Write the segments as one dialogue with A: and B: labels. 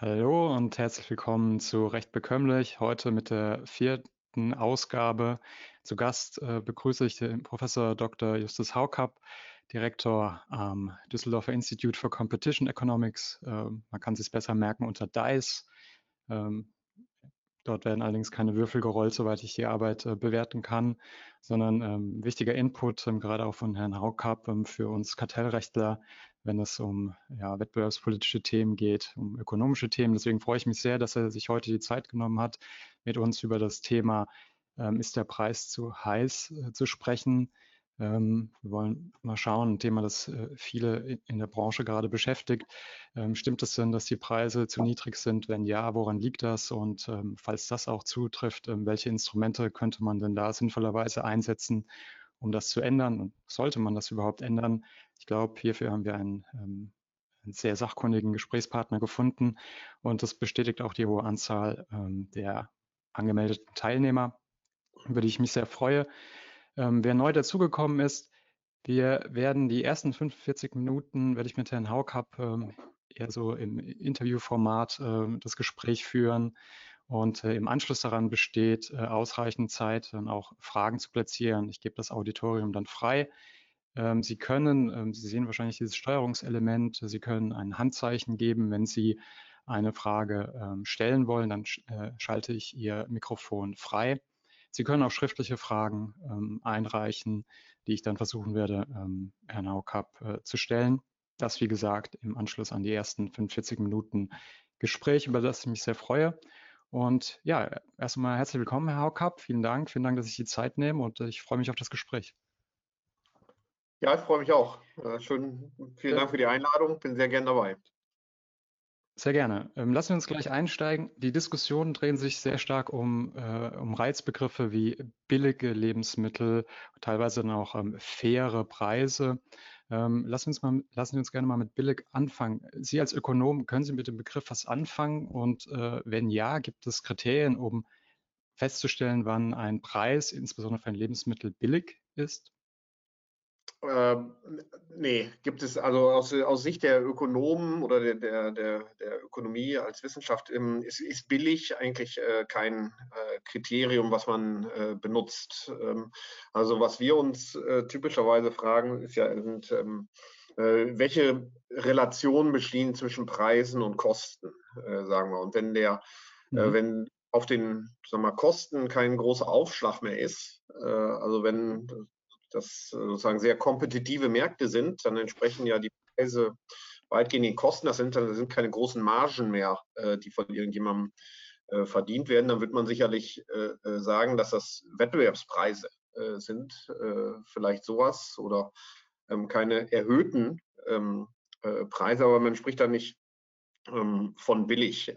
A: Hallo und herzlich willkommen zu Recht bekömmlich. Heute mit der vierten Ausgabe. Zu Gast äh, begrüße ich den Professor Dr. Justus Haukapp, Direktor am Düsseldorfer Institute for Competition Economics. Äh, man kann sich besser merken unter DICE. Ähm, Dort werden allerdings keine Würfel gerollt, soweit ich die Arbeit äh, bewerten kann, sondern ähm, wichtiger Input, ähm, gerade auch von Herrn Haukapp ähm, für uns Kartellrechtler, wenn es um ja, wettbewerbspolitische Themen geht, um ökonomische Themen. Deswegen freue ich mich sehr, dass er sich heute die Zeit genommen hat, mit uns über das Thema ähm, ist der Preis zu heiß äh, zu sprechen. Ähm, wir wollen mal schauen, ein Thema, das äh, viele in der Branche gerade beschäftigt. Ähm, stimmt es denn, dass die Preise zu niedrig sind? Wenn ja, woran liegt das? Und ähm, falls das auch zutrifft, ähm, welche Instrumente könnte man denn da sinnvollerweise einsetzen, um das zu ändern? Und sollte man das überhaupt ändern? Ich glaube, hierfür haben wir einen, ähm, einen sehr sachkundigen Gesprächspartner gefunden und das bestätigt auch die hohe Anzahl ähm, der angemeldeten Teilnehmer, über die ich mich sehr freue. Ähm, wer neu dazugekommen ist, wir werden die ersten 45 Minuten, werde ich mit Herrn Haukapp ähm, eher so im Interviewformat äh, das Gespräch führen und äh, im Anschluss daran besteht äh, ausreichend Zeit, dann auch Fragen zu platzieren. Ich gebe das Auditorium dann frei. Ähm, Sie können, ähm, Sie sehen wahrscheinlich dieses Steuerungselement, Sie können ein Handzeichen geben, wenn Sie eine Frage ähm, stellen wollen, dann äh, schalte ich Ihr Mikrofon frei. Sie können auch schriftliche Fragen ähm, einreichen, die ich dann versuchen werde, ähm, Herrn Haukapp äh, zu stellen. Das, wie gesagt, im Anschluss an die ersten 45 Minuten Gespräch, über das ich mich sehr freue. Und ja, erst einmal herzlich willkommen, Herr Haukapp. Vielen Dank. Vielen Dank, dass ich die Zeit nehme und ich freue mich auf das Gespräch.
B: Ja, ich freue mich auch. Äh, schön, vielen Dank für die Einladung. Bin sehr gern dabei.
A: Sehr gerne. Ähm, lassen wir uns gleich einsteigen. Die Diskussionen drehen sich sehr stark um, äh, um Reizbegriffe wie billige Lebensmittel, teilweise dann auch ähm, faire Preise. Ähm, lassen, uns mal, lassen Sie uns gerne mal mit billig anfangen. Sie als Ökonom, können Sie mit dem Begriff was anfangen? Und äh, wenn ja, gibt es Kriterien, um festzustellen, wann ein Preis, insbesondere für ein Lebensmittel, billig ist?
B: Ähm, nee, gibt es also aus, aus Sicht der Ökonomen oder der, der, der, der Ökonomie als Wissenschaft ähm, ist, ist billig eigentlich äh, kein äh, Kriterium, was man äh, benutzt. Ähm, also was wir uns äh, typischerweise fragen, ist ja, sind, ähm, äh, welche Relationen bestehen zwischen Preisen und Kosten, äh, sagen wir. Und wenn der, mhm. wenn auf den sagen wir, Kosten kein großer Aufschlag mehr ist, also wenn das sozusagen sehr kompetitive Märkte sind, dann entsprechen ja die Preise weitgehend den Kosten. Das sind, das sind keine großen Margen mehr, äh, die von irgendjemandem äh, verdient werden. Dann wird man sicherlich äh, sagen, dass das Wettbewerbspreise sind, vielleicht sowas oder ähm, keine erhöhten ähm, Preise, aber man spricht da nicht ähm, von billig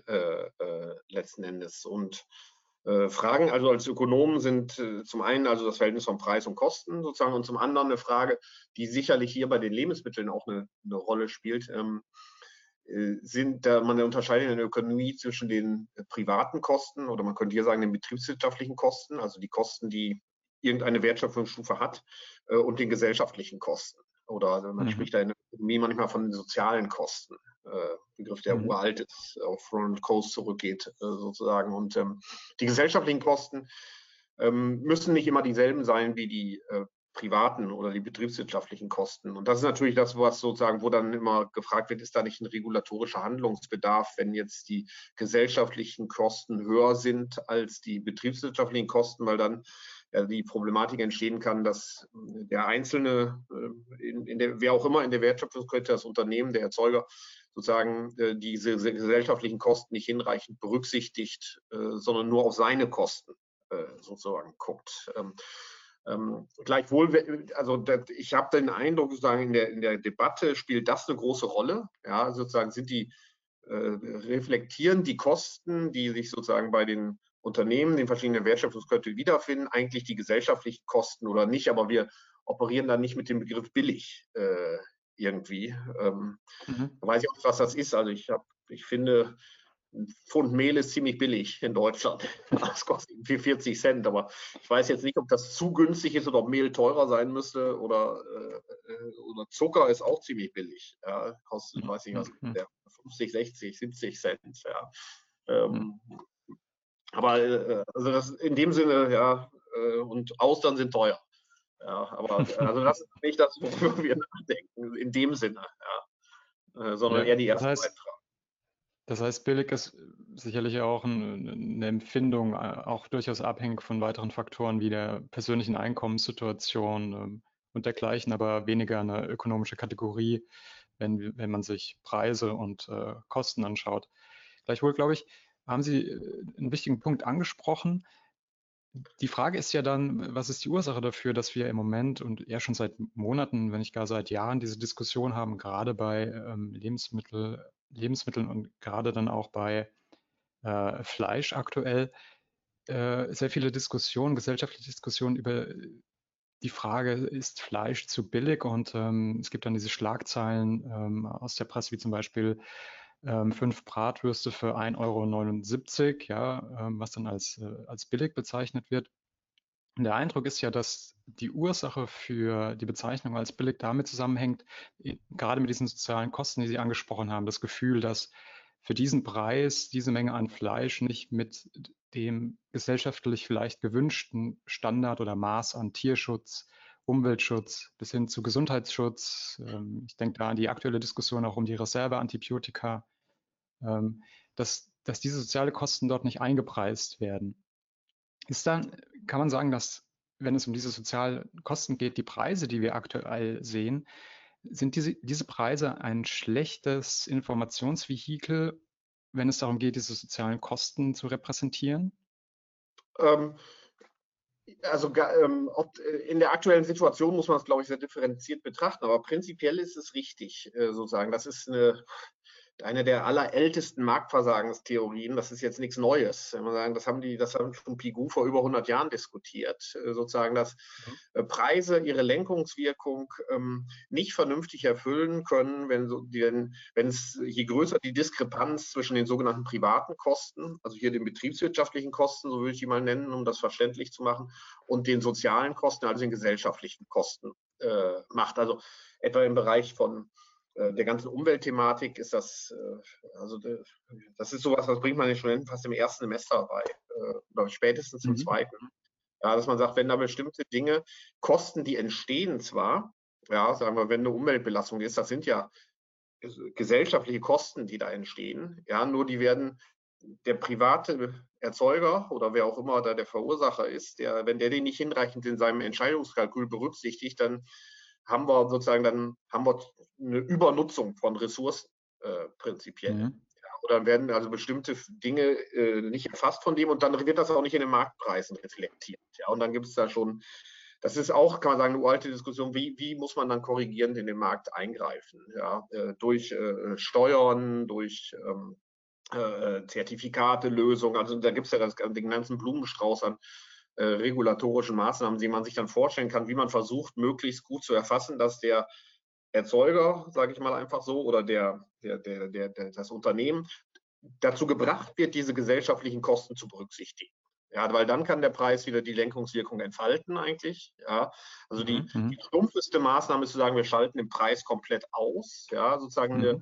B: letzten Endes. Und äh, Fragen also als Ökonomen sind äh, zum einen also das Verhältnis von Preis und Kosten sozusagen und zum anderen eine Frage, die sicherlich hier bei den Lebensmitteln auch eine, eine Rolle spielt. Ähm, äh, sind da man unterscheidet in der Ökonomie zwischen den privaten Kosten oder man könnte hier sagen den betriebswirtschaftlichen Kosten, also die Kosten, die irgendeine Wertschöpfungsstufe hat, und den gesellschaftlichen Kosten. Oder man mhm. spricht da in der Ökonomie manchmal von den sozialen Kosten. Äh, Begriff, der mhm. uralt ist, auf Ronald Coase zurückgeht, äh, sozusagen. Und ähm, die gesellschaftlichen Kosten ähm, müssen nicht immer dieselben sein wie die äh, privaten oder die betriebswirtschaftlichen Kosten. Und das ist natürlich das, was sozusagen, wo dann immer gefragt wird, ist da nicht ein regulatorischer Handlungsbedarf, wenn jetzt die gesellschaftlichen Kosten höher sind als die betriebswirtschaftlichen Kosten, weil dann ja, die Problematik entstehen kann, dass der Einzelne, in, in der, wer auch immer in der Wertschöpfungskette, das Unternehmen, der Erzeuger, sozusagen äh, diese gesellschaftlichen Kosten nicht hinreichend berücksichtigt, äh, sondern nur auf seine Kosten äh, sozusagen guckt. Ähm, ähm, gleichwohl, also das, ich habe den Eindruck, sozusagen in der, in der Debatte spielt das eine große Rolle. Ja, sozusagen sind die äh, reflektieren die Kosten, die sich sozusagen bei den Unternehmen, den verschiedenen Wertschöpfungsketten wiederfinden, eigentlich die gesellschaftlichen Kosten oder nicht, aber wir operieren da nicht mit dem Begriff billig äh, irgendwie. Ähm, mhm. Weiß ich auch nicht, was das ist. Also ich habe, ich finde, ein Pfund Mehl ist ziemlich billig in Deutschland. Das kostet irgendwie 40 Cent. Aber ich weiß jetzt nicht, ob das zu günstig ist oder ob Mehl teurer sein müsste. Oder, äh, oder Zucker ist auch ziemlich billig. Ja, kostet, weiß ich was, 50, 60, 70 Cent. Ja. Ähm, aber äh, also das in dem Sinne, ja, äh, und Austern sind teuer. Ja, aber also das ist nicht das, worüber wir nachdenken, in dem Sinne, ja. Äh, sondern ja, eher die erste
A: das heißt. Das heißt, billig ist sicherlich auch eine Empfindung, auch durchaus abhängig von weiteren Faktoren wie der persönlichen Einkommenssituation ähm, und dergleichen, aber weniger eine ökonomische Kategorie, wenn, wenn man sich Preise und äh, Kosten anschaut. Gleichwohl, glaube ich, haben Sie äh, einen wichtigen Punkt angesprochen. Die Frage ist ja dann, was ist die Ursache dafür, dass wir im Moment und eher schon seit Monaten, wenn nicht gar seit Jahren, diese Diskussion haben, gerade bei ähm, Lebensmittel, Lebensmitteln und gerade dann auch bei äh, Fleisch aktuell, äh, sehr viele Diskussionen, gesellschaftliche Diskussionen über die Frage, ist Fleisch zu billig? Und ähm, es gibt dann diese Schlagzeilen ähm, aus der Presse, wie zum Beispiel ähm, fünf Bratwürste für 1,79 Euro, ja, ähm, was dann als, äh, als billig bezeichnet wird. Und der Eindruck ist ja, dass die Ursache für die Bezeichnung als billig damit zusammenhängt, gerade mit diesen sozialen Kosten, die Sie angesprochen haben, das Gefühl, dass für diesen Preis diese Menge an Fleisch nicht mit dem gesellschaftlich vielleicht gewünschten Standard oder Maß an Tierschutz, Umweltschutz bis hin zu Gesundheitsschutz, ähm, ich denke da an die aktuelle Diskussion auch um die Reserveantibiotika, ähm, dass, dass diese soziale Kosten dort nicht eingepreist werden. Ist dann, kann man sagen, dass, wenn es um diese sozialen Kosten geht, die Preise, die wir aktuell sehen, sind diese, diese Preise ein schlechtes Informationsvehikel, wenn es darum geht, diese sozialen Kosten zu repräsentieren?
B: Ähm, also ähm, in der aktuellen Situation muss man es, glaube ich, sehr differenziert betrachten, aber prinzipiell ist es richtig, äh, sozusagen. Das ist eine, eine der allerältesten Marktversagenstheorien. Das ist jetzt nichts Neues. Wenn man sagen, das haben die, das haben schon Pigou vor über 100 Jahren diskutiert, äh, sozusagen, dass mhm. Äh, Preise ihre Lenkungswirkung ähm, nicht vernünftig erfüllen können, wenn so, wenn es je größer die Diskrepanz zwischen den sogenannten privaten Kosten, also hier den betriebswirtschaftlichen Kosten, so würde ich die mal nennen, um das verständlich zu machen, und den sozialen Kosten, also den gesellschaftlichen Kosten äh, macht. Also etwa im Bereich von der ganzen Umweltthematik ist das, äh, also das ist sowas, was bringt man den Studenten fast im ersten Semester bei, ich, spätestens im mhm. zweiten. Ja, dass man sagt, wenn da bestimmte Dinge, Kosten, die entstehen zwar, ja, sagen wir, wenn eine Umweltbelastung ist, das sind ja gesellschaftliche Kosten, die da entstehen, ja, nur die werden der private Erzeuger oder wer auch immer da der Verursacher ist, der, wenn der den nicht hinreichend in seinem Entscheidungskalkül berücksichtigt, dann haben wir sozusagen dann haben wir eine Übernutzung von Ressourcen äh, prinzipiell. Mhm. Ja, oder werden also bestimmte Dinge äh, nicht erfasst von dem und dann wird das auch nicht in den Marktpreisen reflektiert. Ja, und dann gibt es da schon, das ist auch, kann man sagen, eine uralte Diskussion, wie, wie muss man dann korrigierend in den Markt eingreifen? Ja, äh, durch äh, Steuern, durch ähm, äh, Zertifikate, Lösungen, also da gibt es ja das, den ganzen Blumenstrauß an äh, regulatorischen Maßnahmen, die man sich dann vorstellen kann, wie man versucht, möglichst gut zu erfassen, dass der Erzeuger, sage ich mal einfach so, oder der, der, der, der, das Unternehmen dazu gebracht wird, diese gesellschaftlichen Kosten zu berücksichtigen. Ja, weil dann kann der Preis wieder die Lenkungswirkung entfalten eigentlich. Ja, also die, mhm. die stumpfeste Maßnahme ist zu sagen, wir schalten den Preis komplett aus. Ja, sozusagen mhm. eine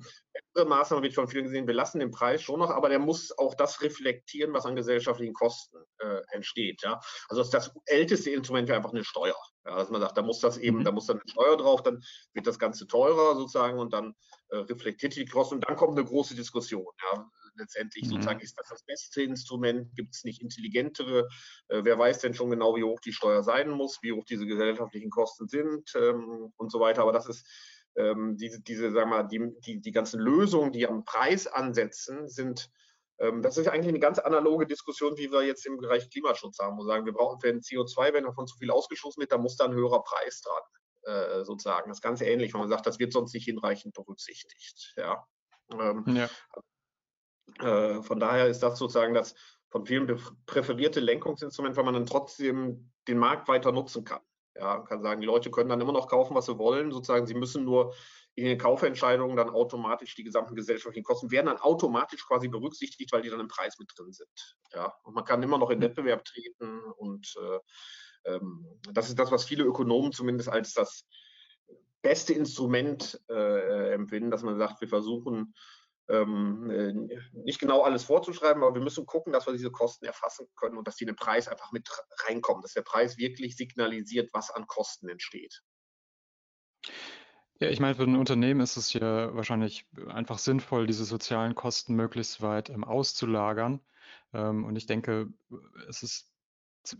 B: andere Maßnahme wird von vielen gesehen, wir lassen den Preis schon noch, aber der muss auch das reflektieren, was an gesellschaftlichen Kosten äh, entsteht. Ja, also das, das älteste Instrument wäre einfach eine Steuer. Ja, dass man sagt, da muss das eben, mhm. da muss dann eine Steuer drauf, dann wird das Ganze teurer sozusagen und dann äh, reflektiert die Kosten und dann kommt eine große Diskussion. Ja, letztendlich mhm. sozusagen ist das das beste Instrument, gibt es nicht intelligentere, äh, wer weiß denn schon genau, wie hoch die Steuer sein muss, wie hoch diese gesellschaftlichen Kosten sind ähm, und so weiter, aber das ist ähm, diese, diese, sagen wir mal, die, die, die ganzen Lösungen, die am Preis ansetzen, sind ähm, das ist eigentlich eine ganz analoge Diskussion, wie wir jetzt im Bereich Klimaschutz haben, wo wir sagen, wir brauchen für ein CO2, wenn davon zu viel ausgestoßen wird, dann muss da ein höherer Preis dran, äh, sozusagen. Das ist ganz ähnlich, wenn man sagt, das wird sonst nicht hinreichend berücksichtigt. Ja. Ähm, ja. Äh, von daher ist das sozusagen das von vielen präferierte Lenkungsinstrument, weil man dann trotzdem den Markt weiter nutzen kann. Ja, man kann sagen, die Leute können dann immer noch kaufen, was sie wollen. Sozusagen, sie müssen nur in den Kaufentscheidungen dann automatisch die gesamten gesellschaftlichen Kosten werden dann automatisch quasi berücksichtigt, weil die dann im Preis mit drin sind. Ja, und man kann immer noch in hm. Wettbewerb treten und äh, ähm, das ist das, was viele Ökonomen zumindest als das beste Instrument äh, empfinden, dass man sagt, wir versuchen ähm, äh, nicht genau alles vorzuschreiben, aber wir müssen gucken, dass wir diese Kosten erfassen können und dass die in den Preis einfach mit reinkommen, dass der Preis wirklich signalisiert, was an Kosten entsteht.
A: Ja, ich meine, für ein Unternehmen ist es ja wahrscheinlich einfach sinnvoll, diese sozialen Kosten möglichst weit ähm, auszulagern. Ähm, und ich denke, es ist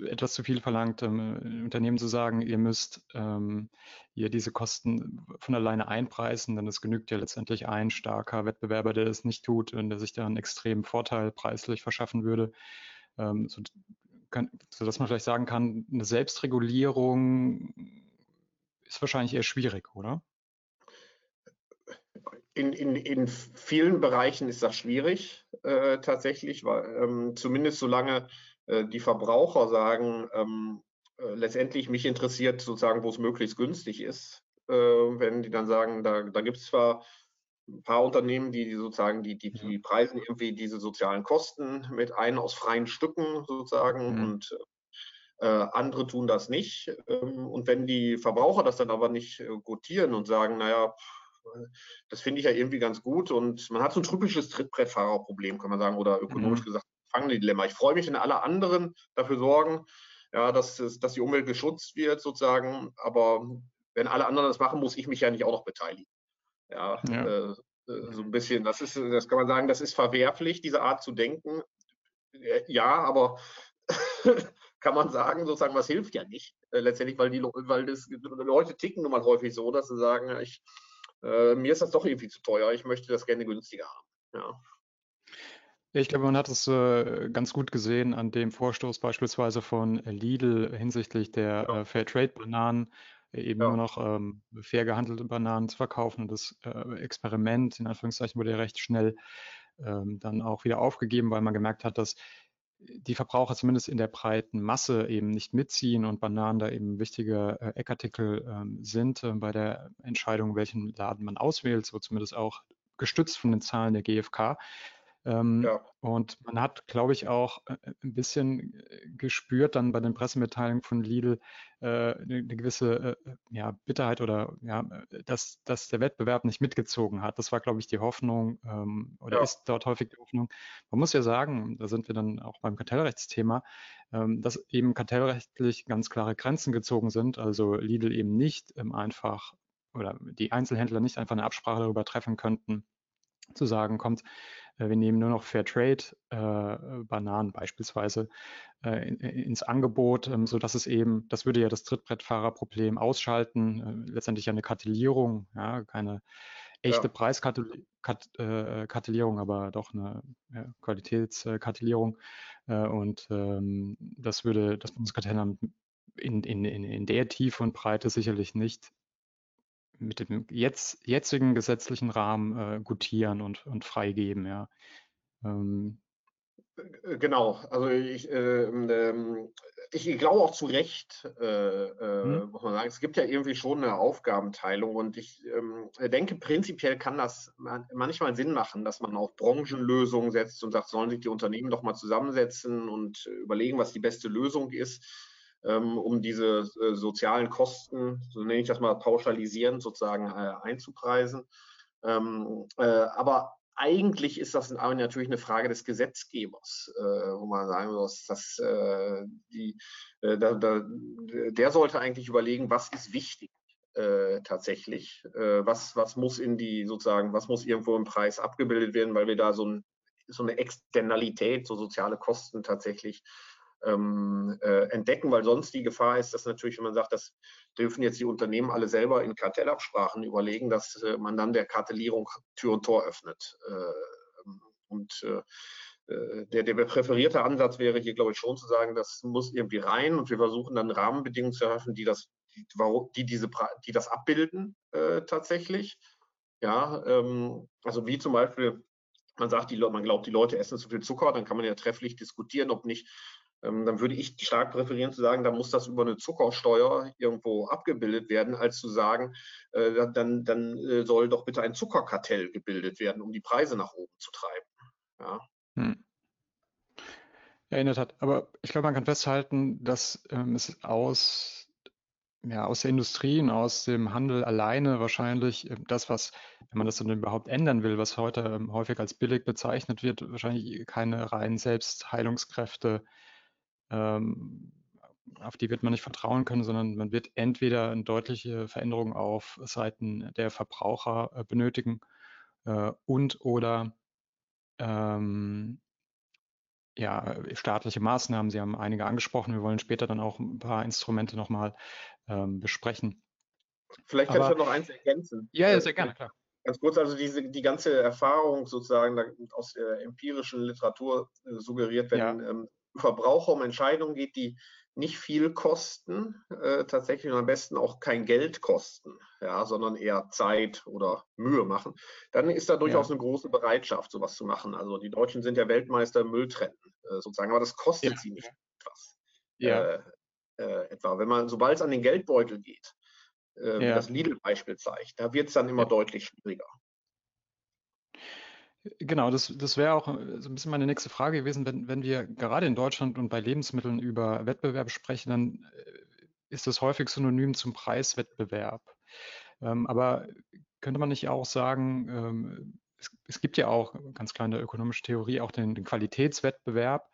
A: etwas zu viel verlangt, ähm, Unternehmen zu sagen, ihr müsst ähm, ihr diese Kosten von alleine einpreisen, denn es genügt ja letztendlich ein starker Wettbewerber, der das nicht tut und der sich da einen extremen Vorteil preislich verschaffen würde. Ähm, so, kann, sodass man vielleicht sagen kann, eine Selbstregulierung ist wahrscheinlich eher schwierig, oder?
B: In, in, in vielen Bereichen ist das schwierig äh, tatsächlich, weil ähm, zumindest solange die Verbraucher sagen, ähm, äh, letztendlich mich interessiert sozusagen, wo es möglichst günstig ist. Äh, wenn die dann sagen, da, da gibt es zwar ein paar Unternehmen, die sozusagen die, die, die preisen irgendwie diese sozialen Kosten mit ein aus freien Stücken sozusagen mhm. und äh, andere tun das nicht. Ähm, und wenn die Verbraucher das dann aber nicht gutieren und sagen, naja, das finde ich ja irgendwie ganz gut und man hat so ein typisches Trittbrettfahrerproblem, kann man sagen, oder ökonomisch mhm. gesagt, Dilemma. Ich freue mich, wenn alle anderen dafür sorgen, ja, dass, dass die Umwelt geschützt wird, sozusagen. Aber wenn alle anderen das machen, muss ich mich ja nicht auch noch beteiligen. Ja, ja. Äh, äh so ein bisschen, das ist, das kann man sagen, das ist verwerflich, diese Art zu denken. Äh, ja, aber kann man sagen, sozusagen, was hilft ja nicht. Äh, letztendlich, weil die, weil das, Leute ticken nun mal häufig so, dass sie sagen, ich, äh, mir ist das doch irgendwie zu teuer, ich möchte das gerne günstiger haben. Ja.
A: Ich glaube, man hat es äh, ganz gut gesehen an dem Vorstoß beispielsweise von Lidl hinsichtlich der ja. äh, Fairtrade-Bananen, äh, eben ja. nur noch ähm, fair gehandelte Bananen zu verkaufen. Und das äh, Experiment, in Anführungszeichen, wurde ja recht schnell ähm, dann auch wieder aufgegeben, weil man gemerkt hat, dass die Verbraucher zumindest in der breiten Masse eben nicht mitziehen und Bananen da eben wichtige äh, Eckartikel ähm, sind äh, bei der Entscheidung, welchen Laden man auswählt, so zumindest auch gestützt von den Zahlen der GfK. Ähm, ja. Und man hat, glaube ich, auch äh, ein bisschen äh, gespürt dann bei den Pressemitteilungen von Lidl äh, eine, eine, gewisse äh, ja, Bitterheit oder ja, dass, dass der Wettbewerb nicht mitgezogen hat. Das war, glaube ich, die Hoffnung ähm, oder ja. ist dort häufig die Hoffnung. Man muss ja sagen, da sind wir dann auch beim Kartellrechtsthema, ähm, dass eben kartellrechtlich ganz klare Grenzen gezogen sind. Also Lidl eben nicht ähm, einfach oder die Einzelhändler nicht einfach eine Absprache darüber treffen könnten, zu sagen, kommt, äh, wir nehmen nur noch Fairtrade-Bananen äh, beispielsweise äh, in, ins Angebot, ähm, sodass es eben, das würde ja das Trittbrettfahrerproblem ausschalten, äh, letztendlich eine Kartellierung, ja, keine echte ja. Preiskartellierung, aber doch eine ja, Qualitätskartellierung. und ähm, das würde das Bundeskartellamt in, in, in der Tiefe und Breite sicherlich nicht mit dem jetzt, jetzigen gesetzlichen Rahmen äh, gutieren und, und freigeben, ja. Ähm,
B: äh, Genau, also ich, äh, ähm, ich glaube auch zu Recht, äh, äh, hm. muss man sagen, es gibt ja irgendwie schon eine Aufgabenteilung und ich ähm, denke, prinzipiell kann das manchmal Sinn machen, dass man auf Branchenlösungen setzt und sagt, sollen sich die Unternehmen doch mal zusammensetzen und überlegen, was die beste Lösung ist um diese äh, sozialen Kosten, so nenne ich das mal pauschalisierend sozusagen äh, einzupreisen. Ähm, äh, aber eigentlich ist das natürlich eine Frage des Gesetzgebers, wo man sagen muss, dass die, der sollte eigentlich überlegen, was ist wichtig tatsächlich, was, was muss in die sozusagen, was muss irgendwo im Preis abgebildet werden, weil wir da so, ein, so eine Externalität, so soziale Kosten tatsächlich ähm, äh, entdecken, weil sonst die Gefahr ist, dass natürlich, wenn man sagt, das dürfen jetzt die Unternehmen alle selber in Kartellabsprachen überlegen, dass äh, man dann der Kartellierung Tür und Tor öffnet. Äh, und äh, äh, der, der präferierte Ansatz wäre hier, glaube ich, schon zu sagen, das muss irgendwie rein und wir versuchen dann Rahmenbedingungen zu eröffnen, die das, die, die, diese, die das abbilden äh, tatsächlich. Ja, ähm, also wie zum Beispiel man sagt, die, man glaubt, die Leute essen zu viel Zucker, dann kann man ja trefflich diskutieren, ob nicht dann würde ich stark präferieren zu sagen, da muss das über eine Zuckersteuer irgendwo abgebildet werden, als zu sagen, äh, dann, dann äh, soll doch bitte ein Zuckerkartell gebildet werden, um die Preise nach oben zu treiben. Ja. Hm.
A: Ja, in der Tat. Aber ich glaube, man kann festhalten, dass ähm, es aus, ja, aus der Industrie und aus dem Handel alleine wahrscheinlich äh, das, was, wenn man das dann überhaupt ändern will, was heute ähm, häufig als billig bezeichnet wird, wahrscheinlich keine reinen Selbstheilungskräfte ähm, auf die wird man nicht vertrauen können, sondern man wird entweder eine deutliche Veränderung auf Seiten der Verbraucher äh, benötigen äh, und oder ähm, ja, staatliche Maßnahmen. Sie haben einige angesprochen. Wir wollen später dann auch ein paar Instrumente nochmal ähm, besprechen.
B: Vielleicht kann Aber, ich noch eins ergänzen.
A: Ja, ja, sehr gerne, klar.
B: Ganz kurz, also diese, die ganze Erfahrung sozusagen aus der empirischen Literatur äh, suggeriert, wenn ja. ähm, Verbraucher um Entscheidungen geht, die nicht viel kosten, äh, tatsächlich und am besten auch kein Geld kosten, ja, sondern eher Zeit oder Mühe machen, dann ist da durchaus ja. eine große Bereitschaft, sowas zu machen. Also die Deutschen sind ja Weltmeister im Mülltrennen, äh, sozusagen, aber das kostet ja. sie nicht etwas. Ja. Äh, äh etwa, wenn man, sobald es an den Geldbeutel geht, ähm, das Lidl-Beispiel zeigt, da wird es dann immer deutlich schwieriger.
A: Genau, das, das wäre auch äh, so ein bisschen meine nächste Frage gewesen. Wenn, wenn wir gerade in Deutschland und bei Lebensmitteln über Wettbewerb sprechen, dann äh, ist das häufig synonym zum Preiswettbewerb. Ähm, aber könnte man nicht auch sagen, ähm, es, es, gibt ja auch ganz klar in der ökonomischen Theorie auch den, den Qualitätswettbewerb.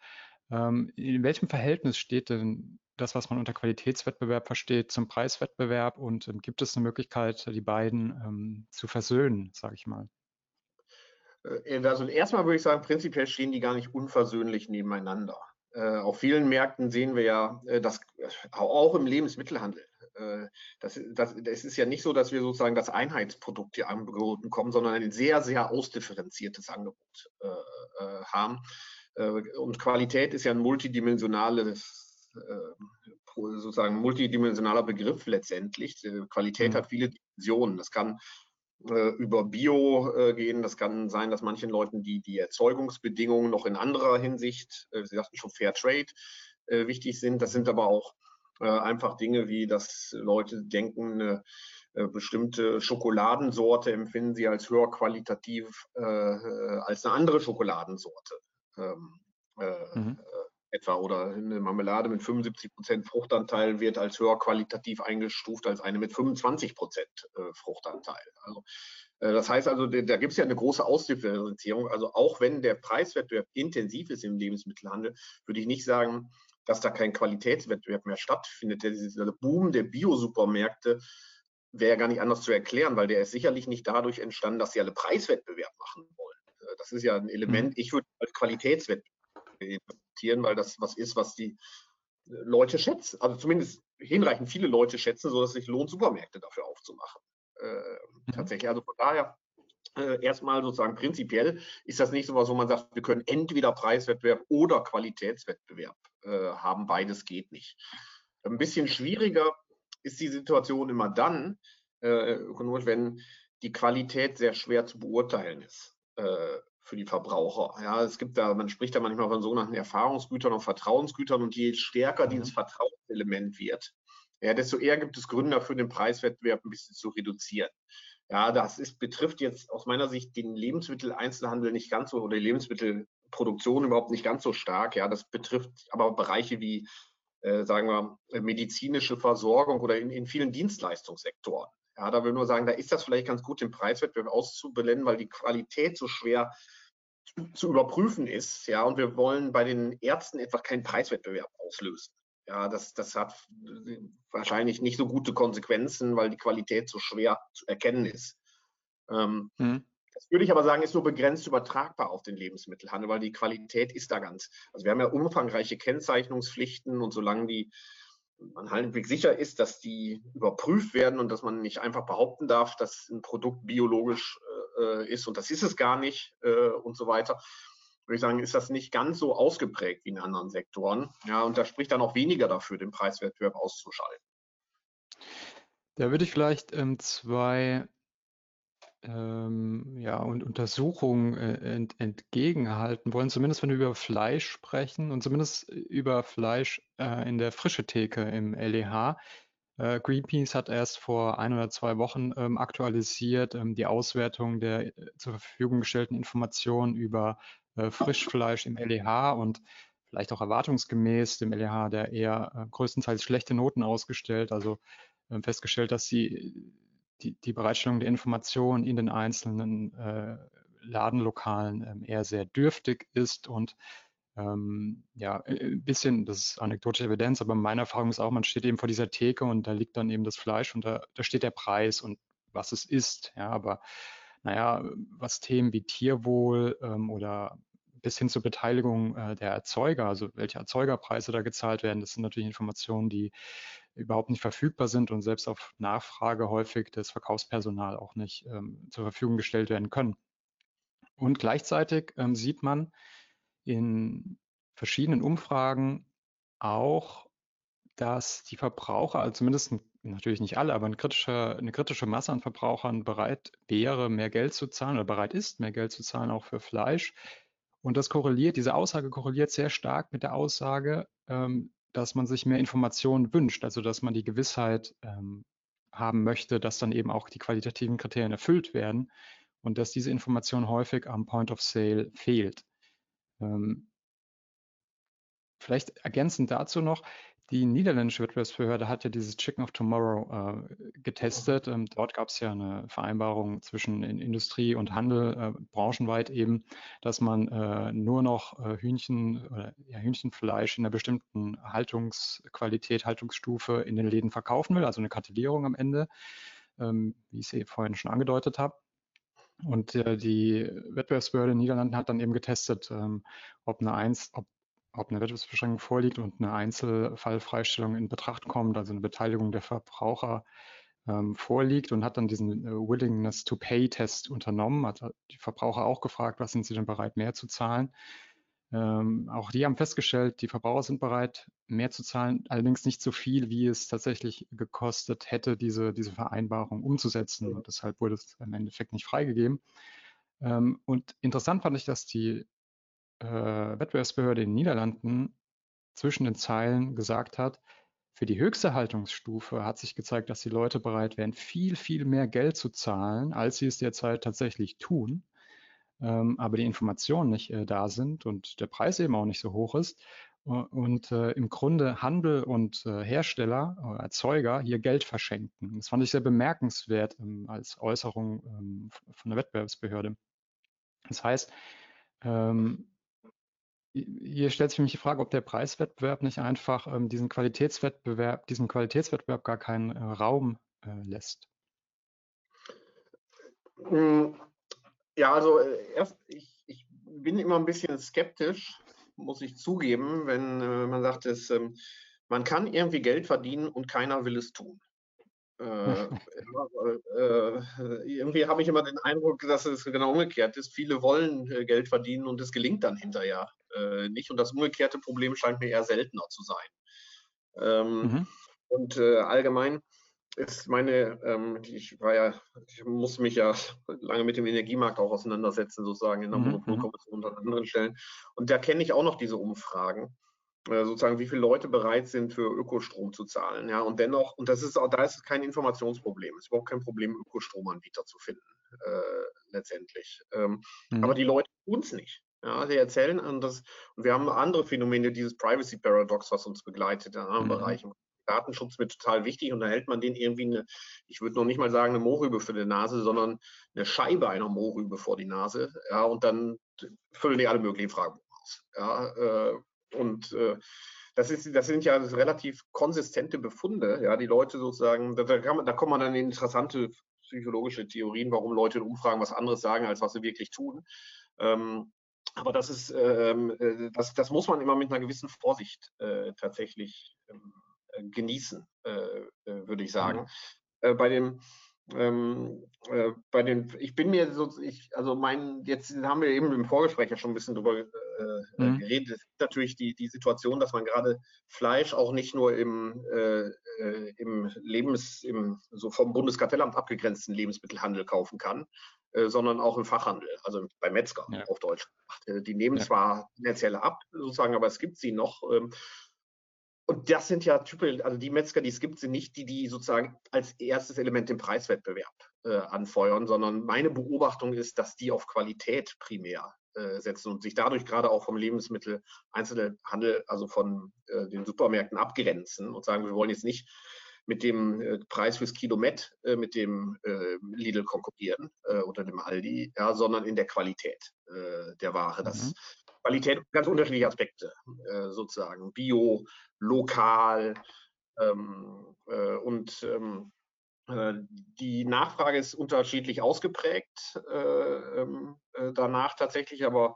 A: Ähm, in welchem Verhältnis steht denn das, was man unter Qualitätswettbewerb versteht, zum Preiswettbewerb? Und ähm, gibt es eine Möglichkeit, die beiden ähm, zu versöhnen, sage ich mal?
B: Äh, also erstmal würde ich sagen, prinzipiell stehen die gar nicht unversöhnlich nebeneinander. Äh, auf vielen Märkten sehen wir ja, äh, dass auch im Lebensmittelhandel, das, das, das, ist ja nicht so, dass wir sozusagen das Einheitsprodukt hier angeboten kommen, sondern ein sehr, sehr ausdifferenziertes Angebot äh, haben. und Qualität ist ja ein multidimensionales, sozusagen multidimensionaler Begriff letztendlich. Qualität mhm. hat viele Dimensionen. Das kann über Bio äh, gehen. Das kann sein, dass manchen Leuten die, die Erzeugungsbedingungen noch in anderer Hinsicht, äh, Sie sagten schon Fair Trade, wichtig sind. Das sind aber auch einfach Dinge wie, dass Leute denken, eine bestimmte Schokoladensorte empfinden sie als höher qualitativ als eine andere Schokoladensorte. Ähm, mhm etwa oder eine Marmelade mit 75 Prozent Fruchtanteil wird als höher qualitativ eingestuft als eine mit 25 Prozent äh, Fruchtanteil. Also, äh, das heißt also, da gibt es ja eine große Ausdifferenzierung. Also auch wenn der Preiswettbewerb intensiv ist im Lebensmittelhandel, würde ich nicht sagen, dass da kein Qualitätswettbewerb mehr stattfindet. Der Boom der Bio-Supermärkte wäre ja gar nicht anders zu erklären, weil der ist sicherlich nicht dadurch entstanden, dass sie alle Preiswettbewerb machen wollen. Äh, das ist ja ein Element, mhm. ich würde als Qualitätswettbewerb akzeptieren, weil das was ist, was die Leute schätzen. Also zumindest hinreichend viele Leute schätzen, sodass es sich lohnt, Supermärkte dafür aufzumachen. Äh. Tatsächlich. Also von daher äh, erstmal sozusagen prinzipiell ist das nicht so was, wo man sagt, wir können entweder Preiswettbewerb oder Qualitätswettbewerb äh, haben. Beides geht nicht. Ein bisschen schwieriger ist die Situation immer dann, äh, ökonomisch, wenn die Qualität sehr schwer zu beurteilen ist. Äh, für die Verbraucher. Ja, es gibt da, man spricht da manchmal von sogenannten Erfahrungsgütern und Vertrauensgütern und je stärker mhm. dieses Vertrauenselement wird, ja, desto eher gibt es Gründe dafür, den Preiswettbewerb ein bisschen zu reduzieren. Ja, das ist, betrifft jetzt aus meiner Sicht den Lebensmitteleinzelhandel nicht ganz so oder die Lebensmittelproduktion überhaupt nicht ganz so stark. Ja, das betrifft aber Bereiche wie, äh, sagen wir, medizinische Versorgung oder in, in vielen Dienstleistungssektoren. Ja, da will ich nur sagen, da ist das vielleicht ganz gut, den Preiswettbewerb auszublenden, weil die Qualität so schwer zu überprüfen ist. Ja, und wir wollen bei den Ärzten einfach keinen Preiswettbewerb auslösen. Ja, das, das hat wahrscheinlich nicht so gute Konsequenzen, weil die Qualität so schwer zu erkennen ist. Ähm, hm. Das würde ich aber sagen, ist nur begrenzt übertragbar auf den Lebensmittelhandel, weil die Qualität ist da ganz. Also wir haben ja umfangreiche Kennzeichnungspflichten und solange die man halbwegs sicher ist, dass die überprüft werden und dass man nicht einfach behaupten darf, dass ein Produkt biologisch äh, ist und das ist es gar nicht äh, und so weiter, würde ich sagen, ist das nicht ganz so ausgeprägt wie in anderen Sektoren. Ja, und da spricht dann auch weniger dafür, den Preiswettbewerb auszuschalten.
A: Da würde ich vielleicht ähm, zwei ähm, ja, und Untersuchungen äh, ent, entgegenhalten wollen, zumindest wenn wir über Fleisch sprechen und zumindest über Fleisch äh, in der frische Theke im LEH. Äh, Greenpeace hat erst vor ein oder zwei Wochen ähm, aktualisiert ähm, die Auswertung der äh, zur Verfügung gestellten Informationen über äh, Frischfleisch im LEH und vielleicht auch erwartungsgemäß dem LEH der eher größtenteils schlechte Noten ausgestellt. Also ähm, festgestellt, dass sie die, die Bereitstellung der Informationen in den einzelnen äh, Ladenlokalen ähm, eher sehr dürftig ist und ähm, ja, äh, ein bisschen, das ist anekdotische Evidenz, aber meine Erfahrung ist auch, man steht eben vor dieser Theke und da liegt dann eben das Fleisch und da, da steht der Preis und was es ist. Ja, aber naja, was Themen wie Tierwohl ähm, oder bis hin zur Beteiligung äh, der Erzeuger, also welche Erzeugerpreise da gezahlt werden, das sind natürlich Informationen, die überhaupt nicht verfügbar sind und selbst auf Nachfrage häufig das Verkaufspersonal auch nicht ähm, zur Verfügung gestellt werden können. Und gleichzeitig ähm, sieht man in verschiedenen Umfragen auch, dass die Verbraucher, also zumindest natürlich nicht alle, aber eine kritische, eine kritische Masse an Verbrauchern bereit wäre, mehr Geld zu zahlen oder bereit ist, mehr Geld zu zahlen, auch für Fleisch. Und das korreliert, diese Aussage korreliert sehr stark mit der Aussage, ähm, dass man sich mehr Informationen wünscht, also dass man die Gewissheit ähm, haben möchte, dass dann eben auch die qualitativen Kriterien erfüllt werden und dass diese Information häufig am Point of Sale fehlt. Ähm, vielleicht ergänzend dazu noch, die niederländische Wettbewerbsbehörde hat ja dieses Chicken of Tomorrow äh, getestet. Ähm, dort gab es ja eine Vereinbarung zwischen Industrie und Handel, äh, branchenweit eben, dass man äh, nur noch äh, Hühnchen oder ja, Hühnchenfleisch in einer bestimmten Haltungsqualität, Haltungsstufe in den Läden verkaufen will, also eine Kartellierung am Ende, ähm, wie ich es vorhin schon angedeutet habe. Und äh, die Wettbewerbsbehörde in den Niederlanden hat dann eben getestet, ähm, ob eine 1, ob ob eine Wettbewerbsbeschränkung vorliegt und eine Einzelfallfreistellung in Betracht kommt, also eine Beteiligung der Verbraucher ähm, vorliegt und hat dann diesen äh, Willingness to Pay Test unternommen, hat die Verbraucher auch gefragt, was sind sie denn bereit mehr zu zahlen. Ähm, auch die haben festgestellt, die Verbraucher sind bereit, mehr zu zahlen, allerdings nicht so viel, wie es tatsächlich gekostet hätte, diese, diese Vereinbarung umzusetzen. Und deshalb wurde es im Endeffekt nicht freigegeben. Ähm, und interessant fand ich, dass die äh, Wettbewerbsbehörde in den Niederlanden zwischen den Zeilen gesagt hat, für die höchste Haltungsstufe hat sich gezeigt, dass die Leute bereit wären, viel, viel mehr Geld zu zahlen, als sie es derzeit tatsächlich tun. Ähm, aber die Informationen nicht äh, da sind und der Preis eben auch nicht so hoch ist. Und äh, im Grunde Handel und äh, Hersteller oder Erzeuger hier Geld verschenken. Das fand ich sehr bemerkenswert ähm, als Äußerung ähm, von der Wettbewerbsbehörde. Das heißt, ähm, hier stellt sich für mich die Frage, ob der Preiswettbewerb nicht einfach ähm, diesen Qualitätswettbewerb, diesem Qualitätswettbewerb gar keinen äh, Raum äh, lässt.
B: Hm, ja, also äh, erst, ich, ich, bin immer ein bisschen skeptisch, muss ich zugeben, wenn äh, man sagt, dass, ähm, man kann irgendwie Geld verdienen und keiner will es tun. Äh, äh, irgendwie habe ich immer den Eindruck, dass es genau umgekehrt ist. Viele wollen äh, Geld verdienen und es gelingt dann hinterher äh, nicht. Und das umgekehrte Problem scheint mir eher seltener zu sein. Ähm, mhm. Und äh, allgemein ist meine, ähm, ich war ja, ich musste mich ja lange mit dem Energiemarkt auch auseinandersetzen, sozusagen in der mhm. Monopolkommission und an anderen Stellen. Und da kenne ich auch noch diese Umfragen. Äh, sozusagen, wie viele Leute bereit sind, für Ökostrom zu zahlen. Ja, und dennoch, und das ist auch, da ist es kein Informationsproblem. Es ist überhaupt kein Problem, Ökostromanbieter zu finden, äh, letztendlich. Ähm, mhm. Aber die Leute tun es nicht. Ja, sie erzählen und das, und wir haben andere Phänomene, dieses Privacy Paradox, was uns begleitet in anderen mhm. Bereichen. Datenschutz wird total wichtig und da hält man den irgendwie eine, ich würde noch nicht mal sagen eine Mohrrübe für die Nase, sondern eine Scheibe einer Mohrrübe vor die Nase. Ja, und dann füllen die alle möglichen Fragen aus. Ja, äh, und äh, das, ist, das sind ja relativ konsistente Befunde. Ja, die Leute sozusagen, da, man, da kommt man dann in interessante psychologische Theorien, warum Leute in Umfragen was anderes sagen, als was sie wirklich tun. Ähm, aber das ist, ähm, äh, das, das muss man immer mit einer gewissen Vorsicht äh, tatsächlich ähm, äh, genießen, äh, äh, würde ich sagen. Mhm. bei dem ähm, äh, bei den, ich bin mir so, ich, also mein, jetzt haben wir eben im Vorgespräch ja schon ein bisschen drüber äh, mhm. geredet. Es gibt natürlich die, die Situation, dass man gerade Fleisch auch nicht nur im, äh, äh, im Lebens, im so vom Bundeskartellamt abgegrenzten Lebensmittelhandel kaufen kann, äh, sondern auch im Fachhandel, also bei Metzger ja. auf Deutsch. Äh, die nehmen ja. zwar finanzielle ab, sozusagen, aber es gibt sie noch. Ähm, und das sind ja typisch, also die Metzger, die es gibt, sind nicht die, die sozusagen als erstes Element den Preiswettbewerb äh, anfeuern, sondern meine Beobachtung ist, dass die auf Qualität primär äh, setzen und sich dadurch gerade auch vom Lebensmittel-Einzelhandel, also von äh, den Supermärkten abgrenzen und sagen, wir wollen jetzt nicht mit dem äh, Preis fürs Kilomet äh, mit dem äh, Lidl konkurrieren oder dem Aldi, ja, sondern in der Qualität der Ware. Das mhm. Qualität, ganz unterschiedliche Aspekte sozusagen. Bio, lokal ähm, und ähm, die Nachfrage ist unterschiedlich ausgeprägt äh, ähm, äh, danach tatsächlich, aber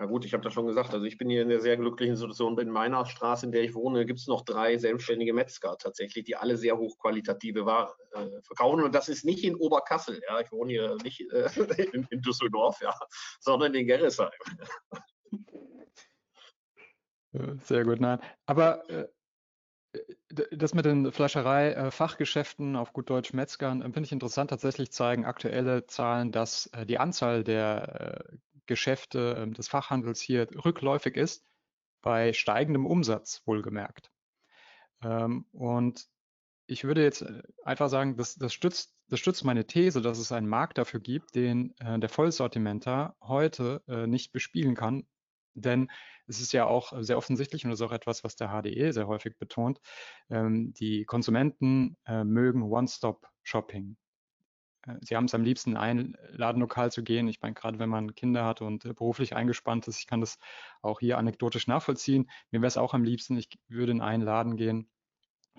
B: na gut, ich habe das schon gesagt, also ich bin hier in der sehr glücklichen Situation. In meiner Straße, in der ich wohne, gibt es noch drei selbstständige Metzger tatsächlich, die alle sehr hochqualitative Ware äh, verkaufen. Und das ist nicht in Oberkassel, ja, ich wohne hier nicht äh, in, in, Düsseldorf, ja, sondern in Gerresheim.
A: Sehr gut, nein. Aber äh, das mit den Fleischerei-Fachgeschäften, auf gut Deutsch Metzgern, finde ich interessant. Tatsächlich zeigen aktuelle Zahlen, dass äh, die Anzahl der äh, Geschäfte ähm, des Fachhandels hier rückläufig ist, bei steigendem Umsatz wohlgemerkt. Ähm, und ich würde jetzt einfach sagen, das, das, stützt, das stützt meine These, dass es einen Markt dafür gibt, den der Vollsortimenter heute nicht bespielen kann, denn es ist ja auch sehr offensichtlich und das ist auch etwas, was der HDE sehr häufig betont. Ähm, die Konsumenten äh, mögen One-Stop-Shopping. Äh, sie haben es am liebsten, ein Ladenlokal zu gehen. Ich meine, gerade wenn man Kinder hat und äh, beruflich eingespannt ist, ich kann das auch hier anekdotisch nachvollziehen. Mir wäre es auch am liebsten, ich würde in einen Laden gehen,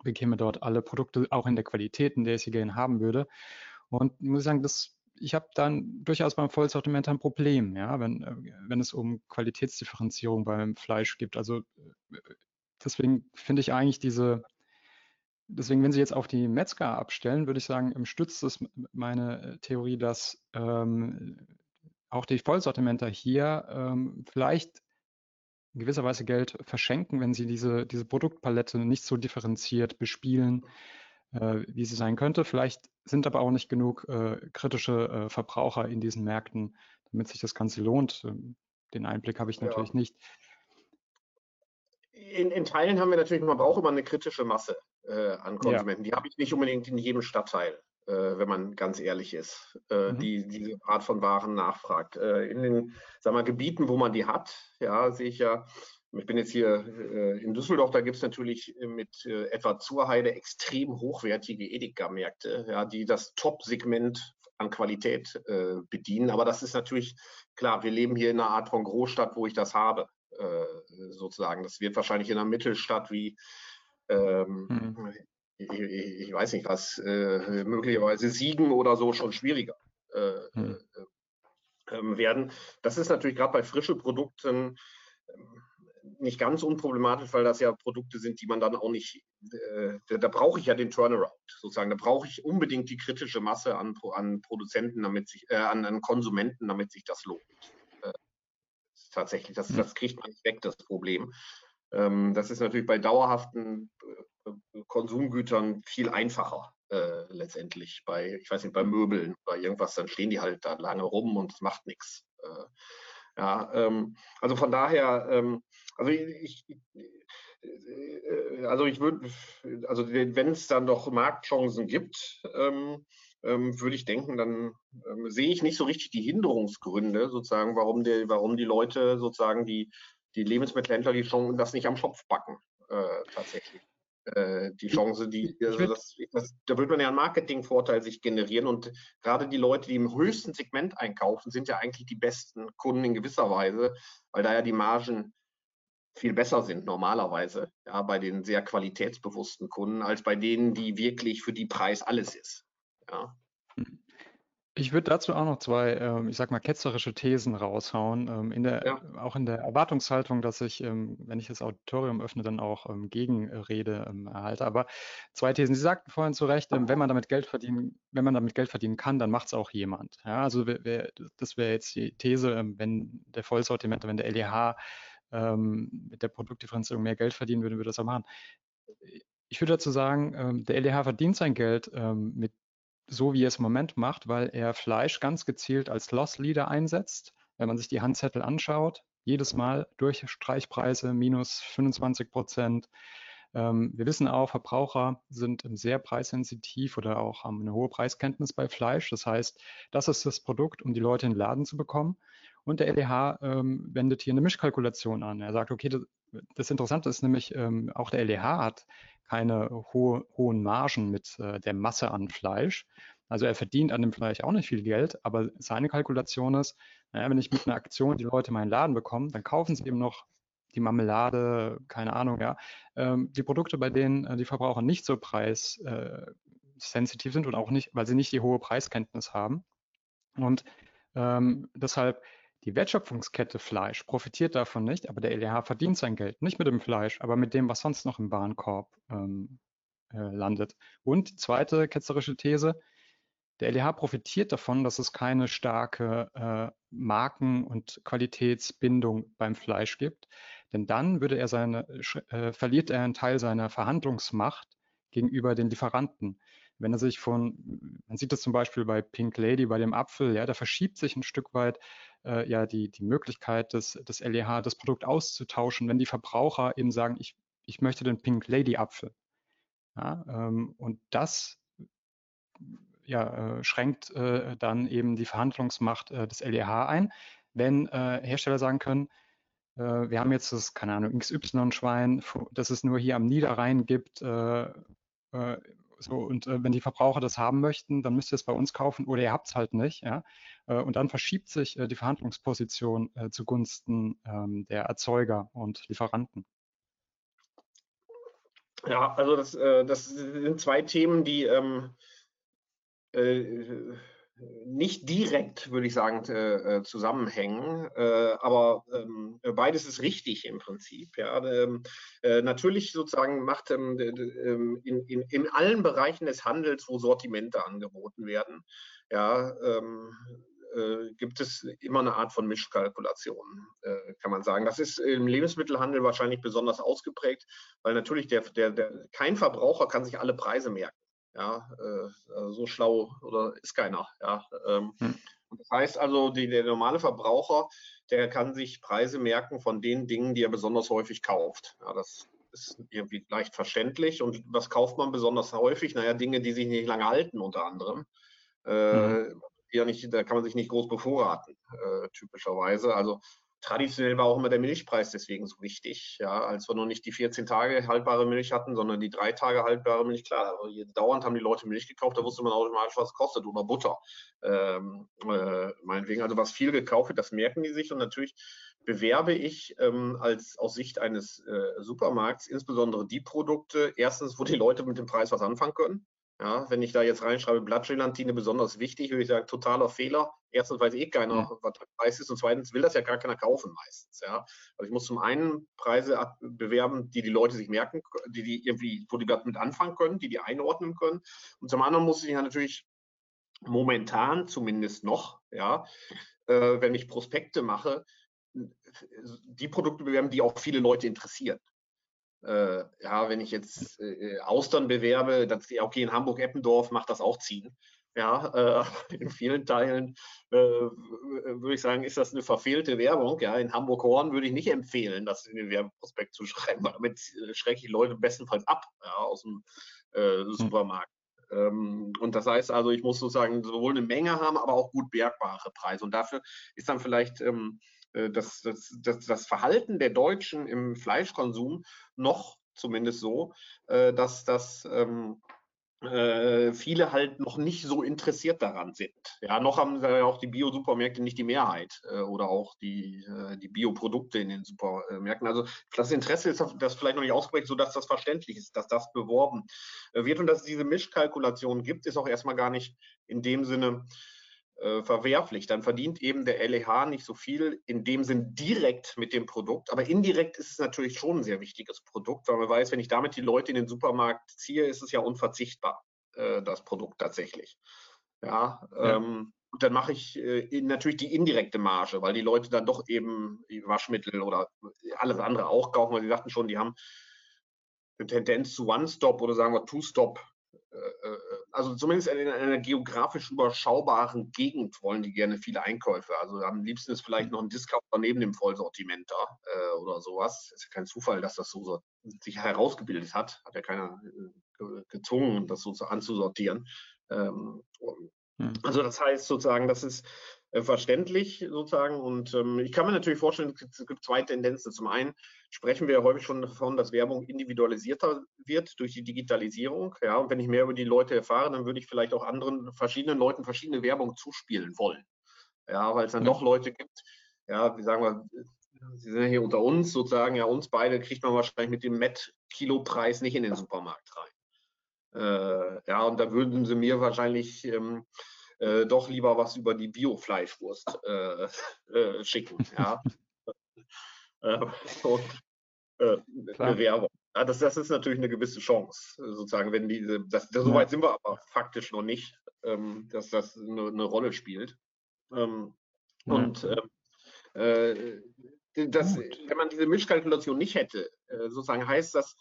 A: bekäme dort alle Produkte, auch in der Qualität, in der ich sie gerne haben würde. Und muss ich sagen, das ich habe dann durchaus beim Vollsortiment ein Problem, ja, wenn, äh, wenn es um Qualitätsdifferenzierung beim Fleisch gibt. Also äh, deswegen finde ich eigentlich diese, deswegen, wenn Sie jetzt auf die Metzger abstellen, würde ich sagen, stützt es meine äh, Theorie, dass ähm, auch die Vollsortimenter hier ähm, vielleicht in gewisser Weise Geld verschenken, wenn sie diese, diese Produktpalette nicht so differenziert bespielen, äh, wie sie sein könnte. Vielleicht sind aber auch nicht genug äh, kritische äh, Verbraucher in diesen Märkten, damit sich das Ganze lohnt. Ähm, den Einblick habe ich natürlich ja. nicht.
B: In, in, Teilen haben wir natürlich, man braucht immer eine kritische Masse äh, an Konsumenten. Ja. Die habe ich nicht unbedingt in jedem Stadtteil, äh, wenn man ganz ehrlich ist, äh, mhm. die diese Art von Waren nachfragt. in den sag mal, Gebieten, wo man die hat, ja, sehe ich ja, ich bin jetzt hier äh, in Düsseldorf, da gibt es natürlich äh, mit äh, etwa Zurheide extrem hochwertige Edeka-Märkte, ja, die das Top-Segment an Qualität äh, bedienen. Aber das ist natürlich klar, wir leben hier in einer Art von Großstadt, wo ich das habe, äh, sozusagen. Das wird wahrscheinlich in einer Mittelstadt wie, ähm, hm. ich, ich, weiß nicht was, äh, möglicherweise Siegen oder so schon schwieriger hm. Ähm, werden. Das ist natürlich gerade bei frischen Produkten nicht ganz unproblematisch, weil das ja Produkte sind, die man dann auch nicht, äh, da, da brauche ich ja den Turnaround sozusagen. Da brauche ich unbedingt die kritische Masse an, an Produzenten, damit sich, äh, an, an, Konsumenten, damit sich das lohnt. Äh, tatsächlich, das, das kriegt man nicht weg, das Problem. Ähm, das ist natürlich bei dauerhaften äh, Konsumgütern viel einfacher. Äh, letztendlich bei, ich weiß nicht, bei Möbeln oder irgendwas, dann stehen die halt da lange rum und es macht nichts. Äh, ja, ähm, also von daher, ähm, also ich, äh, also ich würde, also wenn es dann doch Marktchancen gibt, ähm, ähm, würde ich denken, dann ähm, sehe ich nicht so richtig die Hinderungsgründe, sozusagen, warum die, warum die Leute sozusagen die, die Lebensmittelhändler die Chancen das nicht am Schopf backen, äh, tatsächlich. Äh, die Chance, die, also das, das, da wird man ja einen Marketingvorteil sich generieren und gerade die Leute, die im höchsten Segment einkaufen, sind ja eigentlich die besten Kunden in gewisser Weise, weil da ja die Margen viel besser sind normalerweise, ja, bei den sehr qualitätsbewussten Kunden, als bei denen, die wirklich für die Preis alles ist. Ja.
A: Ich würde dazu auch noch zwei, ähm, ich sag mal, ketzerische Thesen raushauen. Ähm, in der, ja. Auch in der Erwartungshaltung, dass ich, ähm, wenn ich das Auditorium öffne, dann auch Gegenrede erhalte. Aber zwei Thesen. Sie sagten vorhin zu Recht, wenn man damit Geld verdienen, wenn man damit Geld verdienen kann, dann macht es auch jemand. Ja, also wär, das wäre jetzt die These, wenn der Vollsortiment, wenn der LEH mit der Produktdifferenzierung mehr Geld verdienen würde, würde das auch machen. Ich würde dazu sagen, der LEH verdient sein Geld mit so wie er es im Moment macht, weil er Fleisch ganz gezielt als Loss Leader einsetzt. Wenn man sich die Handzettel anschaut, jedes Mal durch Streichpreise minus 25 Prozent. Ähm, wir wissen auch, Verbraucher sind sehr preissensitiv oder auch haben eine hohe Preiskenntnis bei Fleisch. Das heißt, das ist das Produkt, um die Leute in den Laden zu bekommen. Und der LEH ähm, wendet hier eine Mischkalkulation an. Er sagt, okay, das, das Interessante ist nämlich, ähm, auch der LEH hat keine hohe, hohen Margen mit äh, der Masse an Fleisch. Also er verdient an dem Fleisch auch nicht viel Geld, aber seine Kalkulation ist, naja, wenn ich mit einer Aktion die Leute in meinen Laden bekomme, dann kaufen sie eben noch die Marmelade, keine Ahnung, ja. Ähm, die Produkte, bei denen äh, die Verbraucher nicht so preissensitiv äh, sind und auch nicht, weil sie nicht die hohe Preiskenntnis haben. Und ähm, deshalb die Wertschöpfungskette Fleisch profitiert davon nicht, aber der LEH verdient sein Geld nicht mit dem Fleisch, aber mit dem, was sonst noch im Warenkorb ähm, äh, landet. Und die zweite ketzerische These, der LEH profitiert davon, dass es keine starke äh, Marken- und Qualitätsbindung beim Fleisch gibt, denn dann würde er seine, äh, verliert er einen Teil seiner Verhandlungsmacht gegenüber den Lieferanten. Wenn er sich von, man sieht das zum Beispiel bei Pink Lady, bei dem Apfel, ja, da verschiebt sich ein Stück weit äh, ja die, die Möglichkeit des, des LEH, das Produkt auszutauschen, wenn die Verbraucher eben sagen, ich, ich möchte den Pink Lady Apfel. Ja, ähm, und das ja, äh, schränkt äh, dann eben die Verhandlungsmacht äh, des LEH ein, wenn äh, Hersteller sagen können, äh, wir haben jetzt das, keine Ahnung, XY-Schwein, das es nur hier am Niederrhein gibt, so, und äh, wenn die Verbraucher das haben möchten, dann müsst ihr es bei uns kaufen oder ihr habt es halt nicht. Ja? Äh, und dann verschiebt sich äh, die Verhandlungsposition äh, zugunsten ähm, der Erzeuger und Lieferanten.
B: Ja, also das, das sind zwei Themen, die ähm, äh, nicht direkt, würde ich sagen, zusammenhängen, aber ähm, beides ist richtig im Prinzip. Ja. Natürlich sozusagen macht in, in, in, allen Bereichen des Handels, wo Sortimente angeboten werden, ja, äh, gibt es immer eine Art von Mischkalkulation, äh, kann man sagen. Das ist im Lebensmittelhandel wahrscheinlich besonders ausgeprägt, weil natürlich der, der, der, kein Verbraucher kann sich alle Preise merken. Ja, äh, also so schlau oder ist keiner. Ja, ähm, hm. Das heißt also, die, der normale Verbraucher, der kann sich Preise merken von den Dingen, die er besonders häufig kauft. Ja, das ist irgendwie leicht verständlich. Und was kauft man besonders häufig? Naja, Dinge, die sich nicht lange halten, unter anderem. Mhm. Ja nicht, da kann man sich nicht groß bevorraten, äh, typischerweise. Also traditionell war auch immer der Milchpreis deswegen so wichtig. Ja, als wir noch nicht die 14 Tage haltbare Milch hatten, sondern die drei Tage haltbare Milch. Klar, dauernd haben die Leute Milch gekauft, da wusste man automatisch, was es kostet oder Butter. Ähm, äh, meinetwegen, also was viel gekauft wird, das merken die sich und natürlich bewerbe ich ähm, als aus Sicht eines äh, Supermarkts insbesondere die Produkte, erstens, wo die Leute mit dem Preis was anfangen können. Ja, wenn ich da jetzt reinschreibe, Blattgelatine besonders wichtig, würde ich sagen, totaler Fehler. Erstens weiß eh keiner, ja. was der Preis ist und zweitens will das ja gar keiner kaufen meistens. Ja. Also ich muss zum einen Preise bewerben, die die Leute sich merken, die die irgendwie, wo die mit anfangen können, die die einordnen können. Und zum anderen muss ich ja natürlich momentan zumindest noch, ja, äh, wenn ich Prospekte mache, die Produkte bewerben, die auch viele Leute interessieren äh, ja, wenn ich jetzt äh, Austern bewerbe, dann ja okay, in Hamburg-Eppendorf macht das auch ziehen. Ja, äh, in vielen Teilen äh, würde ich sagen, ist das eine verfehlte Werbung. Ja, in Hamburg-Horn würde ich nicht empfehlen, das in den Werbeprospekt zu schreiben, weil damit äh, schrecke ich Leute bestenfalls ab ja, aus dem äh, hm. Supermarkt. Ähm, und das heißt also, ich muss sozusagen sowohl eine Menge haben, aber auch gut bergbare Preise. Und dafür ist dann vielleicht ähm, äh, das, das, das, das Verhalten der Deutschen im Fleischkonsum noch zumindest so, äh, dass das ähm, äh, viele halt noch nicht so interessiert daran sind. Ja, noch haben ja auch die Bio-Supermärkte nicht die Mehrheit äh, oder auch die, äh, die Bioprodukte in den Supermärkten. Also das Interesse ist das vielleicht noch nicht ausgeprägt, sodass das verständlich ist, dass das beworben wird und dass es diese Mischkalkulation gibt, ist auch erstmal gar nicht in dem Sinne äh, verwerflich. Dann verdient eben der LEH nicht so viel in dem Sinn direkt mit dem Produkt, aber indirekt ist es natürlich schon ein sehr wichtiges Produkt, weil man weiß, wenn ich damit die Leute in den Supermarkt ziehe, ist es ja unverzichtbar, äh, das Produkt tatsächlich. Ja, ja. Ähm, und dann mache ich äh, natürlich die indirekte Marge, weil die Leute dann doch eben Waschmittel oder alles andere auch kaufen, weil sie sagten schon, die haben eine Tendenz zu One-Stop oder sagen wir Two-Stop äh, äh, also zumindest in einer geografisch überschaubaren Gegend wollen die gerne viele Einkäufe. Also am liebsten ist vielleicht noch ein Discounter neben dem Vollsortiment da äh, oder sowas. Ist ja kein Zufall, dass das so, so sich herausgebildet hat. Hat ja keiner äh, gezwungen, das so anzusortieren. Ähm, hm. Also das heißt sozusagen, das ist verständlich sozusagen. Und ähm, ich kann mir natürlich vorstellen, es gibt zwei Tendenzen. Zum einen sprechen wir ja häufig schon davon, dass Werbung individualisierter wird durch die Digitalisierung. Ja, und wenn ich mehr über die Leute erfahre, dann würde ich vielleicht auch anderen verschiedenen Leuten verschiedene Werbung zuspielen wollen. Ja, weil es dann ja. doch Leute gibt, ja, wie sagen wir, Sie sind ja hier unter uns sozusagen, ja, uns beide kriegt man wahrscheinlich mit dem Met-Kilopreis nicht in den Supermarkt rein. Äh, ja, und da würden sie mir wahrscheinlich ähm, äh, doch lieber was über die Bio-Fleischwurst äh, äh, schicken. Ja. Äh, und, äh, eine Werbung. Ja, das, das, ist natürlich eine gewisse Chance, sozusagen, wenn diese, das, das, soweit sind wir aber faktisch noch nicht, ähm, dass das eine, eine Rolle spielt. Ähm, ja. Und ähm, äh, das, wenn man diese Mischkalkulation nicht hätte, äh, sozusagen heißt das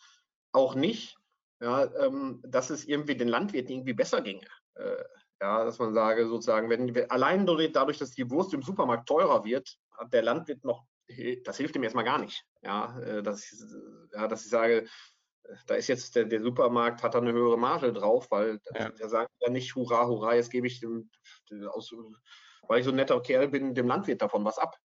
B: auch nicht, ja, ähm, dass es irgendwie den Landwirten irgendwie besser ginge. Äh, ja, dass man sage, sozusagen, wenn allein dadurch, dass die Wurst im Supermarkt teurer wird, hat der Landwirt noch, das hilft ihm erstmal gar nicht. Ja, äh, dass ich, ja, dass ich sage, da ist jetzt der, der Supermarkt, hat da eine höhere Marge drauf, weil ja. der sagt ja nicht, hurra, hurra, jetzt gebe ich dem, aus, weil ich so ein netter Kerl bin, dem Landwirt davon was ab.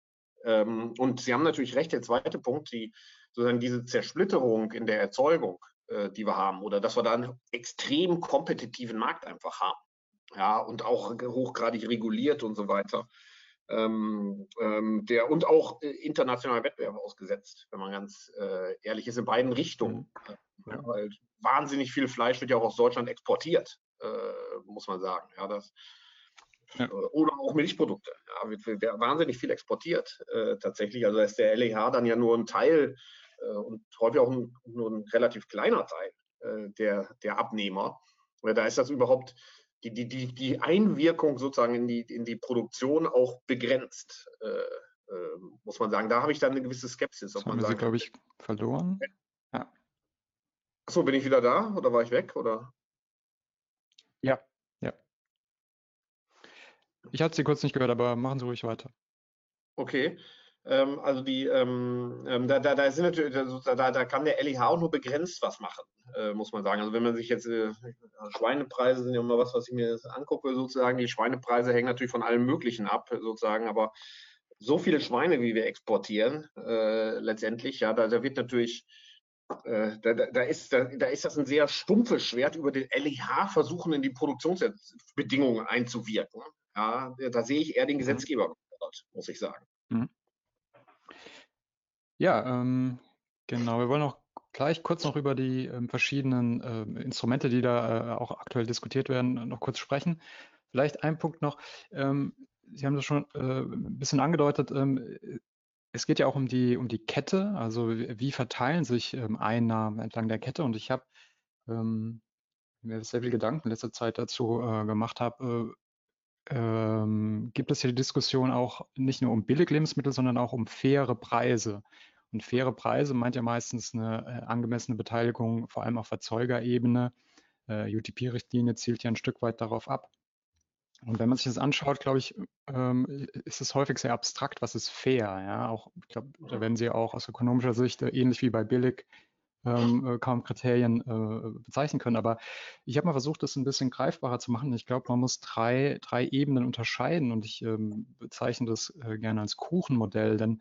B: Ähm, und Sie haben natürlich recht, der zweite Punkt, die, sozusagen diese Zersplitterung in der Erzeugung, äh, die wir haben, oder dass wir da einen extrem kompetitiven Markt einfach haben ja, und auch hochgradig reguliert und so weiter. Ähm, ähm, der und auch äh, internationalen Wettbewerb ausgesetzt, wenn man ganz äh, ehrlich ist, in beiden Richtungen. Mhm. Ja, weil wahnsinnig viel Fleisch wird ja auch aus Deutschland exportiert, äh, muss man sagen. Ja, das, ja. Äh, oder auch Milchprodukte. Ja, wird, wird wahnsinnig viel exportiert äh, tatsächlich. Also ist der LEH dann ja nur ein Teil äh, und häufig auch ein, nur ein relativ kleiner Teil der, der Abnehmer. Da ist das überhaupt die, die, die, die Einwirkung sozusagen in die, in die Produktion auch begrenzt, äh, äh, muss man sagen. Da habe ich dann eine gewisse Skepsis.
A: Ob man haben Sie, glaube ich, verloren.
B: Ja. Achso, bin ich wieder da oder war ich weg? Oder?
A: Ja, ja. Ich hatte Sie kurz nicht gehört, aber machen Sie ruhig weiter.
B: Okay. Ähm, also die, ähm, ähm, da, da, da sind natürlich, da, da kann der LEH auch nur begrenzt was machen, äh, muss man sagen. Also wenn man sich jetzt, äh, Schweinepreise sind ja immer was, was ich mir angucke, sozusagen. Die Schweinepreise hängen natürlich von allem Möglichen ab, sozusagen, aber so viele Schweine, wie wir exportieren, äh, letztendlich, ja, da, da wird natürlich, äh, da, da, ist, da, da ist das ein sehr stumpfes Schwert, über den LEH versuchen, in die Produktionsbedingungen einzuwirken. Ja, da sehe ich eher den mhm. Gesetzgeber, muss ich sagen. Mhm.
A: Ja, ähm, genau. Wir wollen auch gleich kurz noch über die ähm, verschiedenen ähm, Instrumente, die da äh, auch aktuell diskutiert werden, noch kurz sprechen. Vielleicht ein Punkt noch. Ähm, Sie haben das schon äh, ein bisschen angedeutet. Ähm, es geht ja auch um die, um die Kette, also wie, wie verteilen sich ähm, Einnahmen entlang der Kette. Und ich habe ähm, mir sehr viel Gedanken in letzter Zeit dazu äh, gemacht habe, äh, ähm, gibt es hier die Diskussion auch nicht nur um Billiglebensmittel, sondern auch um faire Preise. Und faire Preise meint ja meistens eine äh, angemessene Beteiligung, vor allem auf Erzeugerebene. Äh, UTP-Richtlinie zielt ja ein Stück weit darauf ab. Und wenn man sich das anschaut, glaube ich, ähm, ist es häufig sehr abstrakt, was ist fair. Ja, auch, ich glaube, da werden Sie auch aus ökonomischer Sicht äh, ähnlich wie bei billig ähm, äh, kaum Kriterien äh, bezeichnen können. Aber ich habe mal versucht, das ein bisschen greifbarer zu machen. Ich glaube, man muss drei, drei Ebenen unterscheiden und ich ähm, bezeichne das äh, gerne als Kuchenmodell, denn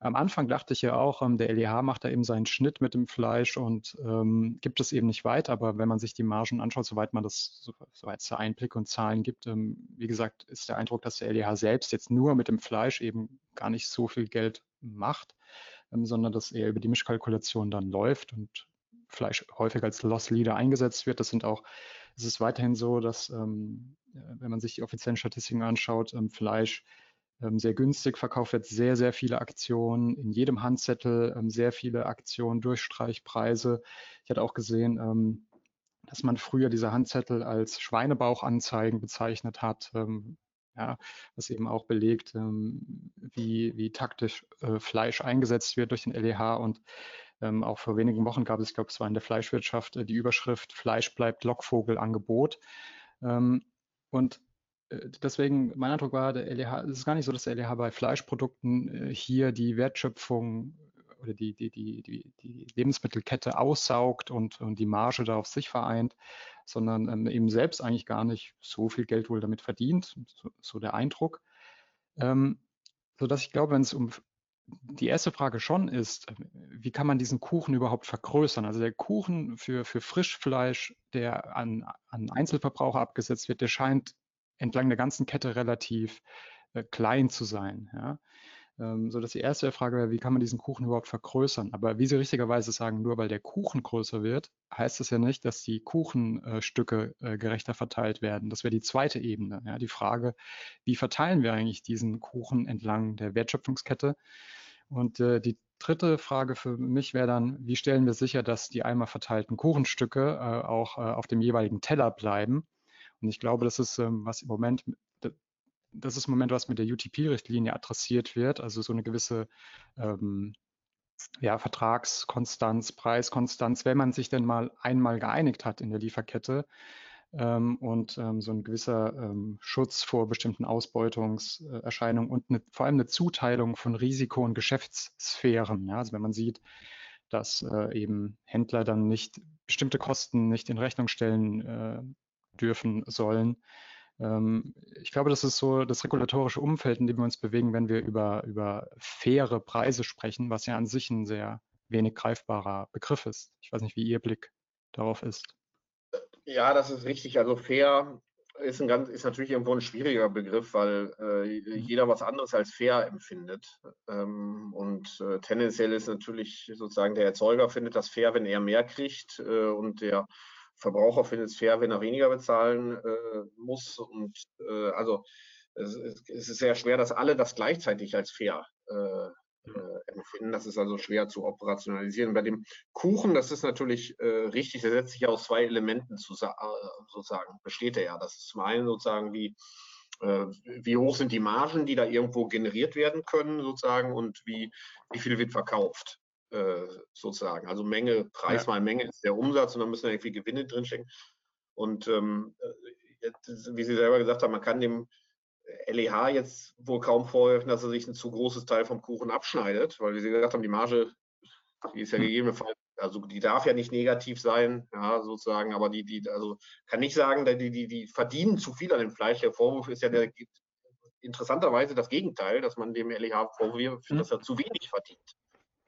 A: am Anfang dachte ich ja auch, ähm, der LEH macht da eben seinen Schnitt mit dem Fleisch und ähm, gibt es eben nicht weiter. Aber wenn man sich die Margen anschaut, soweit man das, soweit es da Einblick und Zahlen gibt, ähm, wie gesagt, ist der Eindruck, dass der LEH selbst jetzt nur mit dem Fleisch eben gar nicht so viel Geld macht, sondern dass er über die Mischkalkulation dann läuft und Fleisch häufig als Loss Leader eingesetzt wird. Das sind auch, es ist weiterhin so, dass ähm, wenn man sich die offiziellen Statistiken anschaut, ähm, Fleisch ähm, sehr günstig verkauft wird, sehr, sehr viele Aktionen, in jedem Handzettel ähm, sehr viele Aktionen, Durchstreichpreise. Ich hatte auch gesehen, ähm, dass man früher diese Handzettel als Schweinebauchanzeigen bezeichnet hat, ähm, ja, was eben auch belegt, ähm, wie, wie taktisch äh, Fleisch eingesetzt wird durch den LEH. Und ähm, auch vor wenigen Wochen gab es, ich glaube, es war in der Fleischwirtschaft, äh, die Überschrift Fleisch bleibt Lockvogelangebot. Ähm, und äh, deswegen, mein Eindruck war, der LEH, es ist gar nicht so, dass der LEH bei Fleischprodukten äh, hier die Wertschöpfung oder die, die, die, die, die Lebensmittelkette aussaugt und, und die Marge da auf sich vereint, sondern ähm, eben selbst eigentlich gar nicht so viel Geld wohl damit verdient, so, so der Eindruck. Ähm, sodass ich glaube, wenn es um die erste Frage schon ist, äh, wie kann man diesen Kuchen überhaupt vergrößern? Also der Kuchen für, für Frischfleisch, der an, an Einzelverbraucher abgesetzt wird, der scheint entlang der ganzen Kette relativ äh, klein zu sein. Ja? Ähm, so dass die erste Frage wäre, wie kann man diesen Kuchen überhaupt vergrößern? Aber wie Sie richtigerweise sagen, nur weil der Kuchen größer wird, heißt das ja nicht, dass die Kuchenstücke äh, gerechter verteilt werden. Das wäre die zweite Ebene. Ja? Die Frage, wie verteilen wir eigentlich diesen Kuchen entlang der Wertschöpfungskette? Und äh, die dritte Frage für mich wäre dann, wie stellen wir sicher, dass die einmal verteilten Kuchenstücke äh, auch äh, auf dem jeweiligen Teller bleiben? Und ich glaube, das ist, ähm, was im Moment, das ist im Moment, was mit der UTP-Richtlinie adressiert wird, also so eine gewisse ähm, ja, Vertragskonstanz, Preiskonstanz, wenn man sich denn mal einmal geeinigt hat in der Lieferkette ähm, und ähm, so ein gewisser ähm, Schutz vor bestimmten Ausbeutungserscheinungen und eine, vor allem eine Zuteilung von Risiko- und Geschäftssphären. Ja? Also wenn man sieht, dass äh, eben Händler dann nicht bestimmte Kosten nicht in Rechnung stellen äh, dürfen sollen. Ähm, ich glaube, das ist so das regulatorische Umfeld, in dem wir uns bewegen, wenn wir über, über faire Preise sprechen, was ja an sich ein sehr wenig greifbarer Begriff ist. Ich weiß nicht, wie Ihr Blick darauf ist.
B: Ja, das ist richtig. Also fair ist, ein ganz, ist natürlich irgendwo ein schwieriger Begriff, weil äh, mhm. jeder was anderes als fair empfindet. Ähm, und äh, tendenziell ist natürlich sozusagen der Erzeuger findet das fair, wenn er mehr kriegt äh, und der Verbraucher findet es fair, wenn er weniger bezahlen äh, muss. Und äh, also es, es, ist sehr schwer, dass alle das gleichzeitig als fair äh, äh, empfinden. Das ist also schwer zu operationalisieren. Bei dem Kuchen, das ist natürlich äh, richtig, der setzt sich aus zwei Elementen zu, äh, sozusagen, besteht er ja. Das ist zum einen sozusagen wie wie hoch sind die Margen, die da irgendwo generiert werden können, sozusagen, und wie, wie viel wird verkauft. Äh, sozusagen. Also Menge, Preis ja. mal Menge ist der Umsatz und dann müssen da irgendwie Gewinne drinstecken. Und ähm, äh, wie Sie selber gesagt haben, man kann dem LEH jetzt wohl kaum vorwerfen, dass er sich ein zu großes Teil vom Kuchen abschneidet, weil wie Sie gesagt haben, die Marge, die ist ja gegebenenfalls, also die darf ja nicht negativ sein, ja, sozusagen, aber die, die, also kann nicht sagen, die, die, die verdienen zu viel an dem Fleisch. Der Vorwurf ist ja der, interessanterweise das Gegenteil, dass man dem LEH vorwirft, hm. dass er zu wenig verdient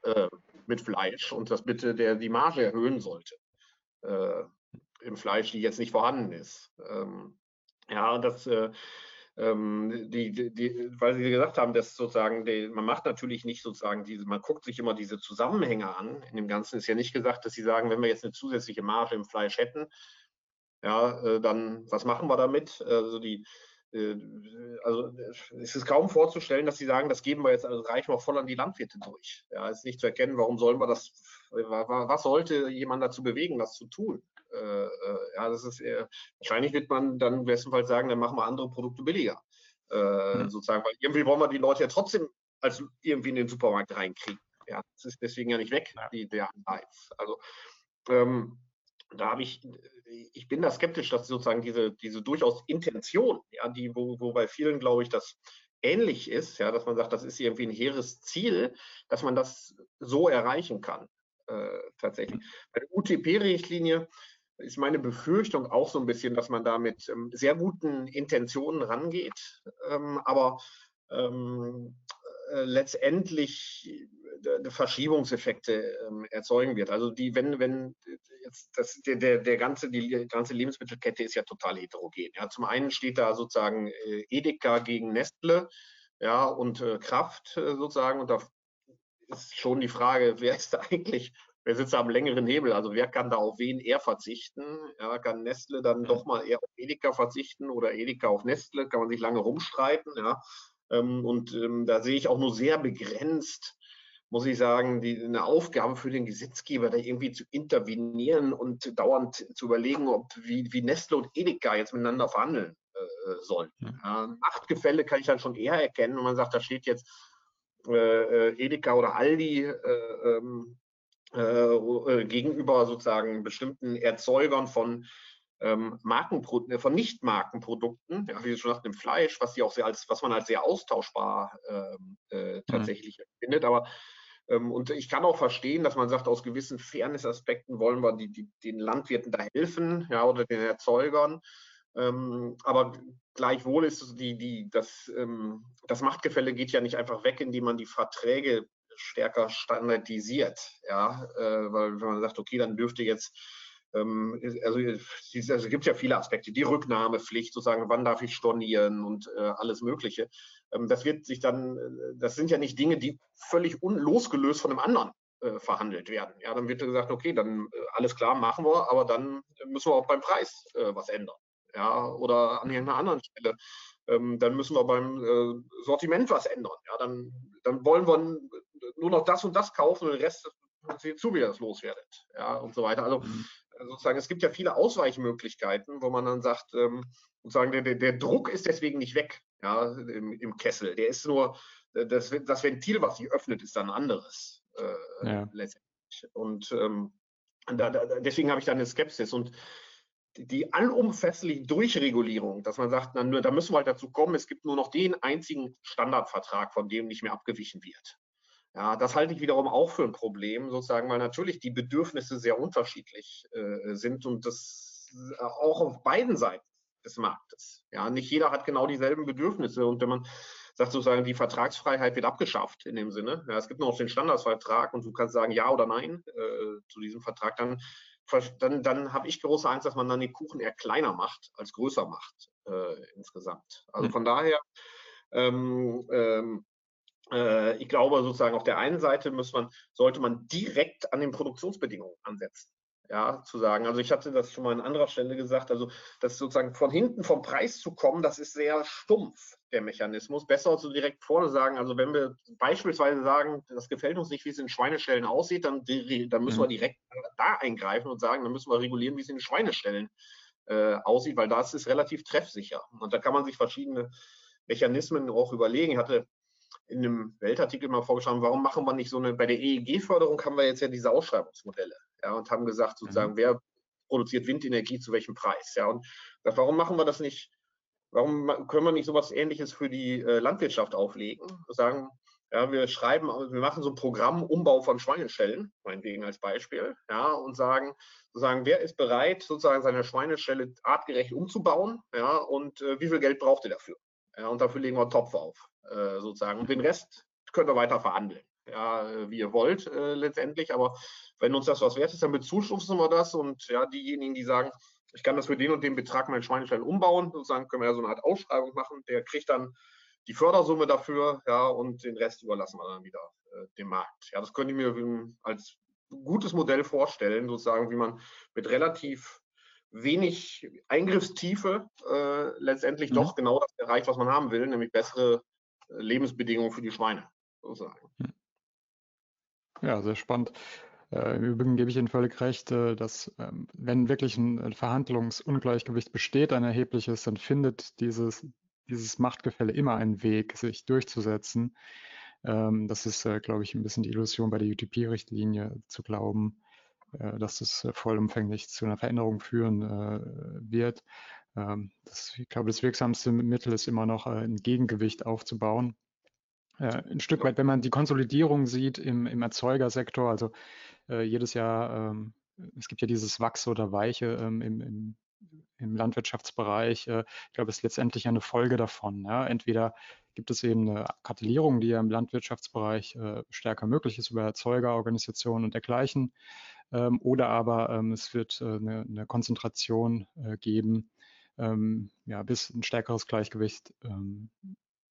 B: äh, mit Fleisch und das bitte der die Marge erhöhen sollte äh, im Fleisch, die jetzt nicht vorhanden ist. Ähm, ja, das äh, ähm, die, die, weil Sie gesagt haben, dass sozusagen, die, man macht natürlich nicht sozusagen diese, man guckt sich immer diese Zusammenhänge an. In dem Ganzen ist ja nicht gesagt, dass Sie sagen, wenn wir jetzt eine zusätzliche Marge im Fleisch hätten, ja, äh, dann was machen wir damit? Also die, also es ist kaum vorzustellen, dass sie sagen, das geben wir jetzt, also reichen wir voll an die Landwirte durch. Ja, es ist nicht zu erkennen, warum sollen wir das, was sollte jemand dazu bewegen, das zu tun? Äh, äh, ja, das ist eher, wahrscheinlich wird man dann im besten Fall sagen, dann machen wir andere Produkte billiger. Äh, mhm. Sozusagen, weil irgendwie wollen wir die Leute ja trotzdem als irgendwie in den Supermarkt reinkriegen. Ja, das ist deswegen ja nicht weg, ja. Die, der Anreiz. Also ähm, da habe ich, ich bin da skeptisch, dass sozusagen diese, diese durchaus Intention, ja, die, wo, wo bei vielen, glaube ich, das ähnlich ist, ja, dass man sagt, das ist irgendwie ein hehres Ziel, dass man das so erreichen kann, äh, tatsächlich. Bei der UTP-Richtlinie ist meine Befürchtung auch so ein bisschen, dass man da mit ähm, sehr guten Intentionen rangeht, ähm, aber ähm, äh, letztendlich äh, Verschiebungseffekte ähm, erzeugen wird. Also die, wenn, wenn jetzt das, der, der, der ganze, die ganze Lebensmittelkette ist ja total heterogen. Ja, zum einen steht da sozusagen äh, Edeka gegen Nestle, ja, und äh, Kraft äh, sozusagen. Und da ist schon die Frage, wer ist da eigentlich wer sitzt am längeren Hebel? Also wer kann da auf wen eher verzichten? Ja, kann Nestle dann doch mal eher auf Edeka verzichten oder Edeka auf Nestle? Kann man sich lange rumstreiten. Ja? Ähm, und ähm, da sehe ich auch nur sehr begrenzt, muss ich sagen, die, eine Aufgabe für den Gesetzgeber, da irgendwie zu intervenieren und dauernd zu überlegen, ob wie, wie Nestle und Edeka jetzt miteinander verhandeln äh, sollen. Ja, Machtgefälle kann ich dann schon eher erkennen, wenn man sagt, da steht jetzt äh, äh Edeka oder Aldi äh, ähm, äh, äh, gegenüber sozusagen bestimmten Erzeugern von ähm, Markenprodukten, von Nicht-Markenprodukten, ja, wie schon sagten, im Fleisch, was sie auch sehr als, was man als sehr austauschbar ähm, äh, tatsächlich mhm. findet. Aber ähm, und ich kann auch verstehen, dass man sagt, aus gewissen Fairness-Aspekten wollen wir die, die, den Landwirten da helfen, ja, oder den Erzeugern. Ähm, aber gleichwohl ist die, die, das, ähm, das Machtgefälle geht ja nicht einfach weg, indem man die Verträge stärker standardisiert. Ja, äh, weil wenn man sagt, okay, dann dürfte jetzt ähm, also, also gibt es ja viele Aspekte, die Rücknahmepflicht, sozusagen, wann darf ich stornieren und äh, alles Mögliche. Ähm, das wird sich dann, äh, das sind ja nicht Dinge, die völlig losgelöst von einem anderen äh, verhandelt werden. Ja, dann wird gesagt, okay, dann alles klar, machen wir, aber dann müssen wir auch beim Preis was ändern. Ja, oder an irgendeiner anderen Stelle. Ähm, dann müssen wir beim Sortiment was ändern. Ja, dann, dann wollen wir nur noch das und das kaufen und den Rest seht zu, wie ihr das loswerdet. Ja, und so weiter. Also mhm. Sozusagen, es gibt ja viele Ausweichmöglichkeiten, wo man dann sagt, ähm, sozusagen, der, der, Druck ist deswegen nicht weg, ja, im, im Kessel. Der ist nur, äh, das, das Ventil, was sich öffnet, ist dann anderes. Äh, ja. letztendlich. Und ähm, da, da, deswegen habe ich da eine Skepsis. Und die allumfässliche Durchregulierung, dass man sagt, na, nur, da müssen wir halt dazu kommen, es gibt nur noch den einzigen Standardvertrag, von dem nicht mehr abgewichen wird. Ja, das halte ich wiederum auch für ein Problem, sozusagen, weil natürlich die Bedürfnisse sehr unterschiedlich äh, sind und das äh, auch auf beiden Seiten des Marktes. Ja, nicht jeder hat genau dieselben Bedürfnisse und wenn man sagt sozusagen, die Vertragsfreiheit wird abgeschafft in dem Sinne. Ja, es gibt noch den Standardsvertrag und du kannst sagen ja oder nein äh, zu diesem Vertrag, dann, dann, dann habe ich große Angst, dass man dann den Kuchen eher kleiner macht als größer macht äh, insgesamt. Also hm. von daher ähm, ähm, äh, ich glaube sozusagen auf der einen Seite muss man, sollte man direkt an den Produktionsbedingungen ansetzen. Ja, zu sagen. Also ich hatte das schon mal an anderer Stelle gesagt, also das sozusagen von hinten vom Preis zu kommen, das ist sehr stumpf, der Mechanismus. Besser so direkt vorne sagen, also wenn wir beispielsweise sagen, das gefällt uns nicht, wie es in Schweineställen aussieht, dann, dann müssen mhm. wir direkt da eingreifen und sagen, dann müssen wir regulieren, wie es in Schweineställen äh, aussieht, weil das ist relativ treffsicher. Und da kann man sich verschiedene Mechanismen auch überlegen. Ich hatte in einem Weltartikel mal vorgeschlagen, warum machen wir nicht so eine, bei der EEG-Förderung haben wir jetzt ja diese Ausschreibungsmodelle, ja, und haben gesagt, sozusagen, mhm. wer produziert Windenergie zu welchem Preis, ja, und warum machen wir das nicht, warum können wir nicht sowas ähnliches für die äh, Landwirtschaft auflegen, sagen, ja, wir schreiben, wir machen so ein Programm Umbau von Schweineschellen, meinetwegen als Beispiel, ja, und sagen, sozusagen, wer ist bereit, sozusagen seine Schweineschelle artgerecht umzubauen, ja, und äh, wie viel Geld braucht ihr dafür? Ja, und dafür legen wir einen Topf auf. Äh, sozusagen. Und den Rest könnt ihr weiter verhandeln, ja, wie ihr wollt äh, letztendlich. Aber wenn uns das was wert ist, dann bezuschussen wir das. Und ja, diejenigen, die sagen, ich kann das für den und den Betrag meinen Schweinestall umbauen, sozusagen können wir ja so eine Art Ausschreibung machen. Der kriegt dann die Fördersumme dafür, ja, und den Rest überlassen wir dann wieder äh, dem Markt. Ja, das könnte ich mir als gutes Modell vorstellen, sozusagen, wie man mit relativ wenig Eingriffstiefe äh, letztendlich mhm. doch genau das erreicht, was man haben will, nämlich bessere Lebensbedingungen für die Schweine, sozusagen. Hm.
A: Ja, sehr spannend. Äh, Im Übrigen gebe ich Ihnen völlig recht, äh, dass ähm, wenn wirklich ein Verhandlungsungleichgewicht besteht, ein erhebliches, dann findet dieses, dieses Machtgefälle immer einen Weg, sich durchzusetzen. Ähm, das ist, äh, glaube ich, ein bisschen die Illusion bei der UTP-Richtlinie zu glauben, dass das vollumfänglich zu einer Veränderung führen wird. Ähm, das, ich glaube, das wirksamste Mittel ist immer noch äh, ein Gegengewicht aufzubauen. Äh, ein Stück weit, wenn man die Konsolidierung sieht im, im Erzeugersektor, also äh, jedes Jahr, ähm, es gibt ja dieses Wachs oder Weiche ähm, im, im, im, Landwirtschaftsbereich. Äh, ich glaube, ist letztendlich eine Folge davon. Ja? Entweder gibt es eben eine Kartellierung, die ja im Landwirtschaftsbereich äh, stärker möglich ist über Erzeugerorganisationen und dergleichen, ähm, oder aber ähm, es wird äh, eine, eine, Konzentration geben ähm, ja, bis ein stärkeres Gleichgewicht ähm,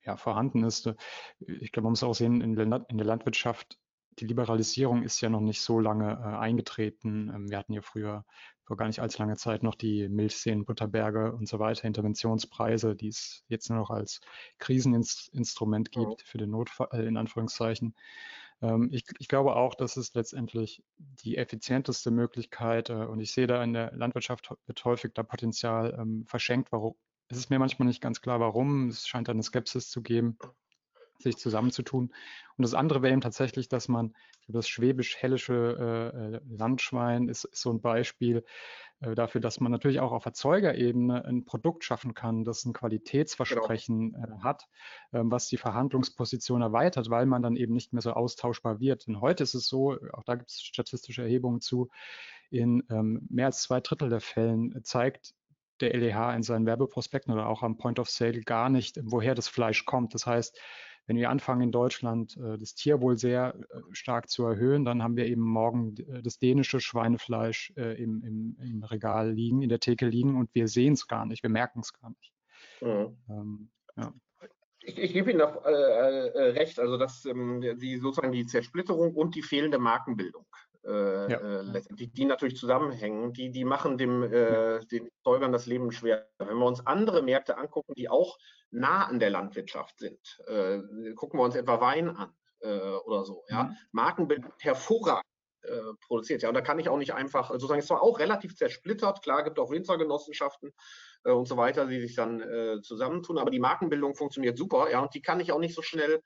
A: ja, vorhanden ist. Ich glaube, man muss auch sehen, in der Landwirtschaft, die Liberalisierung ist ja noch nicht so lange äh, eingetreten. Ähm, wir hatten ja früher vor gar nicht allzu langer Zeit noch die Milchseen, Butterberge und so weiter, Interventionspreise, die es jetzt nur noch als Kriseninstrument gibt oh. für den Notfall, äh, in Anführungszeichen. Ähm, ich, ich, glaube auch, dass es letztendlich die effizienteste Möglichkeit äh, und ich sehe da in der Landwirtschaft wird häufig da Potenzial ähm, verschenkt. Warum? Es ist mir manchmal nicht ganz klar, warum. Es scheint da eine Skepsis zu geben sich zusammenzutun. Und das andere wäre eben tatsächlich, dass man, das schwäbisch-hellische äh, äh, Landschwein ist, ist, so ein Beispiel äh, dafür, dass man natürlich auch auf Erzeugerebene ein Produkt schaffen kann, das ein Qualitätsversprechen genau. äh, hat, ähm, was die Verhandlungsposition erweitert, weil man dann eben nicht mehr so austauschbar wird. Denn heute ist es so, auch da gibt es statistische Erhebungen zu, in ähm, mehr als zwei Drittel der Fällen zeigt der LEH in seinen Werbeprospekten oder auch am Point of Sale gar nicht, woher das Fleisch kommt. Das heißt, wenn wir anfangen in Deutschland äh, das Tierwohl sehr äh, stark zu erhöhen, dann haben wir eben morgen äh, das dänische Schweinefleisch im, im, im, Regal liegen, in der Theke liegen und wir sehen es gar nicht, wir merken es gar nicht. Mhm.
B: Ähm, ja. Ich, ich, gebe Ihnen auch äh, äh, recht, also dass ähm, die sozusagen die Zersplitterung und die fehlende Markenbildung äh, ja. letztendlich, die natürlich zusammenhängen, die, die machen dem, den Säugern das Leben schwer. Wenn wir uns andere Märkte angucken, die auch nah an der Landwirtschaft sind. Äh, gucken wir uns etwa Wein an äh, oder so. Ja? Mhm. Markenbild hervorragend äh, produziert. Ja, und da kann ich auch nicht einfach, sozusagen, es war auch relativ zersplittert. Klar, gibt auch Winzergenossenschaften äh, und so weiter, die sich dann äh, zusammentun, aber die Markenbildung funktioniert super. Ja, und die kann ich auch nicht so schnell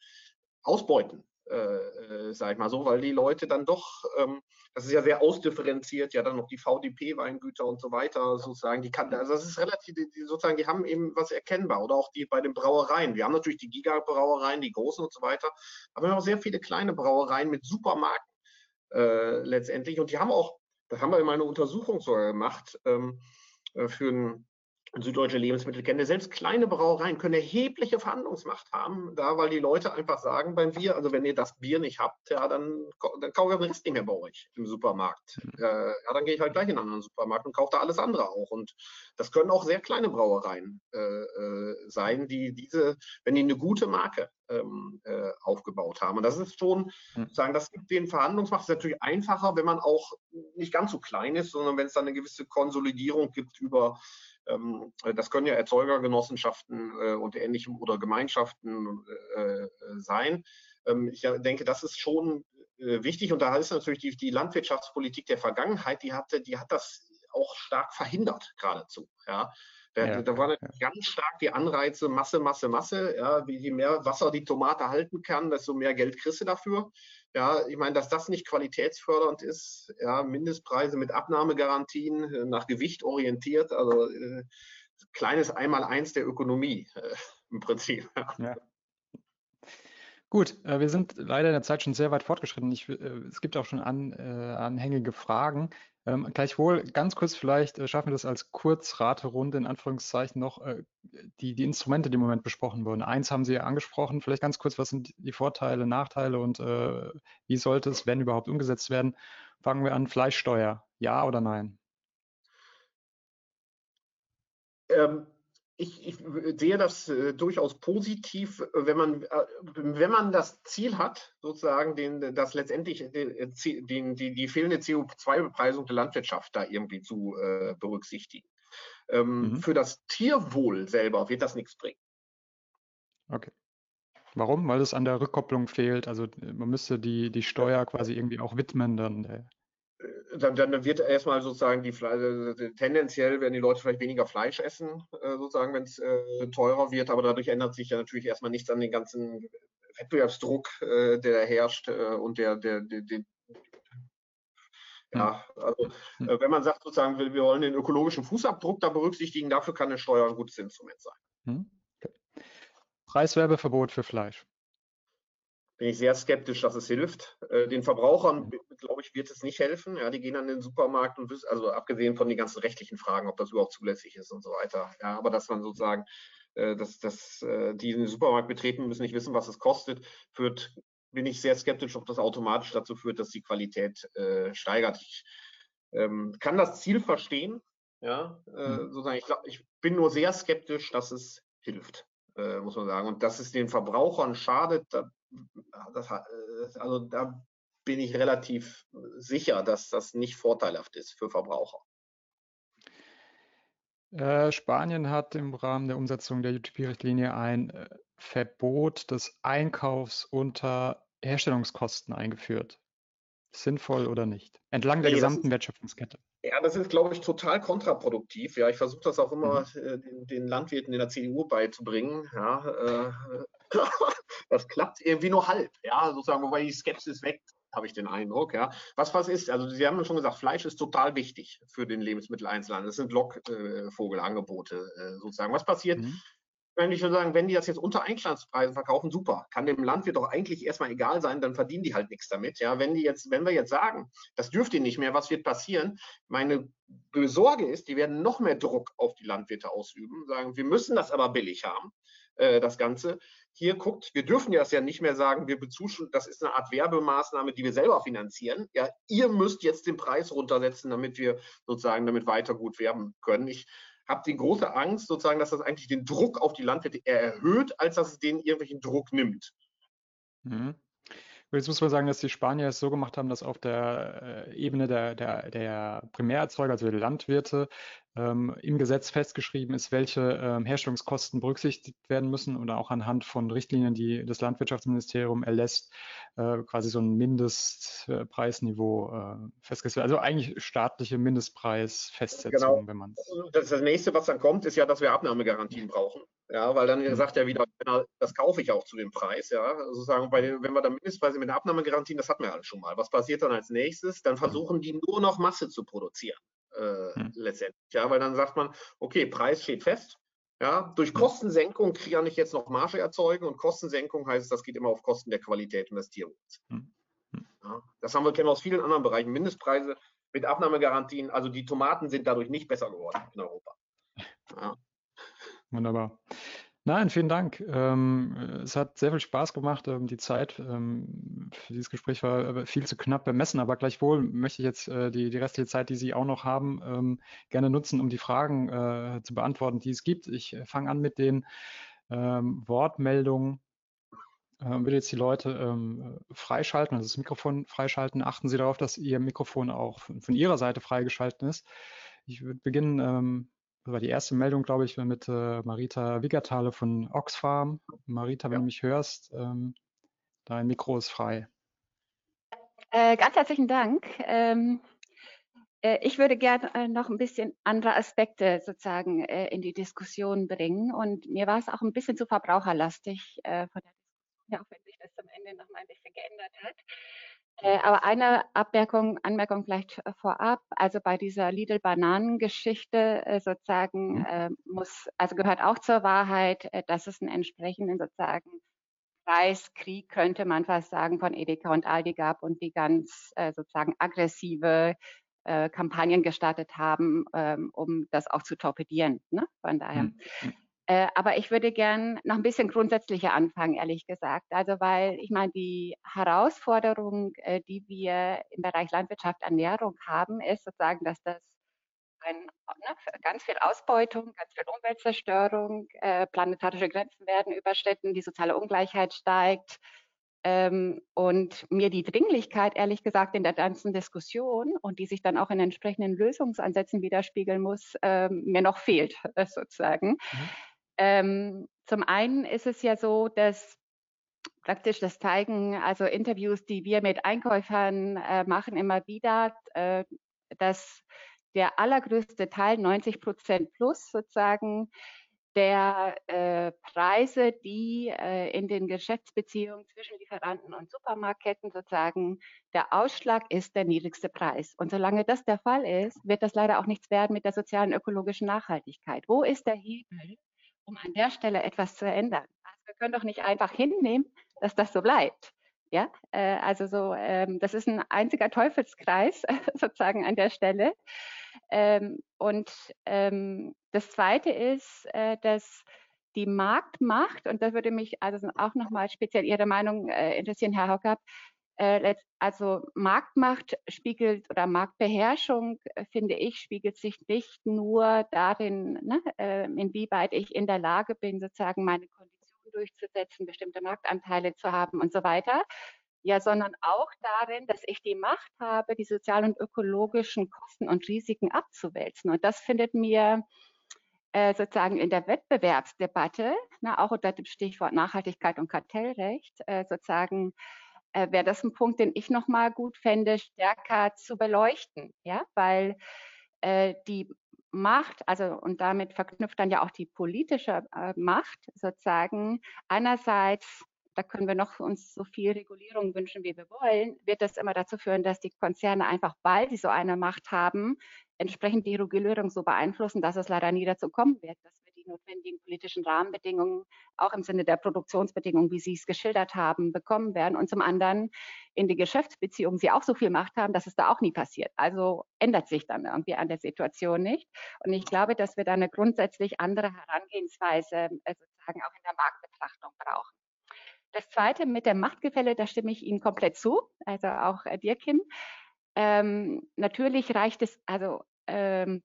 B: ausbeuten. Äh, äh, sag ich mal so, weil die Leute dann doch, ähm, das ist ja sehr ausdifferenziert, ja dann noch die VDP-Weingüter und so weiter sozusagen, die kann, also das ist relativ, die, sozusagen, die haben eben was erkennbar oder auch die bei den Brauereien. Wir haben natürlich die Giga-Brauereien, die großen und so weiter, aber wir haben auch sehr viele kleine Brauereien mit Supermarken äh, letztendlich und die haben auch, das haben wir in meiner Untersuchung sogar gemacht, ähm, äh, für ein süddeutsche Lebensmittelkette, selbst kleine Brauereien können erhebliche Verhandlungsmacht haben, da weil die Leute einfach sagen beim Bier, also wenn ihr das Bier nicht habt, ja, dann, dann kaufe ich den Rest nicht mehr bei euch im Supermarkt. Äh, ja, dann gehe ich halt gleich in einen anderen Supermarkt und kaufe da alles andere auch. Und das können auch sehr kleine Brauereien äh, äh sein, die diese, wenn die eine gute Marke ähm, äh, aufgebaut haben. Und das ist schon, mhm. sagen, das gibt den Verhandlungsmacht. Ist natürlich einfacher, wenn man auch nicht ganz so klein ist, sondern wenn es dann eine gewisse Konsolidierung gibt über das können ja Erzeugergenossenschaften äh, und ähnlichem oder Gemeinschaften äh, sein. Ähm, ich denke, das ist schon äh, wichtig und da ist natürlich die, die Landwirtschaftspolitik der Vergangenheit, die hatte, die hat das auch stark verhindert geradezu. Ja. Da, ja, da waren ganz stark die Anreize, Masse, Masse, Masse. Ja, wie je mehr Wasser die Tomate halten kann, desto mehr Geld kriegst du dafür. Ja, ich meine, dass das nicht qualitätsfördernd ist, ja, Mindestpreise mit Abnahmegarantien äh, nach Gewicht orientiert, also äh, kleines Einmaleins der Ökonomie äh, im Prinzip. Ja.
A: Gut, äh, wir sind leider in der Zeit schon sehr weit fortgeschritten. Ich, äh, es gibt auch schon an, äh, anhängige Fragen. Ähm, gleichwohl, ganz kurz vielleicht, äh, schaffen wir das als Kurzraterunde in Anführungszeichen noch, äh, die, die Instrumente, die im Moment besprochen wurden. Eins haben Sie ja angesprochen, vielleicht ganz kurz, was sind die Vorteile, Nachteile und äh, wie sollte es, wenn überhaupt, umgesetzt werden? Fangen wir an, Fleischsteuer, ja oder nein?
B: Ähm, ich, ich, sehe das äh, durchaus positiv, wenn man, äh, wenn man das Ziel hat, sozusagen, den, das letztendlich äh, den, die, die fehlende CO2-Bepreisung der Landwirtschaft da irgendwie zu äh, berücksichtigen. Ähm, mhm. Für das Tierwohl selber wird das nichts bringen.
A: Okay. Warum? Weil es an der Rückkopplung fehlt. Also man müsste die, die Steuer quasi irgendwie auch widmen dann
B: dann, dann, wird erstmal sozusagen die Fle äh, tendenziell werden die Leute vielleicht weniger Fleisch essen, äh, sozusagen, wenn es äh, teurer wird, aber dadurch ändert sich ja natürlich erstmal nichts an den ganzen Wettbewerbsdruck, äh, der da herrscht und der, der, der, der ja, also hm. wenn man sagt sozusagen, wir, wir wollen den ökologischen Fußabdruck da berücksichtigen, dafür kann eine Steuer ein gutes Instrument sein. Hm.
A: Okay. Preiswerbeverbot für Fleisch
B: bin ich sehr skeptisch, dass es hilft. Den Verbrauchern, glaube ich, wird es nicht helfen. Ja, die gehen an den Supermarkt und wissen, also abgesehen von den ganzen rechtlichen Fragen, ob das überhaupt zulässig ist und so weiter. Ja, aber dass man sozusagen, äh, dass, dass äh, die den Supermarkt betreten müssen, nicht wissen, was es kostet, führt, bin ich sehr skeptisch, ob das automatisch dazu führt, dass die Qualität äh, steigert. Ich ähm, kann das Ziel verstehen. Ja, äh, hm. sozusagen, ich, glaub, ich bin nur sehr skeptisch, dass es hilft, äh, muss man sagen. Und dass es den Verbrauchern schadet, da das, äh, also da bin ich relativ sicher, dass das nicht vorteilhaft ist für Verbraucher.
A: Äh, Spanien hat im Rahmen der Umsetzung der UTP-Richtlinie ein äh, Verbot des Einkaufs unter Herstellungskosten eingeführt. Sinnvoll oder nicht? Entlang der nee, gesamten ist, Wertschöpfungskette.
B: Ja, das ist, glaube ich, total kontraproduktiv. Ja, ich versuche das auch immer mhm. Äh, den, den, Landwirten in der CDU beizubringen. Ja, äh, das klappt irgendwie nur halb. Ja, sozusagen, wobei die Skepsis weg habe ich den Eindruck. Ja. Was was ist, also Sie haben schon gesagt, Fleisch ist total wichtig für den Lebensmitteleinzelhandel. Das sind Lockvogelangebote äh, sozusagen. Was passiert, mhm. wenn ich würde sagen, wenn die das jetzt unter Einstandspreisen verkaufen, super. Kann dem Landwirt doch eigentlich erstmal egal sein, dann verdienen die halt nichts damit. Ja, wenn die jetzt, wenn wir jetzt sagen, das dürft ihr nicht mehr, was wird passieren? Meine Besorge ist, die werden noch mehr Druck auf die Landwirte ausüben, sagen, wir müssen das aber billig haben, äh, das Ganze hier guckt, wir dürfen das ja nicht mehr sagen, wir bezuschussen, das ist eine Art Werbemaßnahme, die wir selber finanzieren. Ja, ihr müsst jetzt den Preis runtersetzen, damit wir sozusagen damit weiter gut werben können. Ich habe die große Angst sozusagen, dass das eigentlich den Druck auf die Landwirte erhöht, als dass es denen irgendwelchen Druck nimmt.
A: Mhm. Jetzt muss man sagen, dass die Spanier es so gemacht haben, dass auf der äh, Ebene der, der, der Primärerzeuger, also der Landwirte, ähm, im Gesetz festgeschrieben ist, welche ähm, Herstellungskosten berücksichtigt werden müssen oder auch anhand von Richtlinien, die das Landwirtschaftsministerium erlässt, äh, quasi so ein Mindestpreisniveau äh, festgesetzt wird. Also eigentlich staatliche Mindestpreisfestsetzung,
B: genau. wenn man das, das nächste, was dann kommt, ist ja, dass wir Abnahmegarantien brauchen. Ja, weil dann mhm. sagt er wieder, das kaufe ich auch zu dem Preis. Ja, also sagen, bei den, wenn wir dann Mindestpreise mit Abnahmegarantien, das hatten wir halt schon mal. Was passiert dann als nächstes? Dann versuchen die nur noch Masse zu produzieren äh, hm. letztendlich. Ja, weil dann sagt man, okay, Preis steht fest. Ja, durch hm. Kostensenkung kann ich jetzt noch Marge erzeugen und Kostensenkung heißt, das geht immer auf Kosten der Qualität und des Tierwohls. Hm. hm. Ja, das haben wir kennen aus vielen anderen Bereichen. Mindestpreise mit Abnahmegarantien. Also die Tomaten sind dadurch nicht besser geworden in Europa.
A: Ja. Wunderbar. Nein, vielen Dank. Ähm, es hat sehr viel Spaß gemacht. Ähm, die Zeit ähm, für dieses Gespräch war viel zu knapp bemessen, aber gleichwohl möchte ich jetzt äh, die, die restliche Zeit, die Sie auch noch haben, ähm, gerne nutzen, um die Fragen äh, zu beantworten, die es gibt. Ich äh, fange an mit den ähm, Wortmeldungen. Ähm, will jetzt die Leute freischalten, also das Mikrofon freischalten. Achten Sie darauf, dass Ihr Mikrofon auch von, von Ihrer Seite freigeschalten ist. Ich würde beginnen das war die erste Meldung, glaube ich, mit äh, Marita Wiggertale von Oxfam. Marita, wenn ja. du mich hörst, ähm, dein Mikro ist frei.
C: Äh, ganz herzlichen Dank. Ähm, äh, ich würde gerne äh, noch ein bisschen andere Aspekte sozusagen äh, in die Diskussion bringen. Und mir war es auch ein bisschen zu verbraucherlastig äh, von der Diskussion, auch wenn sich das am Ende noch mal ein bisschen geändert hat. Äh, aber eine Abmerkung, Anmerkung vielleicht vorab. Also bei dieser Lidl-Bananen-Geschichte äh, sozusagen mhm. äh, muss, also gehört auch zur Wahrheit, äh, dass es einen entsprechenden sozusagen Preiskrieg, könnte man fast sagen, von Edeka und Aldi gab und die ganz sozusagen aggressive Kampagnen gestartet haben, ähm, um das auch zu torpedieren. Ne? Von daher. Mhm. Äh, aber ich würde gern noch ein bisschen grundsätzlicher anfangen, ehrlich gesagt. Also weil ich meine, die Herausforderung, äh, die wir im Bereich Landwirtschaft, Ernährung haben, ist sozusagen, dass das ein, ne, ganz viel Ausbeutung, ganz viel Umweltzerstörung, äh, planetarische Grenzen werden überschritten, die soziale Ungleichheit steigt. Ähm, und mir die Dringlichkeit, ehrlich gesagt, in der ganzen Diskussion und die sich dann auch in entsprechenden Lösungsansätzen widerspiegeln muss, ähm, mir noch fehlt, sozusagen. Mhm. Ähm, zum einen ist es ja so, dass praktisch das zeigen, also Interviews, die wir mit Einkäufern äh, machen, immer wieder, äh, dass der allergrößte Teil, 90 Prozent plus sozusagen, der äh, Preise, die äh, in den Geschäftsbeziehungen zwischen Lieferanten und Supermarktketten sozusagen der Ausschlag ist der niedrigste Preis. Und solange das der Fall ist, wird das leider auch nichts werden mit der sozialen ökologischen Nachhaltigkeit. Wo ist der Hebel, um an der Stelle etwas zu ändern. Also wir können doch nicht einfach hinnehmen, dass das so bleibt. Ja, äh, also so, ähm, das ist ein einziger Teufelskreis sozusagen an der Stelle. Ähm, und ähm, das Zweite ist, äh, dass die Marktmacht, und da würde mich also auch nochmal speziell Ihre Meinung äh, interessieren, Herr Hockab, äh, also Marktmacht spiegelt oder Marktbeherrschung, äh, finde ich, spiegelt sich nicht nur darin, ne, äh, inwieweit ich in der Lage bin, sozusagen meine Konditionen durchzusetzen, bestimmte Marktanteile zu haben und so weiter, ja, sondern auch darin, dass ich die Macht habe, die sozialen und ökologischen Kosten und Risiken abzuwälzen. Und das findet mir äh, sozusagen in der Wettbewerbsdebatte, na, auch unter dem Stichwort Nachhaltigkeit und Kartellrecht, äh, sozusagen äh, wäre das ein Punkt, den ich nochmal gut fände, stärker zu beleuchten, ja, weil äh, die Macht, also und damit verknüpft dann ja auch die politische äh, Macht sozusagen. Einerseits da können wir noch uns so viel Regulierung wünschen, wie wir wollen, wird das immer dazu führen, dass die Konzerne einfach, weil sie so eine Macht haben, entsprechend die Regulierung so beeinflussen, dass es leider nie dazu kommen wird, dass die notwendigen politischen Rahmenbedingungen auch im Sinne der Produktionsbedingungen, wie Sie es geschildert haben, bekommen werden. Und zum anderen in die Geschäftsbeziehungen sie auch so viel Macht haben, dass es da auch nie passiert. Also ändert sich dann irgendwie an der Situation nicht. Und ich glaube, dass wir da eine grundsätzlich andere Herangehensweise äh, sozusagen auch in der Marktbetrachtung brauchen. Das Zweite mit dem Machtgefälle, da stimme ich Ihnen komplett zu, also auch äh, dir, Kim. Ähm, natürlich reicht es, also ähm,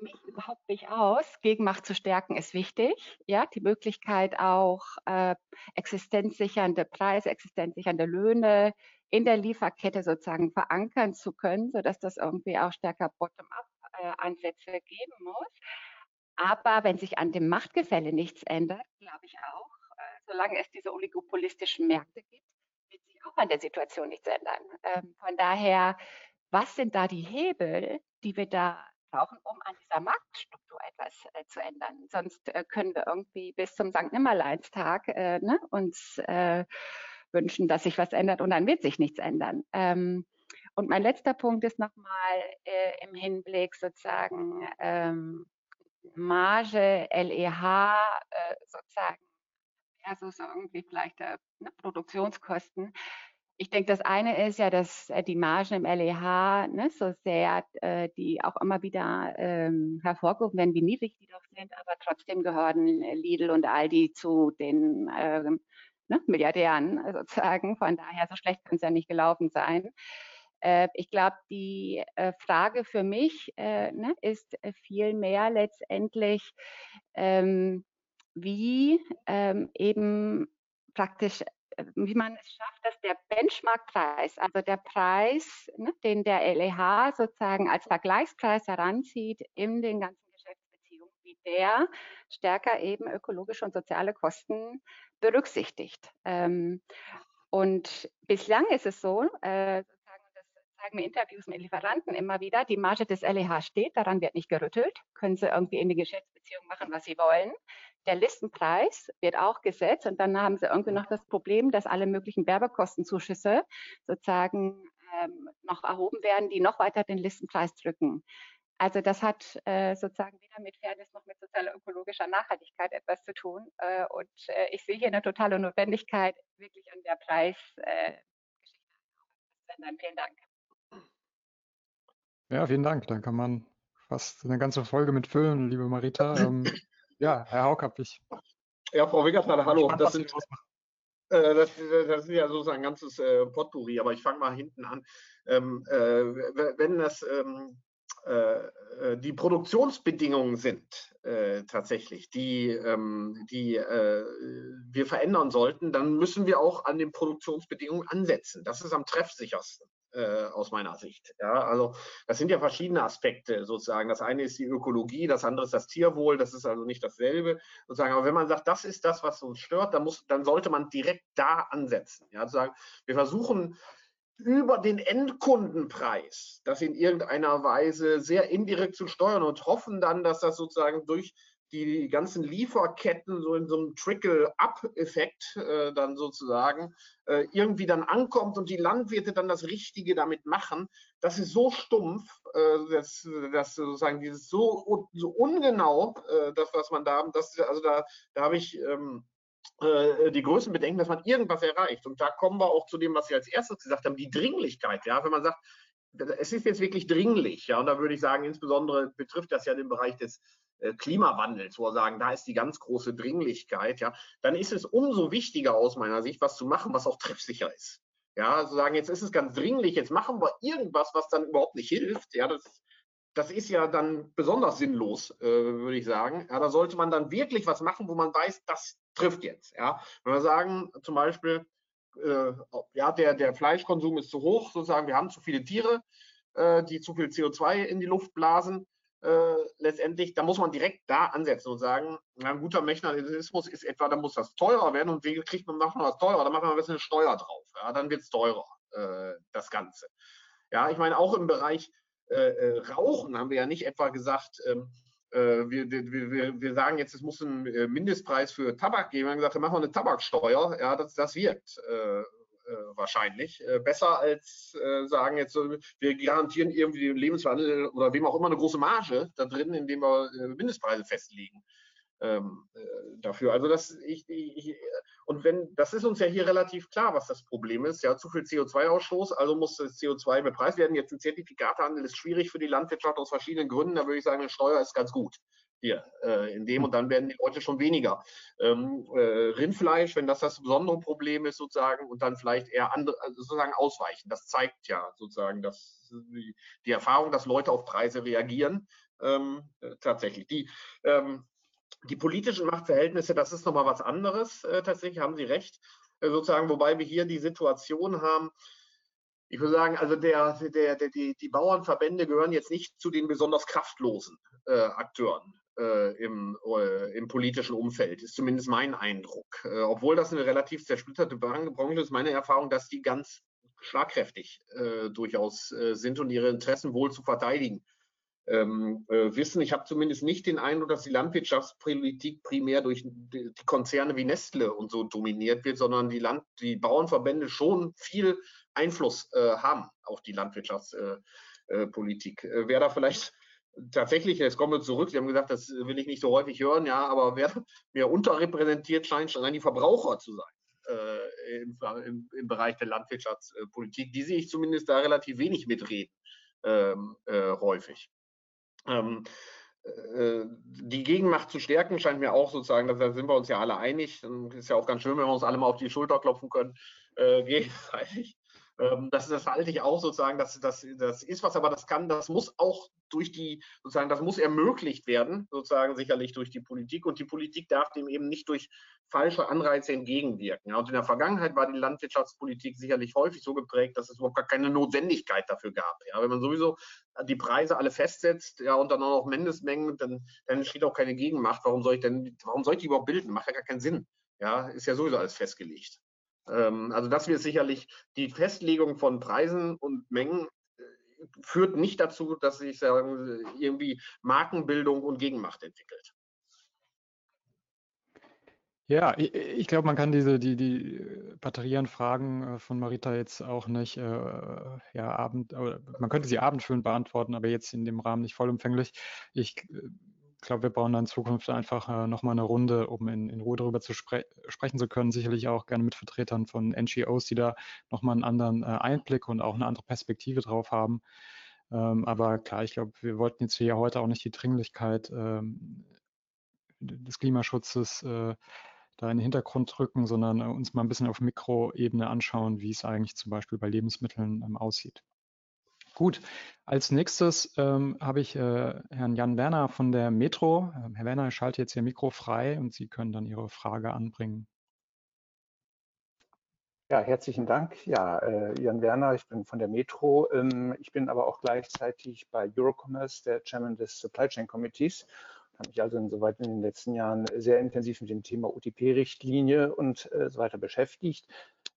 C: für mich überhaupt nicht aus. Gegenmacht zu stärken ist wichtig. Ja, die Möglichkeit auch äh, existenzsichernde Preise, existenzsichernde Löhne in der Lieferkette sozusagen verankern zu können, sodass das irgendwie auch stärker Bottom-up-Ansätze äh, geben muss. Aber wenn sich an dem Machtgefälle nichts ändert, glaube ich auch, solange es diese oligopolistischen Märkte gibt, wird sich auch an der Situation nichts ändern. Ähm, von daher, was sind da die Hebel, die wir da brauchen, um an dieser Marktstruktur etwas äh, zu ändern? Sonst äh, können wir irgendwie bis zum St. Nimmerleinstag äh, ne, uns äh, wünschen, dass sich was ändert und dann wird sich nichts ändern. Ähm, und mein letzter Punkt ist nochmal äh, im Hinblick sozusagen ähm, Marge, LEH, äh, sozusagen versus irgendwie vielleicht ne, Produktionskosten. Ich denke, das eine ist ja, dass äh, die Margen im LEH ne, so sehr, äh, die auch immer wieder ähm, hervorgehoben werden, wie niedrig die doch sind, aber trotzdem gehören Lidl und Aldi zu den ähm, ne, Milliardären sozusagen. Von daher, so schlecht kann es ja nicht gelaufen sein. Äh, ich glaube, die äh, Frage für mich äh, ne, ist viel mehr letztendlich, ähm, wie ähm, eben praktisch, äh, wie man es schafft, dass der Benchmarkpreis, also der Preis, ne, den der LEH sozusagen als Vergleichspreis heranzieht in den ganzen Geschäftsbeziehungen, wie der stärker eben ökologische und soziale Kosten berücksichtigt. Ähm, und bislang ist es so, äh, zeigen mir Interviews mit Lieferanten immer wieder, die Marge des LEH steht, daran wird nicht gerüttelt, können sie irgendwie in die Geschäftsbeziehung machen, was sie wollen. Der Listenpreis wird auch gesetzt und dann haben sie irgendwie noch das Problem, dass alle möglichen Werbekostenzuschüsse sozusagen ähm, noch erhoben werden, die noch weiter den Listenpreis drücken. Also das hat äh, sozusagen weder mit Fairness noch mit sozialer ökologischer Nachhaltigkeit etwas zu tun. Äh, und äh, ich sehe hier eine totale Notwendigkeit, wirklich an der Preisgeschichte äh, zu ändern. Vielen Dank.
A: Ja, vielen Dank. Da kann man fast eine ganze Folge mit füllen, liebe Marita. Ähm, ja, Herr Haukapp, ich.
B: Ja, Frau Wiggerthaler, hallo. Spannend, das, sind, äh, das, das, ist ja sozusagen ein ganzes äh, Potpourri, aber ich fange mal hinten an. Ähm, äh, wenn das ähm, äh, äh, die Produktionsbedingungen sind äh, tatsächlich, die, ähm, die wir verändern sollten, dann müssen wir auch an den Produktionsbedingungen ansetzen. Das ist am treffsichersten äh, aus meiner Sicht. Ja, also das sind ja verschiedene Aspekte sozusagen. Das eine ist die Ökologie, das andere ist das Tierwohl. Das ist also nicht dasselbe sozusagen. Aber wenn man sagt, das ist das, was uns stört, dann muss, dann sollte man direkt da ansetzen. Ja, sozusagen, wir versuchen über den Endkundenpreis das in irgendeiner Weise sehr indirekt zu steuern und hoffen dann, dass das sozusagen durch die ganzen Lieferketten so in so einem Trickle-up-Effekt äh, dann sozusagen äh, irgendwie dann ankommt und die Landwirte dann das Richtige damit machen, das ist so stumpf, äh, dass, dass sozusagen dieses so, so ungenau, äh, das was man da, das, also da, da habe ich ähm, äh, die größten Bedenken, dass man irgendwas erreicht. Und da kommen wir auch zu dem, was Sie als erstes gesagt haben, die Dringlichkeit. Ja, wenn man sagt, es ist jetzt wirklich dringlich, ja, und da würde ich sagen, insbesondere betrifft das ja den Bereich des äh, wir sagen, da ist die ganz große Dringlichkeit, ja, dann ist es umso wichtiger aus meiner Sicht, was zu machen, was auch treffsicher ist. Ja, also sagen, jetzt ist es ganz dringlich, jetzt machen wir irgendwas, was dann überhaupt nicht hilft. Ja, das, das ist ja dann besonders sinnlos, äh, würde ich sagen. Ja, da sollte man dann wirklich was machen, wo man weiß, das trifft jetzt. Ja, wenn wir sagen, zum Beispiel, äh, ja, der, der Fleischkonsum ist zu hoch, sozusagen, wir haben zu viele Tiere, äh, die zu viel CO2 in die Luft blasen. Äh, letztendlich, da muss man direkt da ansetzen und sagen, ein guter Mechanismus ist etwa, da muss das teurer werden und wie kriegt man, macht man das teurer? Da machen wir ein bisschen Steuer drauf. Ja, dann wird es teurer, äh, das Ganze. Ja, ich meine, auch im Bereich äh, äh, Rauchen haben wir ja nicht etwa gesagt, ähm, äh, wir, wir, wir, sagen jetzt, es muss einen Mindestpreis für Tabak geben. Wir haben gesagt, machen wir eine Tabaksteuer. Ja, das, das wirkt wahrscheinlich. Äh, besser als äh, sagen jetzt, wir garantieren irgendwie den Lebenswandel oder wem auch immer eine große Marge da drin, indem wir Mindestpreise festlegen. Ähm, dafür. Also das ich, ich, und wenn das ist uns ja hier relativ klar, was das Problem ist. Ja, zu viel CO2-Ausstoß, also muss das CO2 bepreist werden. Jetzt ein Zertifikatehandel ist schwierig für die Landwirtschaft aus verschiedenen Gründen. Da würde ich sagen, eine Steuer ist ganz gut hier äh, in dem und dann werden die Leute schon weniger. Ähm, äh, Rindfleisch, wenn das das besondere Problem ist sozusagen und dann vielleicht eher andere, also sozusagen ausweichen. Das zeigt ja sozusagen dass die, die Erfahrung, dass Leute auf Preise reagieren. Ähm, äh, tatsächlich. Die, ähm, die politischen Machtverhältnisse, das ist nochmal was anderes. Äh, tatsächlich haben Sie recht. Äh, sozusagen, wobei wir hier die Situation haben, ich würde sagen, also der, der, der, die, die Bauernverbände gehören jetzt nicht zu den besonders kraftlosen äh, Akteuren äh, im, äh, im, politischen Umfeld, ist zumindest mein Eindruck. Äh, obwohl das eine relativ zersplitterte Branche ist, meine Erfahrung, dass die ganz schlagkräftig äh, durchaus äh, sind und ihre Interessen wohl zu verteidigen ähm, äh, wissen. Ich habe zumindest nicht den Eindruck, dass die Landwirtschaftspolitik primär durch die Konzerne wie Nestle und so dominiert wird, sondern die, Land die Bauernverbände schon viel Einfluss haben auf die Landwirtschaftspolitik. wer da vielleicht tatsächlich, jetzt kommen wir zurück, Sie haben gesagt, das will ich nicht so häufig hören, ja, aber wer mir unterrepräsentiert scheint, scheinen die Verbraucher zu sein äh, im, im, im, Bereich der Landwirtschaftspolitik. Die sehe ich zumindest da relativ wenig mitreden, ähm, äh, häufig. Ähm, äh, die Gegenmacht zu stärken scheint mir auch sozusagen, da sind wir uns ja alle einig. Ist ja auch ganz schön, wenn wir uns alle mal auf die Schulter klopfen können, äh, gegenseitig. Ähm, das, das halte ich auch sozusagen, dass das, das ist was, aber das kann, das muss auch durch die, sozusagen, das muss ermöglicht werden, sozusagen sicherlich durch die Politik. Und die Politik darf dem eben nicht durch falsche Anreize entgegenwirken. Und in der Vergangenheit war die Landwirtschaftspolitik sicherlich häufig so geprägt, dass es überhaupt gar keine Notwendigkeit dafür gab. Ja, wenn man sowieso die Preise alle festsetzt, ja, und dann auch noch Mindestmengen, dann, dann entsteht auch keine Gegenmacht. Warum soll ich denn, warum soll ich die überhaupt bilden? Macht ja gar keinen Sinn. Ja, ist ja sowieso alles festgelegt. Ähm, also das wird sicherlich die Festlegung von Preisen und Mengen äh, führt nicht dazu, dass sich sagen, irgendwie Markenbildung und Gegenmacht entwickelt.
A: Ja, ich, ich glaube, man kann diese die, die Batterienfragen äh, von Marita jetzt auch nicht äh, ja, abend, man könnte sie abendfüllend beantworten, aber jetzt in dem Rahmen nicht vollumfänglich. Ich ich glaube, wir bauen dann in Zukunft einfach äh, nochmal eine Runde, um in, in Ruhe darüber zu spre sprechen zu können. Sicherlich auch gerne mit Vertretern von NGOs, die da nochmal einen anderen äh, Einblick und auch eine andere Perspektive drauf haben. Ähm, aber klar, ich glaube, wir wollten jetzt hier heute auch nicht die Dringlichkeit ähm, des Klimaschutzes äh, da in den Hintergrund drücken, sondern äh, uns mal ein bisschen auf Mikroebene anschauen, wie es eigentlich zum Beispiel bei Lebensmitteln ähm, aussieht. Gut, als nächstes ähm, habe ich äh, Herrn Jan Werner von der Metro. Ähm, Herr Werner, ich schalte jetzt Ihr Mikro frei und Sie können dann Ihre Frage anbringen.
D: Ja, herzlichen Dank. Ja, äh, Jan Werner, ich bin von der Metro. Ähm, ich bin aber auch gleichzeitig bei Eurocommerce, der Chairman des Supply Chain Committees. Habe mich also insoweit in den letzten Jahren sehr intensiv mit dem Thema UTP-Richtlinie und äh, so weiter beschäftigt.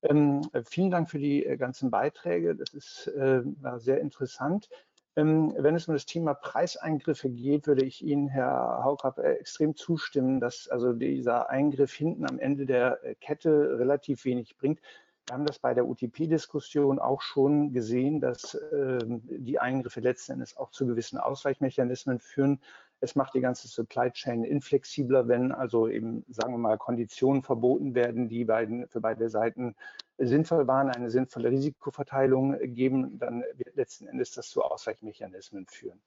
D: Ähm, vielen Dank für die äh, ganzen Beiträge. Das ist äh, sehr interessant. Ähm, wenn es um das Thema Preiseingriffe geht, würde ich Ihnen, Herr Haukapp, äh, extrem zustimmen, dass also dieser Eingriff hinten am Ende der äh, Kette relativ wenig bringt. Wir haben das bei der UTP-Diskussion auch schon gesehen, dass äh, die Eingriffe letzten Endes auch zu gewissen Ausweichmechanismen führen. Es macht die ganze Supply Chain inflexibler, wenn also eben, sagen wir mal, Konditionen verboten werden, die beiden, für beide Seiten sinnvoll waren, eine sinnvolle Risikoverteilung geben, dann wird letzten Endes das zu Ausweichmechanismen führen.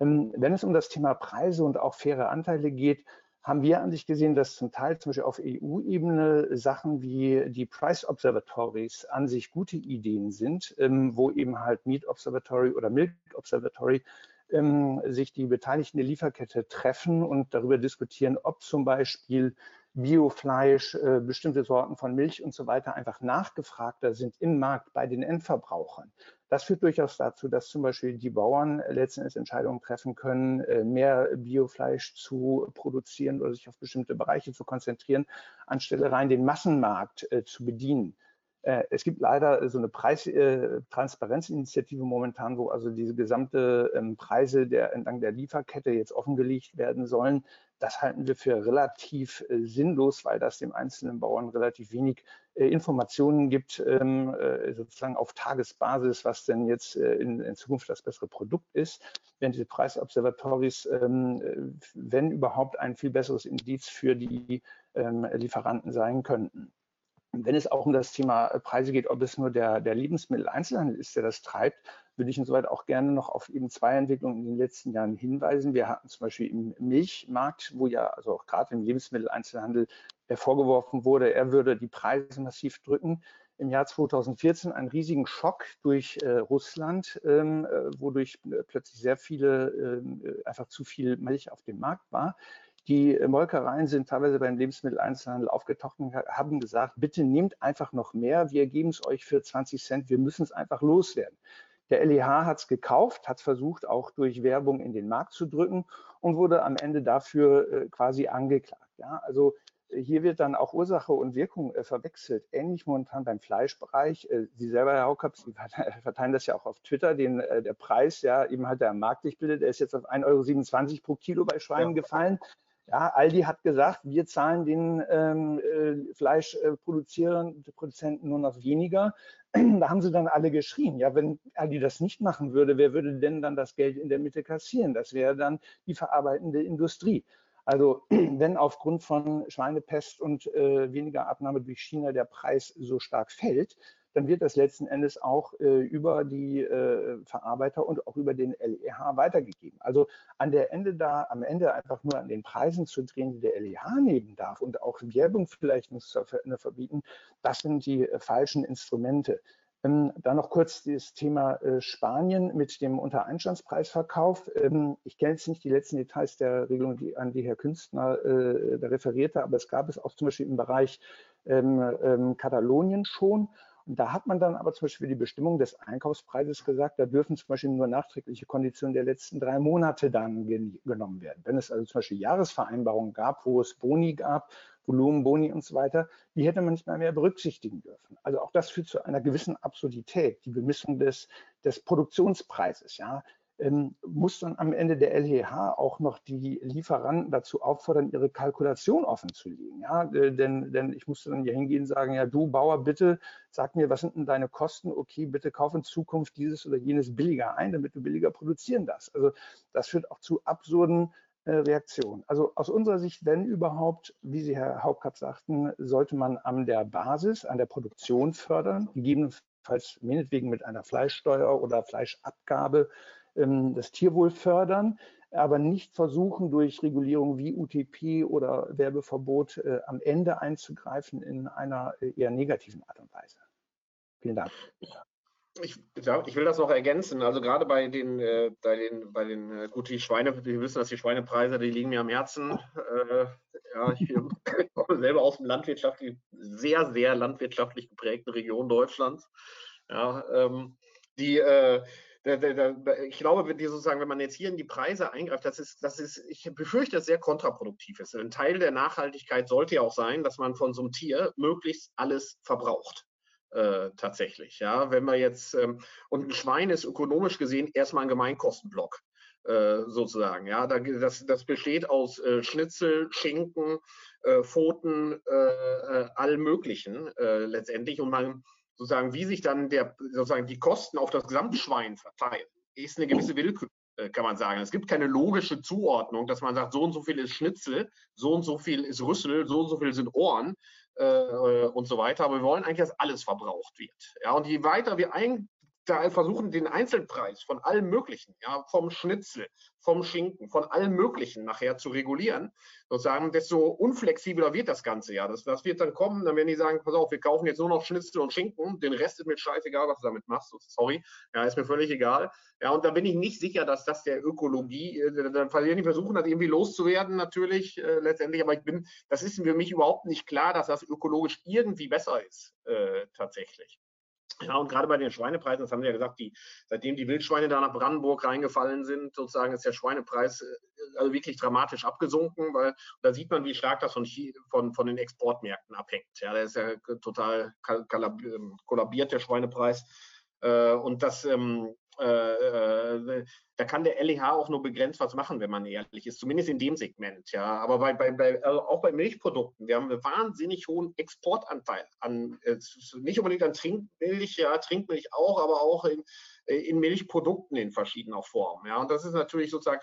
D: Ähm, wenn es um das Thema Preise und auch faire Anteile geht, haben wir an sich gesehen, dass zum Teil zum Beispiel auf EU-Ebene Sachen wie die Price Observatories an sich gute Ideen sind, ähm, wo eben halt Meat Observatory oder Milk Observatory ähm, sich die Beteiligten der Lieferkette treffen und darüber diskutieren, ob zum Beispiel Biofleisch, äh, bestimmte Sorten von Milch und so weiter einfach nachgefragter sind im Markt bei den Endverbrauchern. Das führt durchaus dazu, dass zum Beispiel die Bauern letzten Endes Entscheidungen treffen können, äh, mehr Biofleisch zu produzieren oder sich auf bestimmte Bereiche zu konzentrieren, anstelle rein den Massenmarkt äh, zu bedienen. Äh, es gibt leider so eine Preistransparenzinitiative momentan, wo also diese gesamte ähm, Preise der, entlang der Lieferkette jetzt offengelegt werden sollen. Das halten wir für relativ äh, sinnlos, weil das dem einzelnen Bauern relativ wenig äh, Informationen gibt, ähm, sozusagen auf Tagesbasis, was denn jetzt in, Zukunft das bessere Produkt ist. Während diese Preisobservatories, ähm, wenn überhaupt, ein viel besseres Indiz für die Lieferanten sein könnten wenn es auch um das Thema äh, Preise geht, ob es nur der, der Lebensmitteleinzelhandel ist, der das treibt, würde ich insoweit auch gerne noch auf eben zwei Entwicklungen in den letzten Jahren hinweisen. Wir hatten zum Beispiel im Milchmarkt, wo ja also auch gerade im Lebensmitteleinzelhandel vorgeworfen wurde, er würde die Preise massiv drücken. Im Jahr 2014 einen riesigen Schock durch äh, Russland, ähm, äh, wodurch äh, plötzlich sehr viele, ähm, äh, einfach zu viel Milch auf dem Markt war. Die Molkereien sind teilweise beim Lebensmitteleinzelhandel aufgetaucht und haben gesagt, bitte nehmt einfach noch mehr, wir geben es euch für 20 Cent, wir müssen es einfach loswerden. Der LEH hat es gekauft, hat versucht, auch durch Werbung in den Markt zu drücken und wurde am Ende dafür äh, quasi angeklagt. Ja, also hier wird dann auch Ursache und Wirkung äh, verwechselt. Ähnlich momentan beim Fleischbereich. Äh, Sie selber, Herr Haukapp, Sie verteilen das ja auch auf Twitter, den, äh, der Preis, ja, eben halt der marktlich bildet, der ist jetzt auf 1,27 Euro pro Kilo bei Schweinen ja. gefallen. Ja, Aldi hat gesagt, wir zahlen den ähm, äh, Fleischproduzenten nur noch weniger. Da haben sie dann alle geschrien. Ja, wenn Aldi das nicht machen würde, wer würde denn dann das Geld in der Mitte kassieren? Das wäre dann die verarbeitende Industrie. Also wenn aufgrund von Schweinepest und äh, weniger Abnahme durch China der Preis so stark fällt, dann wird das letzten Endes auch äh, über die äh, Verarbeiter und auch über den LEH weitergegeben. Also an der Ende da, am Ende einfach nur an den Preisen zu drehen, die der LEH nehmen darf und auch Werbung vielleicht zu verbieten, das sind die äh, falschen Instrumente. Ähm, dann noch kurz das Thema äh, Spanien mit dem Untereinstandspreisverkauf. Ähm, ich kenne jetzt nicht die letzten Details der Regelung, die, an die Herr Künstner äh, referierte, aber es gab es auch zum Beispiel im Bereich ähm, ähm Katalonien schon. Da hat man dann aber zum Beispiel die Bestimmung des Einkaufspreises gesagt, da dürfen zum Beispiel nur nachträgliche Konditionen der letzten drei Monate dann genommen werden. Wenn es also zum Beispiel Jahresvereinbarungen gab, wo es Boni gab, Volumen, Boni und so weiter, die hätte man nicht mehr, mehr berücksichtigen dürfen. Also auch das führt zu einer gewissen Absurdität, die Bemessung des, des Produktionspreises. Ja ähm, muss dann am Ende der LHH auch noch die Lieferanten dazu auffordern, ihre Kalkulation offen zu legen. Ja? Äh, denn, denn ich musste dann hier hingehen und sagen, ja, du Bauer, bitte sag mir, was sind denn deine Kosten? Okay, bitte kauf in Zukunft dieses oder jenes billiger ein, damit du billiger produzieren darfst. Also das führt auch zu absurden äh, Reaktionen. Also aus unserer Sicht, wenn überhaupt, wie Sie, Herr Hauptkapp sagten, sollte man an der Basis, an der Produktion fördern, gegebenenfalls meinetwegen mit einer Fleischsteuer oder Fleischabgabe das Tierwohl fördern, aber nicht versuchen, durch Regulierung wie UTP oder Werbeverbot äh, am Ende einzugreifen in einer äh, eher negativen Art und Weise. Vielen Dank.
B: Ich, ich, will das noch ergänzen. Also gerade bei den, äh, bei den, bei den, äh, gut, die Schweine, wir wissen, dass die Schweinepreise, die liegen mir am Herzen. Äh, ja, ich komme selber aus dem landwirtschaftlich, sehr, sehr landwirtschaftlich geprägten Region Deutschlands. Ja, ähm, die, äh, ich glaube, wenn die sozusagen, wenn man jetzt hier in die Preise eingreift, das ist, das ist, ich befürchte, dass sehr kontraproduktiv ist. Ein Teil der Nachhaltigkeit sollte ja auch sein, dass man von so einem Tier möglichst alles verbraucht. Äh, tatsächlich, ja, wenn wir jetzt ähm, und ein Schwein ist ökonomisch gesehen erstmal ein Gemeinkostenblock äh, sozusagen, ja, da, das, das besteht aus äh, Schnitzel, Schinken, äh, Pfoten, äh, äh, allem Möglichen letztendlich und man sozusagen, wie sich dann der, sozusagen die Kosten auf das Gesamtschwein verteilen, ist eine gewisse Willkür, äh, kann man sagen. Es gibt keine logische Zuordnung, dass man sagt, so und so viel ist Schnitzel, so und so viel ist Rüssel, so und so viel sind Ohren äh, und so weiter. Aber wir wollen eigentlich, dass alles verbraucht wird. Ja, und je weiter wir ein, versuchen, den Einzelpreis von allem Möglichen, ja, vom Schnitzel, vom Schinken, von allem Möglichen nachher zu regulieren, sozusagen, desto unflexibler wird das Ganze ja. Das, das wird dann kommen, dann werden die sagen, pass auf, wir kaufen jetzt nur noch Schnitzel und Schinken, den Rest ist mir scheißegal, was du damit machst. Sorry, ja, ist mir völlig egal. Ja, und da bin ich nicht sicher, dass das der Ökologie, äh, dann verlieren die versuchen, das irgendwie loszuwerden, natürlich, äh, letztendlich, aber ich bin, das ist für mich überhaupt nicht klar, dass das ökologisch irgendwie besser ist, äh, tatsächlich. Ja, und gerade bei den Schweinepreisen, das haben Sie ja gesagt, die, seitdem die Wildschweine da nach Brandenburg reingefallen sind, sozusagen ist der Schweinepreis äh, also wirklich dramatisch abgesunken, weil da sieht man, wie stark das von, von, von den Exportmärkten abhängt. Ja, der ist ja total ähm, kollabiert, der Schweinepreis. Äh, und das, ähm, äh, äh, da kann der LEH auch nur begrenzt was machen, wenn man ehrlich ist, zumindest in dem Segment. Ja, aber bei, bei, bei also auch bei Milchprodukten, wir haben einen wahnsinnig hohen Exportanteil an, äh, nicht unbedingt an Trinkmilch, ja, Trinkmilch auch, aber auch in, äh, in Milchprodukten in verschiedener Form. Ja, und das ist natürlich sozusagen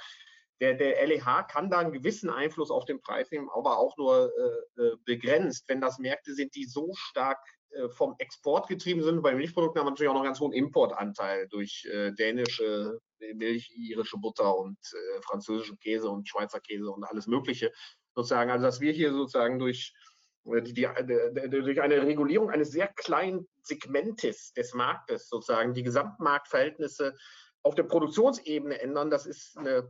B: der, der LEH kann da einen gewissen Einfluss auf den Preis nehmen, aber auch nur äh, begrenzt, wenn das Märkte sind, die so stark äh, vom Export getrieben sind. Bei Milchprodukten haben wir natürlich auch noch einen ganz hohen Importanteil durch äh, dänische Milch, irische Butter und äh, französischen Käse und Schweizer Käse und alles Mögliche sozusagen. Also dass wir hier sozusagen durch, äh, die, die, durch eine Regulierung eines sehr kleinen Segmentes des Marktes sozusagen die Gesamtmarktverhältnisse auf der Produktionsebene ändern, das ist eine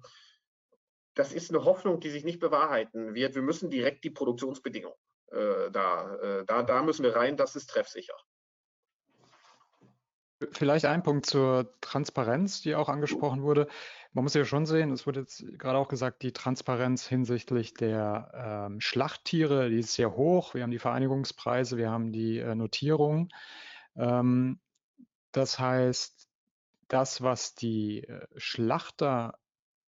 B: das ist eine Hoffnung, die sich nicht bewahrheiten wird. Wir müssen direkt die Produktionsbedingungen äh, da, äh, da, da müssen wir rein, das ist treffsicher.
A: Vielleicht ein Punkt zur Transparenz, die auch angesprochen wurde. Man muss ja schon sehen, es wurde jetzt gerade auch gesagt, die Transparenz hinsichtlich der ähm, Schlachttiere, die ist sehr hoch. Wir haben die Vereinigungspreise, wir haben die äh, Notierung. Ähm, das heißt, das, was die äh, Schlachter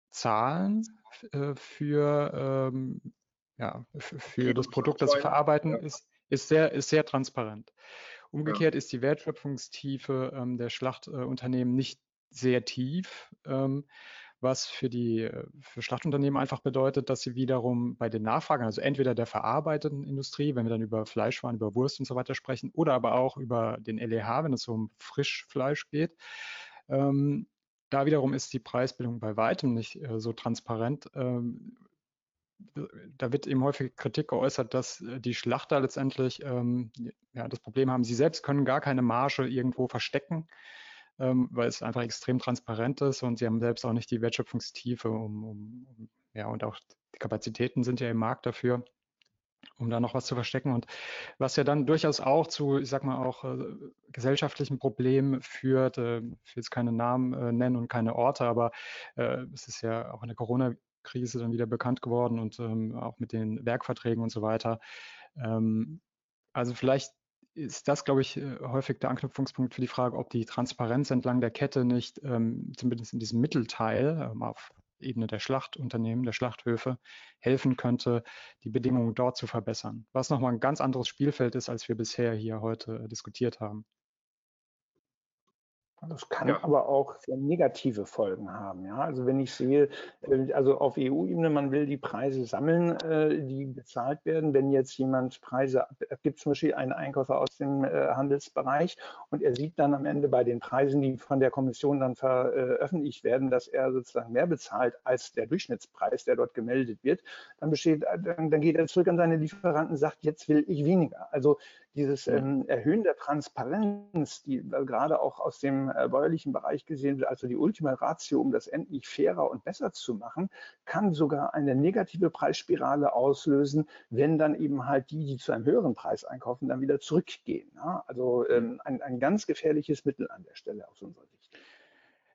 A: zahlen äh, für ähm, ja, für das Produkt, das sie verarbeiten, ist, ist, sehr, ist sehr transparent. Umgekehrt ja. ist die Wertschöpfungstiefe ähm, der Schlachtunternehmen nicht sehr tief, ähm, was für die äh, für Schlachtunternehmen einfach bedeutet, dass sie wiederum bei den Nachfragen, also entweder der verarbeitenden Industrie, wenn wir dann über Fleischwaren, über Wurst und so weiter sprechen, oder aber auch über den LEH, wenn es um Frischfleisch geht, ähm, da wiederum ist die Preisbildung bei weitem nicht äh, so transparent, ähm, da wird eben häufig Kritik geäußert, dass äh, die Schlachter letztendlich ähm, ja, das Problem haben, sie selbst können gar keine Marge irgendwo verstecken, ähm, weil es einfach extrem transparent ist und sie haben selbst auch nicht die Wertschöpfungstiefe um, um, um, ja, und auch die Kapazitäten sind ja im Markt dafür, um da noch was zu verstecken. Und was ja dann durchaus auch zu, ich sag mal, auch äh, gesellschaftlichen Problemen führt, äh, ich will jetzt keine Namen äh, nennen und keine Orte, aber äh, es ist ja auch in der Corona- Krise dann wieder bekannt geworden und ähm, auch mit den Werkverträgen und so weiter. Ähm, also vielleicht ist das, glaube ich, äh, häufig der Anknüpfungspunkt für die Frage, ob die Transparenz entlang der Kette nicht ähm, zumindest in diesem Mittelteil ähm, auf Ebene der Schlachtunternehmen, der Schlachthöfe, helfen könnte, die Bedingungen dort zu verbessern. Was nochmal ein ganz anderes Spielfeld ist, als wir bisher hier heute diskutiert haben.
D: Das kann ja. aber auch sehr negative Folgen haben. Ja? Also wenn ich sehe, äh, also auf EU-Ebene, man will die Preise sammeln, äh, die bezahlt werden. Wenn jetzt jemand Preise gibt, zum Beispiel einen Einkäufer aus dem äh, Handelsbereich und er sieht dann am Ende bei den Preisen, die von der Kommission dann veröffentlicht werden, dass er sozusagen mehr bezahlt als der Durchschnittspreis, der dort gemeldet wird, dann besteht, dann, dann geht er zurück an seine Lieferanten und sagt, jetzt will ich weniger. Also dieses ähm, Erhöhen der Transparenz, die gerade auch aus dem äh, bäuerlichen Bereich gesehen wird, also die Ultima Ratio, um das endlich fairer und besser zu machen, kann sogar eine negative Preisspirale auslösen, wenn dann eben halt die, die zu einem höheren Preis einkaufen, dann wieder zurückgehen. Ja? Also ähm, ein, ein ganz gefährliches Mittel an der Stelle aus unserer Sicht.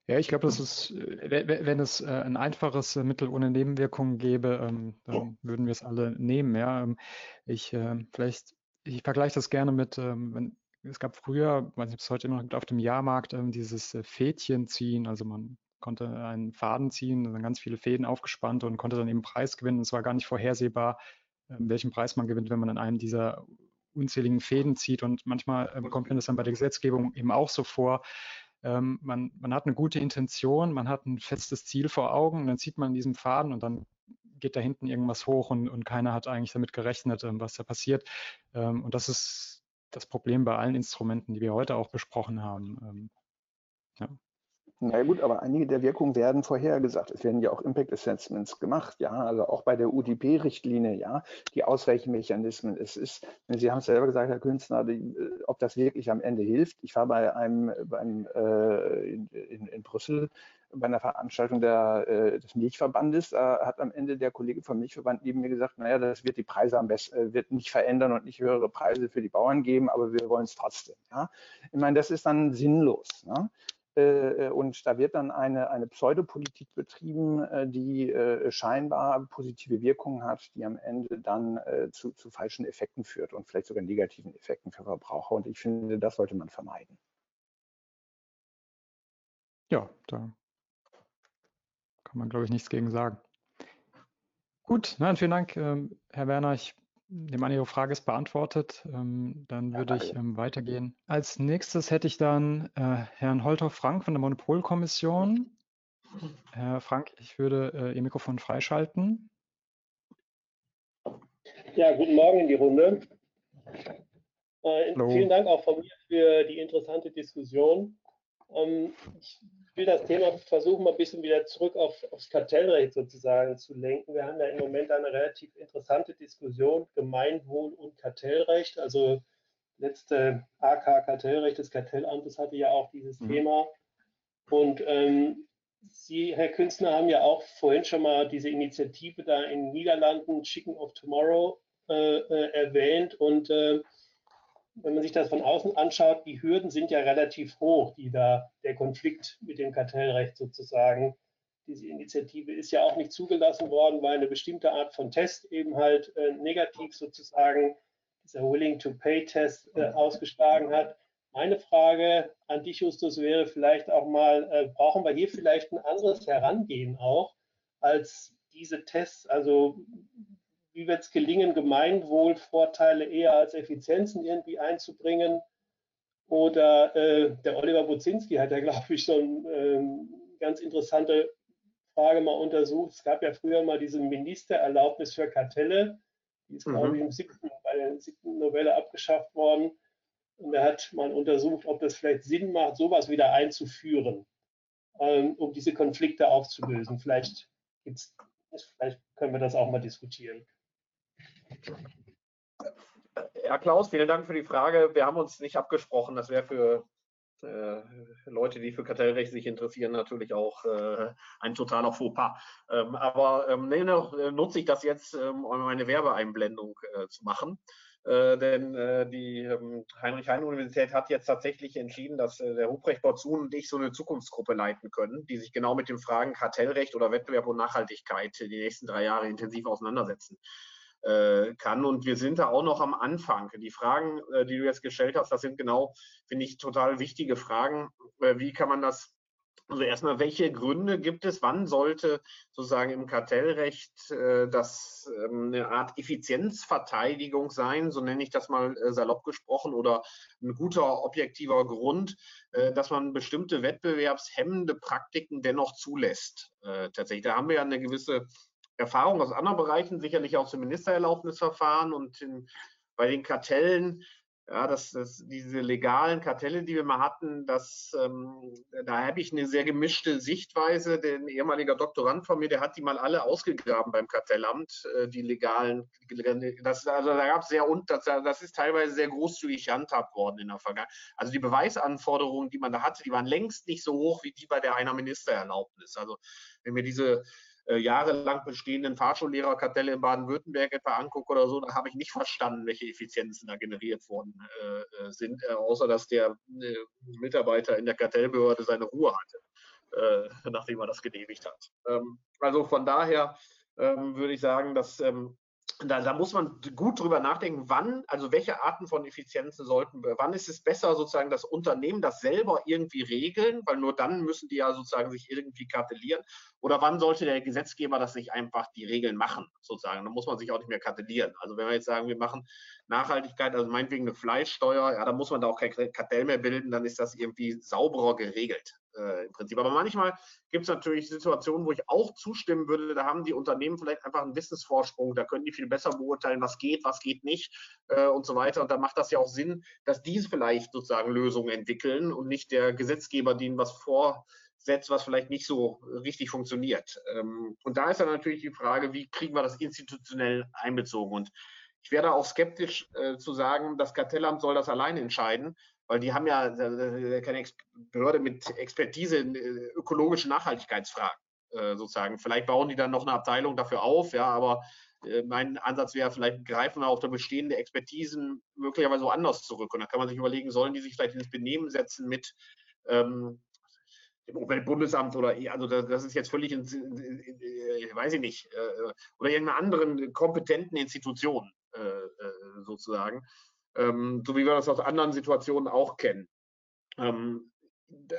A: Ja, ich glaube, das ist, äh, wenn es äh, ein einfaches äh, Mittel ohne Nebenwirkungen gäbe, ähm, dann würden wir es alle nehmen. Ja, ähm, ich vielleicht ich vergleiche das gerne mit, ähm, wenn, es gab früher, weiß nicht, ob es heute immer noch gibt, auf dem Jahrmarkt ähm, dieses äh, Fädchen ziehen. Also man konnte einen Faden ziehen, dann ganz viele Fäden aufgespannt und konnte dann eben Preis gewinnen. Es war gar nicht vorhersehbar, äh, welchen Preis man gewinnt, wenn man an einem dieser unzähligen Fäden zieht. Und manchmal äh, kommt mir das dann bei der Gesetzgebung eben auch so vor. Ähm, man, man hat eine gute Intention, man hat ein festes Ziel vor Augen und dann zieht man diesen Faden und dann geht da hinten irgendwas hoch und, und keiner hat eigentlich damit gerechnet, ähm, was da passiert. Ähm, und das ist das Problem bei allen Instrumenten, die wir heute auch besprochen haben. Ähm,
D: Ja. Na gut, aber einige der Wirkungen werden vorhergesagt. Es werden ja auch Impact Assessments gemacht, ja, also auch bei der UDP-Richtlinie, ja, die Ausweichmechanismen. Es ist, Sie haben es selber gesagt, Herr Künstler, die, äh, ob das wirklich am Ende hilft. Ich war bei einem, beim, äh, in, in, in, Brüssel bei einer Veranstaltung der, äh, des Milchverbandes, da hat am Ende der Kollege vom Milchverband neben mir gesagt, naja, das wird die Preise am besten, äh, wird nicht verändern und nicht höhere Preise für die Bauern geben, aber wir wollen es trotzdem. Ja? Ich meine, das ist dann sinnlos. Ne? Äh, und da wird dann eine, eine Pseudopolitik betrieben, äh, die äh, scheinbar positive Wirkungen hat, die am Ende dann zu, zu falschen Effekten führt und vielleicht sogar negativen Effekten für Verbraucher. Und ich finde, das sollte man vermeiden.
A: Ja, da kann man, glaube ich, nichts gegen sagen. Gut, nein, vielen Dank, ähm, Herr Werner. Ich nehme an, Ihre Frage ist beantwortet. Ähm, dann ja, würde ich ähm, weitergehen. Als nächstes hätte ich dann äh, Herrn Holthoff Frank von der Monopolkommission. Herr Frank, ich würde äh, Ihr Mikrofon freischalten.
E: Ja, guten Morgen in die Runde. Äh, vielen Dank auch von mir für die interessante Diskussion. Ähm, ich will das Thema versuchen, mal ein bisschen wieder zurück auf, aufs Kartellrecht sozusagen zu lenken. Wir haben ja im Moment eine relativ interessante Diskussion, Gemeinwohl und Kartellrecht. Also letzte AK Kartellrecht des Kartellamtes hatte ja auch dieses mhm. Thema. Und ähm, Sie, Herr Künstler, haben ja auch vorhin schon mal diese Initiative da in den Niederlanden, Chicken of Tomorrow, äh, äh, erwähnt. Und äh, wenn man sich das von außen anschaut, die Hürden sind ja relativ hoch, die da der Konflikt mit dem Kartellrecht sozusagen. Diese Initiative ist ja auch nicht zugelassen worden, weil eine bestimmte Art von Test eben halt äh, negativ sozusagen dieser Willing-to-Pay-Test äh, ausgeschlagen hat. Meine Frage an dich, Justus, wäre vielleicht auch mal, äh, brauchen wir hier vielleicht ein anderes Herangehen auch als diese Tests? Also wie wird es gelingen, Gemeinwohlvorteile eher als Effizienzen irgendwie einzubringen? Oder äh, der Oliver Buzinski hat ja, glaube ich, schon ähm, ganz interessante Frage mal untersucht. Es gab ja früher mal diese Ministererlaubnis für Kartelle. Die ist, mhm. glaube ich, im siebten, bei der siebten Novelle abgeschafft worden. Und er hat mal untersucht, ob das vielleicht Sinn macht, sowas wieder einzuführen, ähm, um diese Konflikte aufzulösen. Vielleicht, vielleicht können wir das auch mal diskutieren.
B: Ja, Klaus, vielen Dank für die Frage. Wir haben uns nicht abgesprochen. Das wäre für äh, Leute, die für Kartellrecht sich interessieren, natürlich auch äh, ein totaler Fauxpas. Ähm, aber ähm, nee, äh, nutze ich das jetzt, ähm, um eine Werbeeinblendung äh, zu machen. Äh, denn äh, die ähm, Heinrich-Heine-Universität hat jetzt tatsächlich entschieden, dass der Ruprecht Borzun und ich so eine Zukunftsgruppe leiten können, die sich genau mit den Fragen Kartellrecht oder Wettbewerb und Nachhaltigkeit die nächsten drei Jahre intensiv auseinandersetzen. Äh, kann. Und wir sind da auch noch am Anfang. Die Fragen, äh, die du jetzt gestellt hast, das sind genau, finde ich, total wichtige Fragen. Äh, wie kann man das also erstmal, welche Gründe gibt es? Wann sollte sozusagen im Kartellrecht äh, das ähm, eine Art Effizienzverteidigung sein, so nenne ich das mal äh, salopp gesprochen, oder ein guter objektiver Grund, äh, dass man bestimmte wettbewerbshemmende Praktiken dennoch zulässt? tatsächlich, da haben wir ja eine gewisse Erfahrung aus anderen Bereichen, sicherlich aus dem Ministererlaubnisverfahren und in, bei den Kartellen, ja, das, das, diese legalen Kartelle, die wir mal hatten, das, ähm, da habe ich eine sehr gemischte Sichtweise. Der ehemaliger Doktorand von mir, der hat die mal alle ausgegraben beim Kartellamt, äh, die legalen. Das, also da gab es sehr und das, das ist teilweise sehr großzügig gehandhabt worden in der Vergangenheit. Also die Beweisanforderungen, die man da hatte, die waren längst nicht so hoch wie die bei der einer Ministererlaubnis. Also wenn wir diese äh, jahrelang bestehenden Fahrschullehrerkartelle in Baden-Württemberg etwa angucke oder so, da habe ich nicht verstanden, welche Effizienzen da generiert worden äh, äh sind, äh, außer dass der äh, Mitarbeiter in der Kartellbehörde seine Ruhe hatte, äh, nachdem er das genehmigt hat. Ähm, also von daher ähm, würde ich sagen, dass ähm, da, da, muss man gut drüber nachdenken, wann, also welche Arten von Effizienzen sollten wir, wann ist es besser, sozusagen das Unternehmen das selber irgendwie regeln, weil nur dann müssen die ja sozusagen sich irgendwie kartellieren, oder wann sollte der Gesetzgeber das nicht einfach die Regeln machen, sozusagen, dann muss man sich auch nicht mehr kartellieren. Also wenn wir jetzt sagen, wir machen Nachhaltigkeit, also meinetwegen eine Fleischsteuer, ja, da muss man da auch kein Kartell mehr bilden, dann ist das irgendwie sauberer geregelt äh, im Prinzip. Aber manchmal gibt es natürlich Situationen, wo ich auch zustimmen würde, da haben die Unternehmen vielleicht einfach einen Wissensvorsprung, da können die viel besser beurteilen, was geht, was geht nicht äh, und so weiter. Und da macht das ja auch Sinn, dass die vielleicht sozusagen Lösungen entwickeln und nicht der Gesetzgeber denen was vorsetzt, was vielleicht nicht so richtig funktioniert. Ähm, und da ist dann natürlich die Frage, wie kriegen wir das institutionell einbezogen? Und ich wäre da auch skeptisch äh, zu sagen, das Kartellamt soll das alleine entscheiden, weil die haben ja keine Behörde mit Expertise in äh, ökologischen Nachhaltigkeitsfragen äh, sozusagen. Vielleicht bauen die dann noch eine Abteilung dafür auf, ja, aber äh, mein Ansatz wäre, vielleicht greifen wir auf der bestehende Expertisen möglicherweise woanders zurück. Und dann kann man sich überlegen, sollen die sich vielleicht ins Benehmen setzen mit ähm, dem Umweltbundesamt oder also das ist jetzt völlig, in, in, weiß ich nicht, äh, oder irgendeiner anderen kompetenten Institution sozusagen ähm, so wie wir das aus anderen Situationen auch kennen. Ähm,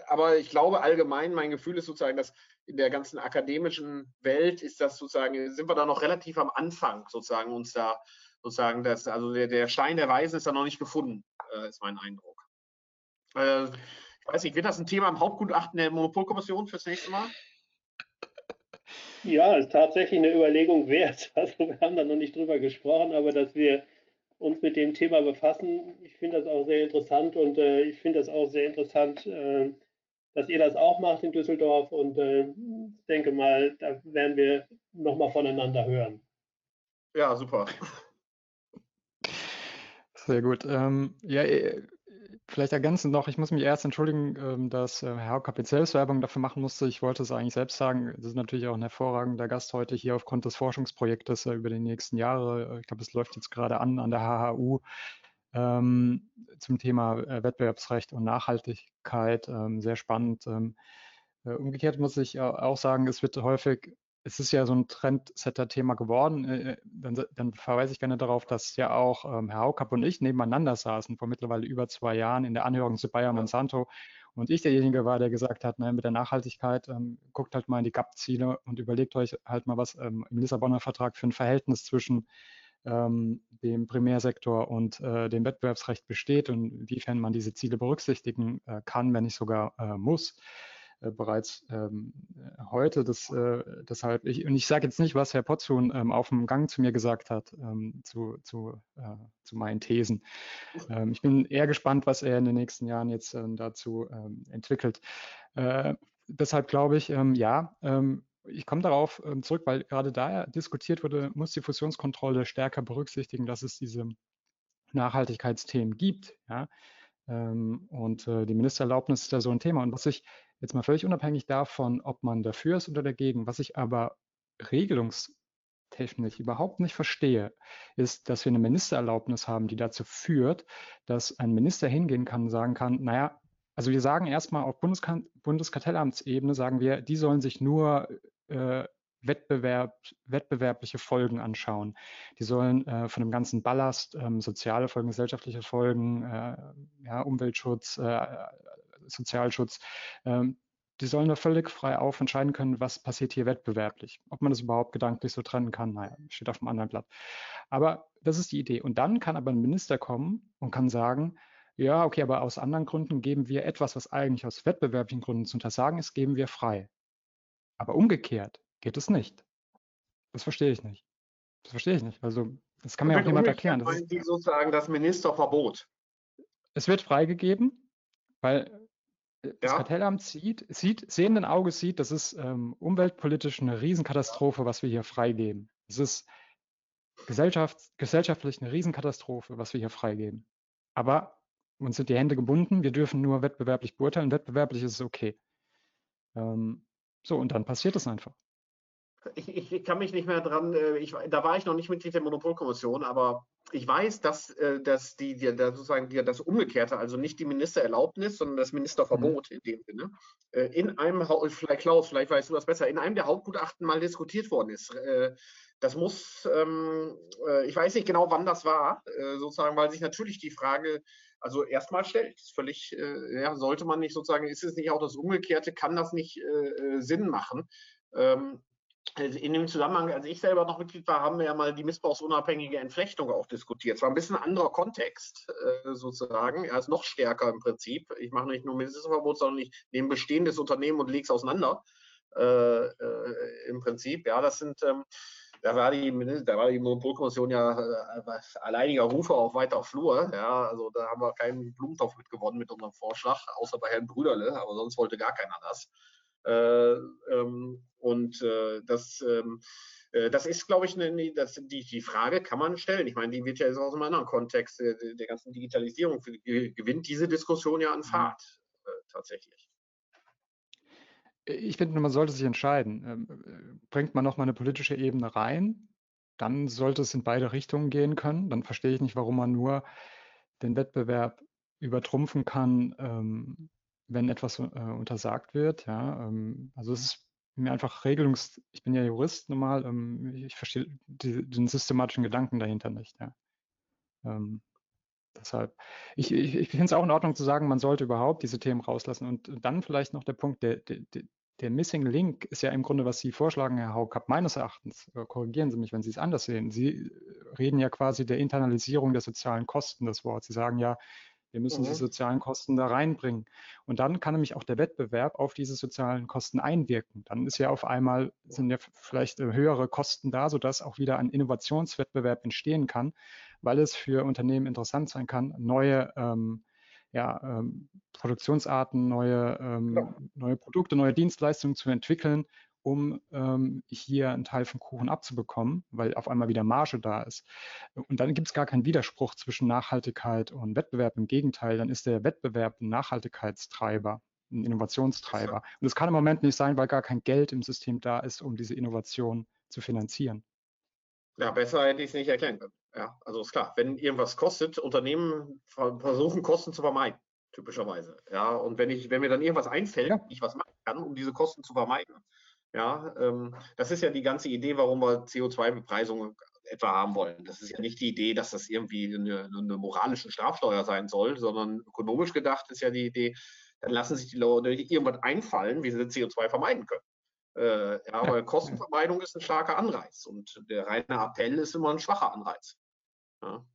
B: aber ich glaube allgemein, mein Gefühl ist sozusagen, dass in der ganzen akademischen Welt ist das sozusagen, sind wir da noch relativ am Anfang sozusagen uns da sozusagen das, also der, der Stein der Weisen ist da noch nicht gefunden, äh, ist mein Eindruck. Äh, ich weiß nicht, wird das ein Thema im Hauptgutachten der Monopolkommission fürs nächste Mal?
E: Ja, ist tatsächlich eine Überlegung wert. Also wir haben da noch nicht drüber gesprochen, aber dass wir uns mit dem Thema befassen. Ich finde das auch sehr interessant und äh, ich finde das auch sehr interessant, äh, dass ihr das auch macht in Düsseldorf und äh, ich denke mal, da werden wir nochmal voneinander hören.
B: Ja, super.
A: Sehr gut. Ähm, ja, äh, Vielleicht ergänzend noch, ich muss mich erst entschuldigen, ähm, dass äh, Herr selbst Werbung dafür machen musste. Ich wollte es eigentlich selbst sagen. Das ist natürlich auch ein hervorragender Gast heute hier aufgrund des Forschungsprojektes äh, über die nächsten Jahre. Ich glaube, es läuft jetzt gerade an an der HHU ähm, zum Thema äh, Wettbewerbsrecht und Nachhaltigkeit. Ähm, sehr spannend. Äh, umgekehrt muss ich auch sagen, es wird häufig es ist ja so ein Trendsetter-Thema geworden. Äh, äh, dann, dann, verweise ich gerne darauf, dass ja auch ähm, Herr Haukapp und ich nebeneinander saßen vor mittlerweile über zwei Jahren in der Anhörung zu Bayer Monsanto und ich derjenige war, der gesagt hat, naja, mit der Nachhaltigkeit ähm, guckt halt mal in die GAP-Ziele und überlegt euch halt mal, was ähm, im Lissabonner Vertrag für ein Verhältnis zwischen ähm, dem Primärsektor und äh, dem Wettbewerbsrecht besteht und inwiefern man diese Ziele berücksichtigen äh, kann, wenn nicht sogar äh, muss. Äh, bereits ähm, heute. Das, äh, deshalb, ich, und ich sage jetzt nicht, was Herr Potzun ähm, auf dem Gang zu mir gesagt hat, ähm, zu, zu, äh, zu meinen Thesen. Ähm, ich bin eher gespannt, was er in den nächsten Jahren jetzt ähm, dazu ähm, entwickelt. Äh, deshalb glaube ich, ja, ich komme darauf zurück, weil gerade da diskutiert wurde, muss die Fusionskontrolle stärker berücksichtigen, dass es diese Nachhaltigkeitsthemen gibt. Ja? und äh, die Ministererlaubnis ist da so ein Thema. Und was ich Jetzt mal völlig unabhängig davon, ob man dafür ist oder dagegen. Was ich aber regelungstechnisch überhaupt nicht verstehe, ist, dass wir eine Ministererlaubnis haben, die dazu führt, dass ein Minister hingehen kann und sagen kann, naja, also wir sagen erstmal auf Bundeska Bundeskartellamtsebene, sagen wir, die sollen sich nur äh, Wettbewerb, wettbewerbliche Folgen anschauen. Die sollen äh, von dem ganzen Ballast, ähm, soziale Folgen, gesellschaftliche Folgen, äh, ja, Umweltschutz, äh, Sozialschutz, ähm, die sollen da völlig frei auf entscheiden können, was passiert hier wettbewerblich. Ob man das überhaupt gedanklich so trennen kann, naja, steht auf dem anderen Blatt. Aber das ist die Idee. Und dann kann aber ein Minister kommen und kann sagen, ja, okay, aber aus anderen Gründen geben wir etwas, was eigentlich aus wettbewerblichen Gründen zu untersagen ist, geben wir frei. Aber umgekehrt geht es nicht. Das verstehe ich nicht. Das verstehe ich nicht. Also, das kann mir auch jemand erklären.
B: Das ist sozusagen das Ministerverbot.
A: Es wird freigegeben, weil das ja. Kartellamt sieht, sieht, sehenden Auges sieht, das ist ähm, umweltpolitisch eine Riesenkatastrophe, was wir hier freigeben. Es ist Gesellschaft, gesellschaftlich eine Riesenkatastrophe, was wir hier freigeben. Aber uns sind die Hände gebunden, wir dürfen nur wettbewerblich beurteilen. Wettbewerblich ist es okay. Ähm, so, und dann passiert es einfach
B: ich, ich, kann mich nicht mehr dran, äh, ich, da war ich noch nicht Mitglied der Monopolkommission, aber ich weiß, dass, äh, dass die, die, sozusagen die, das Umgekehrte, also nicht die Ministererlaubnis, sondern das Ministerverbot mhm. in dem Sinne, äh, in einem, vielleicht Klaus, vielleicht weißt du das besser, in einem der Hauptgutachten mal diskutiert worden ist. Das muss, ähm, ich weiß nicht genau, wann das war, sozusagen, weil sich natürlich die Frage also erstmal stellt. Völlig, ja, sollte man nicht sozusagen, ist es nicht auch das Umgekehrte, kann das nicht Sinn machen? Ähm, in dem Zusammenhang, als ich selber noch Mitglied war, haben wir ja mal die missbrauchsunabhängige Entflechtung auch diskutiert. Es war ein bisschen anderer Kontext äh, sozusagen. Er ist noch stärker im Prinzip. Ich mache nicht nur Mindestverbot, sondern ich nehme bestehendes Unternehmen und lege es auseinander. Äh, äh, Im Prinzip, ja, das sind, ähm, da war die, da war die Monopolkommission ja äh, alleiniger Rufer auf weiter Flur. Ja, also da haben wir keinen Blumentopf mitgewonnen mit unserem Vorschlag, außer bei Herrn Brüderle, aber sonst wollte gar keiner das. Äh, ähm, und äh, das, ähm, äh, das ist, glaube ich, ne, das, die, die Frage kann man stellen. Ich meine, die wird ja jetzt aus einem anderen Kontext der, der ganzen Digitalisierung gewinnt diese Diskussion ja an mhm. Fahrt tatsächlich.
A: Ich finde, man sollte sich entscheiden. Ähm, bringt man noch mal eine politische Ebene rein, dann sollte es in beide Richtungen gehen können. Dann verstehe ich nicht, warum man nur den Wettbewerb übertrumpfen kann, ähm, wenn etwas äh, untersagt wird. Ja, ähm, also es ist mir einfach Regelungs, ich bin ja Jurist normal, ähm, ich verstehe die, den systematischen Gedanken dahinter nicht. Ja. Ähm, deshalb, ich, ich, ich finde es auch in Ordnung zu sagen, man sollte überhaupt diese Themen rauslassen. Und dann vielleicht noch der Punkt, der, der, der Missing Link ist ja im Grunde, was Sie vorschlagen, Herr Haukapp, meines Erachtens, äh, korrigieren Sie mich, wenn Sie es anders sehen. Sie reden ja quasi der Internalisierung der sozialen Kosten des Wortes. Sie sagen ja, wir müssen mhm. die sozialen Kosten da reinbringen. Und dann kann nämlich auch der Wettbewerb auf diese sozialen Kosten einwirken. Dann ist ja auf einmal, sind ja vielleicht äh, höhere Kosten da, sodass auch wieder ein Innovationswettbewerb entstehen kann, weil es für Unternehmen interessant sein kann, neue ähm, ja, ähm, Produktionsarten, neue, ähm, ja. neue Produkte, neue Dienstleistungen zu entwickeln, um ähm, hier einen Teil vom Kuchen abzubekommen, weil auf einmal wieder Marge da ist. Und dann gibt es gar keinen Widerspruch zwischen Nachhaltigkeit und Wettbewerb. Im Gegenteil, dann ist der Wettbewerb ein Nachhaltigkeitstreiber, ein Innovationstreiber. Und das kann im Moment nicht sein, weil gar kein Geld im System da ist, um diese Innovation zu finanzieren.
B: Ja, besser hätte ich es nicht erklären können. Ja, also ist klar, wenn irgendwas kostet, Unternehmen versuchen Kosten zu vermeiden, typischerweise. Ja, und wenn ich, wenn mir dann irgendwas einfällt, ja. ich was machen kann, um diese Kosten zu vermeiden, ja, ähm, das ist ja die ganze Idee, warum wir CO2-Bepreisung etwa haben wollen. Das ist ja nicht die Idee, dass das irgendwie eine, eine moralische Strafsteuer sein soll, sondern ökonomisch gedacht ist ja die Idee, dann lassen sich die Leute irgendwas einfallen, wie sie CO2 vermeiden können. Äh, ja, aber Kostenvermeidung ist ein starker Anreiz und der reine Appell ist immer ein schwacher Anreiz. Ja.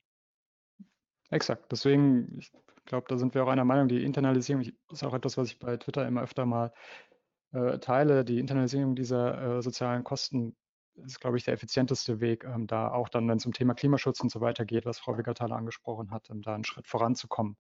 A: Exakt. Deswegen, ich glaube, da sind wir auch einer Meinung, die Internalisierung ist auch etwas, was ich bei Twitter immer öfter mal äh, teile, die Internalisierung dieser äh, sozialen Kosten ist, glaube ich, der effizienteste Weg, ähm, da auch dann, wenn es um Thema Klimaschutz und so weiter geht, was Frau Wiggerthaler angesprochen hat, um da einen Schritt voranzukommen.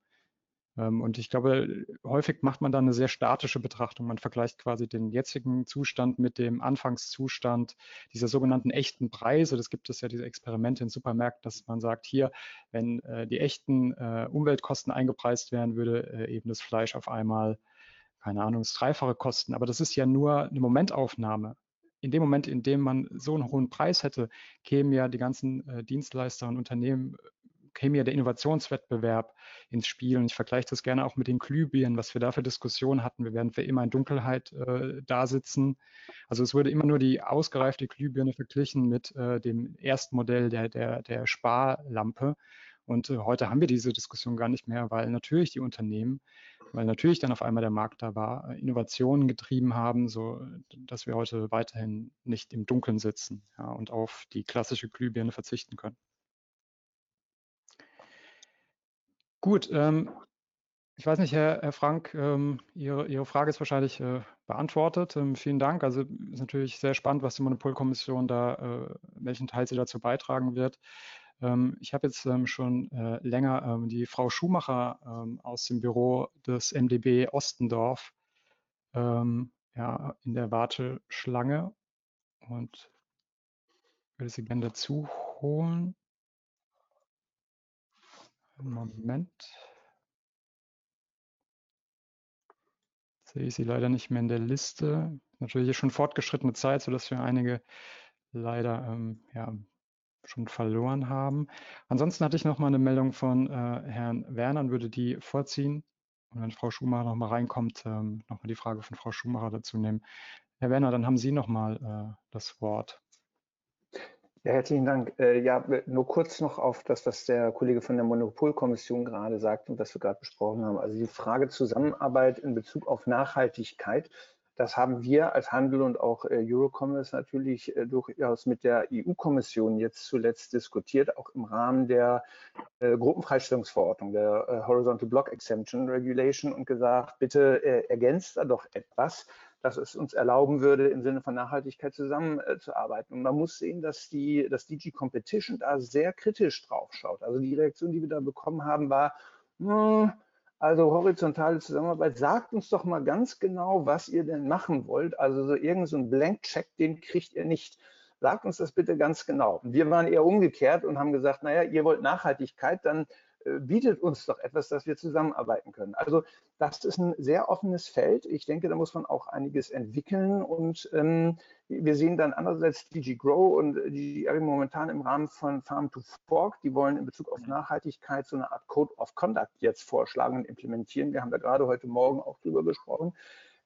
A: Ähm, und ich glaube, häufig macht man dann eine sehr statische Betrachtung. Man vergleicht quasi den jetzigen Zustand mit dem Anfangszustand dieser sogenannten echten Preise. Das gibt es ja diese Experimente in Supermärkten, dass man sagt, hier, wenn äh, die echten äh, Umweltkosten eingepreist wären, würde äh, eben das Fleisch auf einmal keine Ahnung, das Dreifache kosten. Aber das ist ja nur eine Momentaufnahme. In dem Moment, in dem man so einen hohen Preis hätte, kämen ja die ganzen äh, Dienstleister und Unternehmen, käme ja der Innovationswettbewerb ins Spiel. Und ich vergleiche das gerne auch mit den Glühbirnen, was wir da für Diskussionen hatten. Wir werden für immer in Dunkelheit äh, da sitzen. Also es wurde immer nur die ausgereifte Glühbirne verglichen mit äh, dem ersten Modell der, der, der Sparlampe. Und äh, heute haben wir diese Diskussion gar nicht mehr, weil natürlich die Unternehmen, weil natürlich dann auf einmal der Markt da war, äh, Innovationen getrieben haben, so dass wir heute weiterhin nicht im Dunkeln sitzen ja, und auf die klassische Glühbirne verzichten können. Gut, ähm, ich weiß nicht, Herr, Herr Frank, ähm, Ihre, Ihre, Frage ist wahrscheinlich äh, beantwortet. Ähm, vielen Dank. Also ist natürlich sehr spannend, was die Monopolkommission da, äh, welchen Teil sie dazu beitragen wird. Ähm, ich habe jetzt ähm, schon äh, länger ähm, die Frau Schumacher aus dem Büro des MDB Ostendorf ja, in der Warteschlange und würde sie gerne dazu holen. Moment. sehe ich sie leider nicht mehr in der Liste. Natürlich schon fortgeschrittene Zeit, sodass wir einige leider ähm, ja, schon verloren haben. Ansonsten hatte ich noch mal eine Meldung von äh, Herrn Werner und würde die vorziehen. Und wenn Frau Schumacher noch mal reinkommt, ähm, noch mal die Frage von Frau Schumacher dazu nehmen. Herr Werner, dann haben Sie noch mal äh, das Wort.
D: Ja, herzlichen Dank. Äh, ja, nur kurz noch auf das, was der Kollege von der Monopolkommission gerade sagt und das wir gerade besprochen haben. Also die Frage Zusammenarbeit in Bezug auf Nachhaltigkeit Das haben wir als Handel und auch äh, Eurocommerce natürlich äh, durchaus mit der EU-Kommission jetzt zuletzt diskutiert, auch im Rahmen der äh, Gruppenfreistellungsverordnung, der äh, Horizontal Block Exemption Regulation und gesagt, bitte äh, ergänzt da doch etwas, dass es uns erlauben würde, im Sinne von Nachhaltigkeit zusammenzuarbeiten. Und man muss sehen, dass die, dass DG Competition da sehr kritisch drauf schaut. Also die Reaktion, die wir da bekommen haben, war, hm, also horizontale Zusammenarbeit, sagt uns doch mal ganz genau, was ihr denn machen wollt. Also so irgendein so Blank-Check, den kriegt ihr nicht. Sagt uns das bitte ganz genau. Wir waren eher umgekehrt und haben gesagt, naja, ihr wollt Nachhaltigkeit, dann bietet uns doch etwas, dass wir zusammenarbeiten können. Also das ist ein sehr offenes Feld. Ich denke, da muss man auch einiges entwickeln und ähm, wir sehen dann andererseits DG Grow und DG momentan im Rahmen von Farm to Fork, die wollen in Bezug auf Nachhaltigkeit so eine Art Code of Conduct jetzt vorschlagen und implementieren. Wir haben da gerade heute Morgen auch drüber gesprochen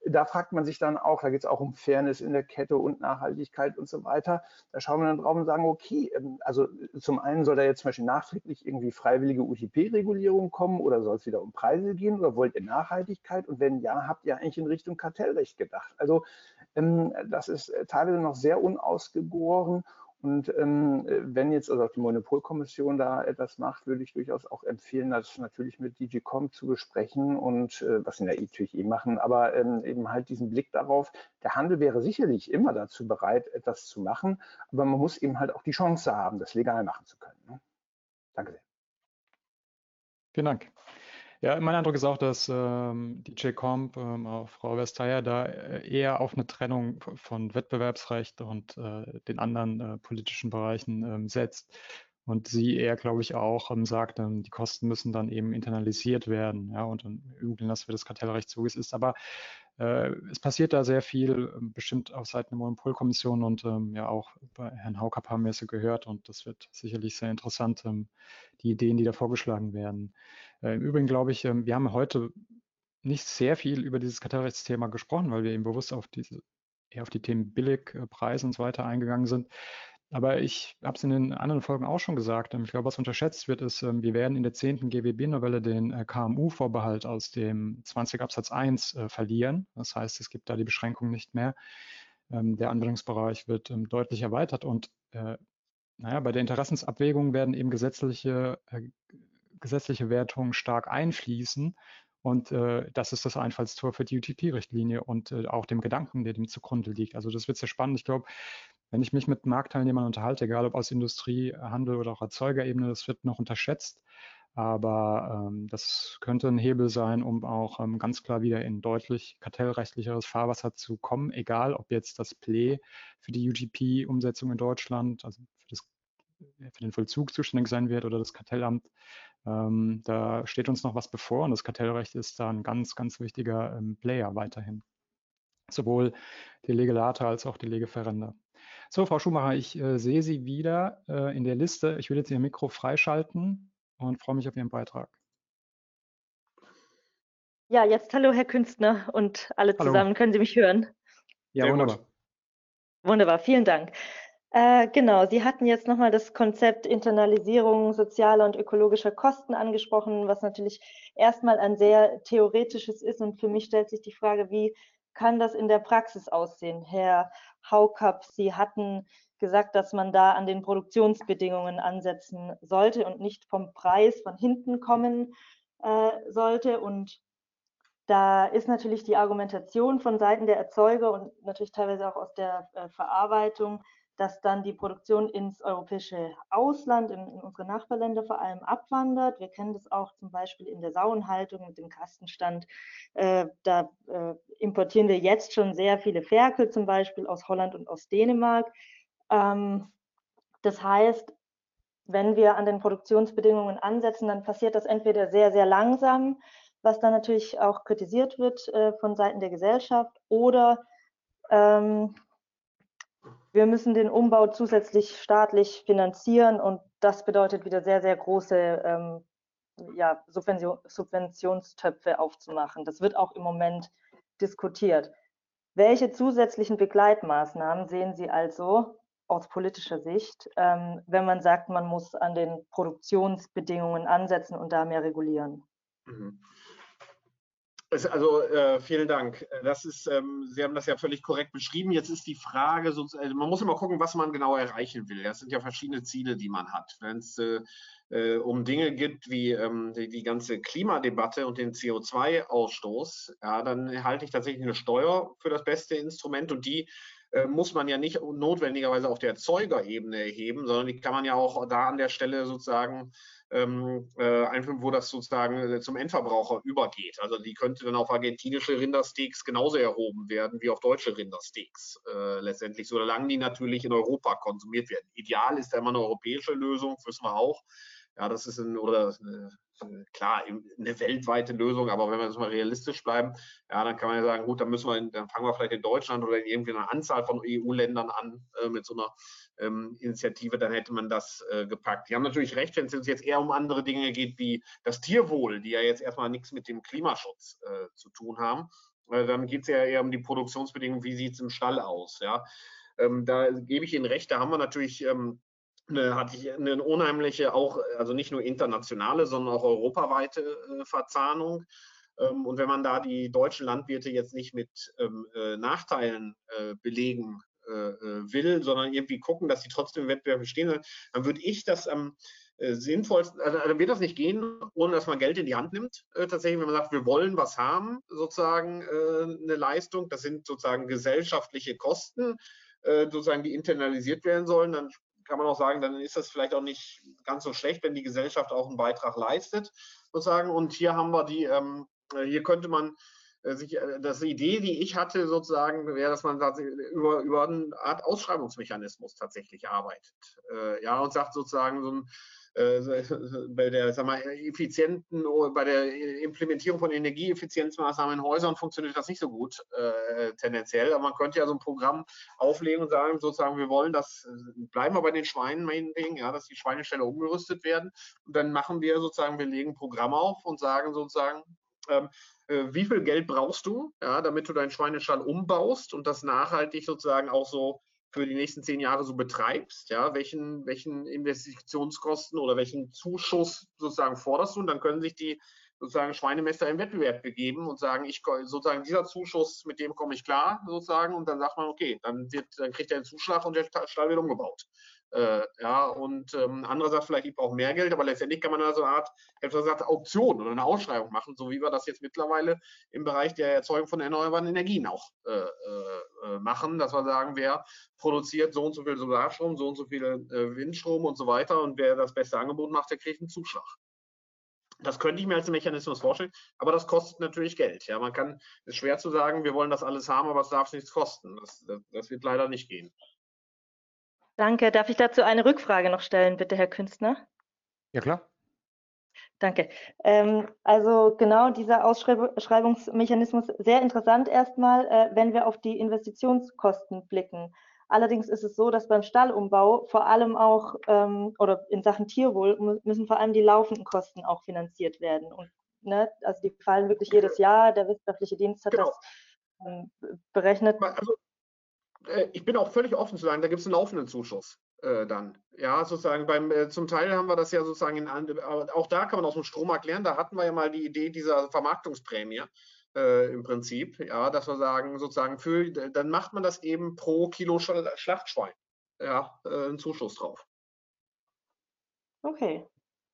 D: da fragt man sich dann auch, da geht es auch um Fairness in der Kette und Nachhaltigkeit und so weiter. Da schauen wir dann drauf und sagen, okay, ähm, also zum einen soll da jetzt zum Beispiel nachträglich irgendwie freiwillige UTP-Regulierung kommen oder soll es wieder um Preise gehen oder wollt ihr Nachhaltigkeit? Und wenn ja, habt ihr eigentlich in Richtung Kartellrecht gedacht? Also ähm, das ist äh, teilweise noch sehr unausgegoren und ähm, wenn jetzt also auch die Monopolkommission da etwas macht, würde ich durchaus auch empfehlen, das natürlich mit DigiCom zu besprechen und äh, was der natürlich eh machen, aber ähm, eben halt diesen Blick darauf, der Handel wäre sicherlich immer dazu bereit, etwas zu machen, aber man muss eben halt auch die Chance haben, das legal machen zu können. Ne? Danke sehr.
A: Vielen Dank. Ja, mein Eindruck ist auch, dass ähm, DJ Comp, ähm, auch Frau Vestager, da äh, eher auf eine Trennung von Wettbewerbsrecht und äh, den anderen äh, politischen Bereichen ähm, setzt. Und sie eher, glaube ich, auch ähm, sagt, ähm, die Kosten müssen dann eben internalisiert werden. Ja, und im Übrigen lassen wir das Kartellrecht es ist. Aber äh, es passiert da sehr viel, ähm, bestimmt auf Seiten der Monopolkommission und ähm, ja auch bei Herrn Haukap haben wir es gehört und das wird sicherlich sehr interessant, ähm, die Ideen, die da vorgeschlagen werden. Äh, Im Übrigen glaube ich, ähm, wir haben heute nicht sehr viel über dieses Kartellrechtsthema gesprochen, weil wir eben bewusst auf diese eher auf die Themen Billigpreise und so weiter eingegangen sind. Aber ich habe es in den anderen Folgen auch schon gesagt. Ähm, ich glaube, was unterschätzt wird, ist, ähm, wir werden in der 10. GWB-Novelle den äh, KMU-Vorbehalt aus dem 20 Absatz 1 äh, verlieren. Das heißt, es gibt da die Beschränkung nicht mehr. Der Anwendungsbereich wird deutlich erweitert und äh, naja, bei der Interessensabwägung werden eben gesetzliche, gesetzliche Wertungen stark einfließen. Und äh, das ist das Einfallstor für die UTP-Richtlinie und äh, auch dem Gedanken, der dem zugrunde liegt. Also das wird sehr spannend. Ich glaube, wenn ich mich mit Marktteilnehmern unterhalte, egal ob aus Industrie, Handel oder auch Erzeugerebene, das wird noch unterschätzt. Aber ähm, das könnte ein Hebel sein, um auch ähm, ganz klar wieder in deutlich kartellrechtlicheres Fahrwasser zu kommen, egal ob jetzt das Play für die UTP-Umsetzung in Deutschland, also für, das, für, den Vollzug zuständig sein wird oder das Kartellamt. Ähm, da steht uns noch was bevor und das Kartellrecht ist da ein ganz, ganz wichtiger ähm, Player weiterhin. Sowohl die Legelate als auch die Legeferender. So, Frau Schumacher, ich äh, sehe Sie wieder äh, in der Liste. Ich will jetzt Ihr Mikro freischalten und freue mich auf Ihren Beitrag.
F: Ja, jetzt hallo, Herr Künstner und alle hallo. zusammen. Können Sie mich hören?
A: Ja, Sehr wunderbar. Gut.
F: Wunderbar, vielen Dank. Äh, genau, Sie hatten jetzt nochmal das Konzept Internalisierung sozialer und ökologischer Kosten angesprochen, was natürlich erstmal ein sehr theoretisches ist. Und für mich stellt sich die Frage, wie kann das in der Praxis aussehen? Herr Haukap, Sie hatten gesagt, dass man da an den Produktionsbedingungen ansetzen sollte und nicht vom Preis von hinten kommen äh, sollte. Und da ist natürlich die Argumentation von Seiten der Erzeuger und natürlich teilweise auch aus der äh, Verarbeitung dass dann die Produktion ins europäische Ausland, in, in, unsere Nachbarländer vor allem abwandert. Wir kennen das auch zum Beispiel in der Sauenhaltung mit dem Kastenstand. Äh, da äh, importieren wir jetzt schon sehr viele Ferkel zum Beispiel aus Holland und aus Dänemark. Ähm, das heißt, wenn wir an den Produktionsbedingungen ansetzen, dann passiert das entweder sehr, sehr langsam, was dann natürlich auch kritisiert wird äh, von Seiten der Gesellschaft, oder ähm, wir müssen den Umbau zusätzlich staatlich finanzieren und das bedeutet wieder sehr, sehr große ähm, ja, Subvention, Subventionstöpfe aufzumachen. Das wird auch im Moment diskutiert. Welche zusätzlichen Begleitmaßnahmen sehen Sie also aus politischer Sicht, ähm, wenn man sagt, man muss an den Produktionsbedingungen ansetzen und da mehr regulieren? Mhm.
B: Also äh, vielen Dank. Das ist, ähm, Sie haben das ja völlig korrekt beschrieben. Jetzt ist die Frage, also man muss immer gucken, was man genau erreichen will. Das sind ja verschiedene Ziele, die man hat. Wenn es äh, äh, um Dinge geht wie ähm, die, die, ganze Klimadebatte und den CO2-Ausstoß, ja, dann halte ich tatsächlich eine Steuer für das beste Instrument und die äh, muss man ja nicht notwendigerweise auf der Erzeugerebene erheben, sondern die kann man ja auch da an der Stelle sozusagen ähm, äh, einführen, wo das sozusagen äh, zum Endverbraucher übergeht. Also die könnte dann auf argentinische Rindersteaks genauso erhoben werden wie auf deutsche Rindersteaks äh, letztendlich, solange die natürlich in Europa konsumiert werden. Ideal ist ja immer eine europäische Lösung, wissen wir auch. Ja, das ist ein, oder eine, klar, eine weltweite Lösung, aber wenn wir jetzt mal realistisch bleiben, ja, dann kann man ja sagen, gut, dann müssen wir, in, dann fangen wir vielleicht in Deutschland oder in irgendwie einer Anzahl von EU-Ländern an äh, mit so einer ähm, Initiative, dann hätte man das äh, gepackt. Die haben natürlich recht, wenn es jetzt eher um andere Dinge geht, wie das Tierwohl, die ja jetzt erstmal nichts mit dem Klimaschutz äh, zu tun haben. Äh, dann geht es ja eher um die Produktionsbedingungen, wie sieht es im Stall aus, ja. Ähm, da gebe ich Ihnen recht, da haben wir natürlich ähm, eine, hatte ich eine unheimliche, auch, also nicht nur internationale, sondern auch europaweite äh, Verzahnung. Ähm, und wenn man da die deutschen Landwirte jetzt nicht mit ähm, äh, Nachteilen äh, belegen äh, äh, will, sondern irgendwie gucken, dass sie trotzdem im Wettbewerb bestehen, dann würde ich das am äh, sinnvollsten, also, dann wird das nicht gehen, ohne dass man Geld in die Hand nimmt. tatsächlich, wenn man sagt, wir wollen was haben, sozusagen eine Leistung, das sind sozusagen gesellschaftliche Kosten, sozusagen, die internalisiert werden sollen, dann kann man auch sagen, dann ist das vielleicht auch nicht ganz so schlecht, wenn die Gesellschaft auch einen Beitrag leistet, sozusagen. Und hier haben wir die, ähm, hier könnte man äh, sich, äh, das Idee, die ich hatte, sozusagen, wäre, dass man über, über eine Art Ausschreibungsmechanismus tatsächlich arbeitet. Äh, ja, und sagt sozusagen so ein bei der sag mal, effizienten, oh, bei der Implementierung von Energieeffizienzmaßnahmen in Häusern funktioniert das nicht so gut äh, tendenziell. Aber man könnte ja so ein Programm auflegen und sagen, sozusagen, wir wollen das, bleiben wir bei den Schweinen meinetwegen, ja, dass die Schweineställe umgerüstet werden. Und dann machen wir sozusagen, wir legen ein Programm auf und sagen sozusagen, ähm, äh, wie viel Geld brauchst du, ja, damit du deinen Schweinestall umbaust und das nachhaltig sozusagen auch so für die nächsten zehn Jahre so betreibst, ja, welchen, welchen Investitionskosten oder welchen Zuschuss sozusagen forderst du und dann können sich die sozusagen Schweinemesser im Wettbewerb begeben und sagen, ich sozusagen dieser Zuschuss, mit dem komme ich klar, sozusagen, und dann sagt man, okay, dann wird, dann kriegt er einen Zuschlag und der Stall wird umgebaut. Äh, ja, und ähm, anderer sagt vielleicht, ich brauche mehr Geld, aber letztendlich kann man da so eine Art, ich gesagt, Auktion oder eine Ausschreibung machen, so wie wir das jetzt mittlerweile im Bereich der Erzeugung von erneuerbaren Energien auch äh, äh, machen, dass wir sagen, wer produziert so und so viel Solarstrom, so und so viel äh, Windstrom und so weiter und wer das beste Angebot macht, der kriegt einen Zuschlag. Das könnte ich mir als Mechanismus vorstellen, aber das kostet natürlich Geld. Ja, man kann, es ist schwer zu sagen, wir wollen das alles haben, aber es darf nichts kosten. Das, das, das wird leider nicht gehen.
F: Danke. Darf ich dazu eine Rückfrage noch stellen, bitte, Herr Künstner?
A: Ja, klar.
F: Danke. Ähm, also genau dieser Ausschreibungsmechanismus, sehr interessant erstmal, äh, wenn wir auf die Investitionskosten blicken. Allerdings ist es so, dass beim Stallumbau vor allem auch ähm, oder in Sachen Tierwohl müssen vor allem die laufenden Kosten auch finanziert werden. Und ne, also die fallen wirklich jedes Jahr. Der wissenschaftliche Dienst hat genau. das ähm, berechnet.
B: Also ich bin auch völlig offen zu sagen, da gibt es einen laufenden Zuschuss äh, dann. Ja, sozusagen beim, äh, zum Teil haben wir das ja sozusagen in, auch da kann man aus dem Strommarkt lernen, da hatten wir ja mal die Idee dieser Vermarktungsprämie äh, im Prinzip, ja, dass wir sagen, sozusagen für, dann macht man das eben pro Kilo Schlachtschwein. Ja, äh, einen Zuschuss drauf.
F: Okay,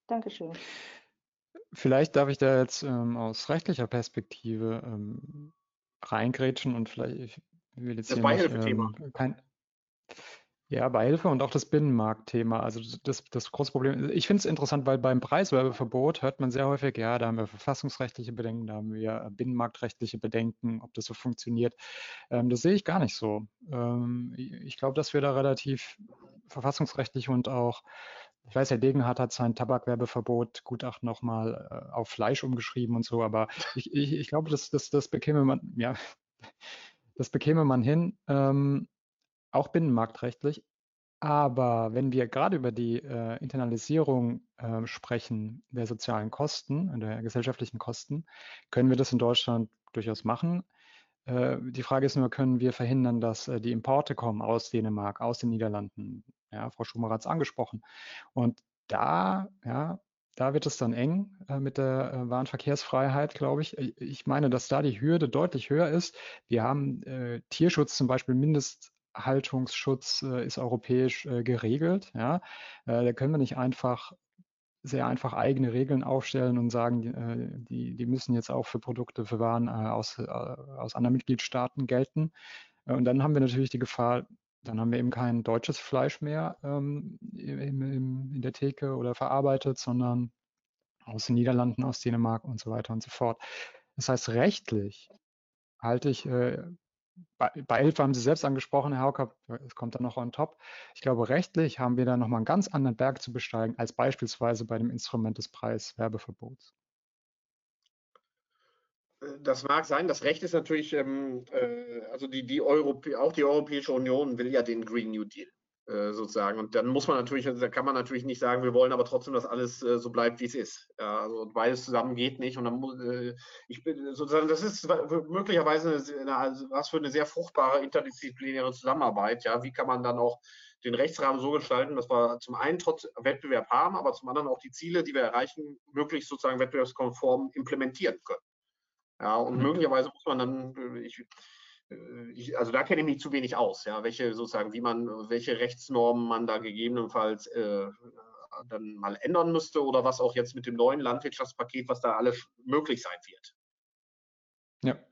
F: Dankeschön.
A: Vielleicht darf ich da jetzt ähm, aus rechtlicher Perspektive ähm, reingrätschen und vielleicht ich
B: das Beihilfethema.
A: Ähm, kein, ja, Beihilfe und auch das Binnenmarktthema. Also das, das große Problem. Ich finde es interessant, weil beim Preiswerbeverbot hört man sehr häufig, ja, da haben wir verfassungsrechtliche Bedenken, da haben wir binnenmarktrechtliche Bedenken, ob das so funktioniert. Ähm, das sehe ich gar nicht so. Ähm, ich glaube, dass wir da relativ verfassungsrechtlich und auch ich weiß, Herr Degenhardt hat sein Tabakwerbeverbot Gutachten nochmal äh, auf Fleisch umgeschrieben und so, aber ich, ich, ich glaube, das, das, das bekäme man, ja, das bekäme man hin, ähm, auch binnenmarktrechtlich. Aber wenn wir gerade über die äh, Internalisierung äh, sprechen der sozialen Kosten, der gesellschaftlichen Kosten, können wir das in Deutschland durchaus machen. Äh, die Frage ist nur, können wir verhindern, dass äh, die Importe kommen aus Dänemark, aus den Niederlanden? Ja, Frau Schumer hat es angesprochen. Und da ja, da wird es dann eng äh, mit der äh, Warenverkehrsfreiheit, glaube ich. Ich meine, dass da die Hürde deutlich höher ist. Wir haben äh, Tierschutz zum Beispiel, Mindesthaltungsschutz äh, ist europäisch äh, geregelt. Ja? Äh, da können wir nicht einfach sehr einfach eigene Regeln aufstellen und sagen, die, die müssen jetzt auch für Produkte, für Waren aus, aus anderen Mitgliedstaaten gelten. Und dann haben wir natürlich die Gefahr, dann haben wir eben kein deutsches Fleisch mehr ähm, im, im, in der Theke oder verarbeitet, sondern aus den Niederlanden, aus Dänemark und so weiter und so fort. Das heißt, rechtlich halte ich, äh, bei, bei Elf haben Sie selbst angesprochen, Herr Hauker, es kommt dann noch on top. Ich glaube, rechtlich haben wir da nochmal einen ganz anderen Berg zu besteigen als beispielsweise bei dem Instrument des Preiswerbeverbots.
B: Das mag sein. Das Recht ist natürlich, ähm, äh, also die, die auch die Europäische Union will ja den Green New Deal äh, sozusagen. Und dann muss man natürlich, also da kann man natürlich nicht sagen, wir wollen aber trotzdem, dass alles äh, so bleibt, wie es ist. Ja, also beides zusammen geht nicht. Und dann muss äh, ich bin sozusagen, das ist möglicherweise eine, also was für eine sehr fruchtbare interdisziplinäre Zusammenarbeit. Ja, wie kann man dann auch den Rechtsrahmen so gestalten, dass wir zum einen trotz Wettbewerb haben, aber zum anderen auch die Ziele, die wir erreichen, möglichst sozusagen wettbewerbskonform implementieren können. Ja, und mhm. möglicherweise muss man dann, äh, ich, äh, ich, also da kenne ich mich zu wenig aus, ja, welche sozusagen, wie man, welche Rechtsnormen man da gegebenenfalls äh, dann mal ändern müsste oder was auch jetzt mit dem neuen Landwirtschaftspaket, was da alles möglich sein wird.
A: Ja,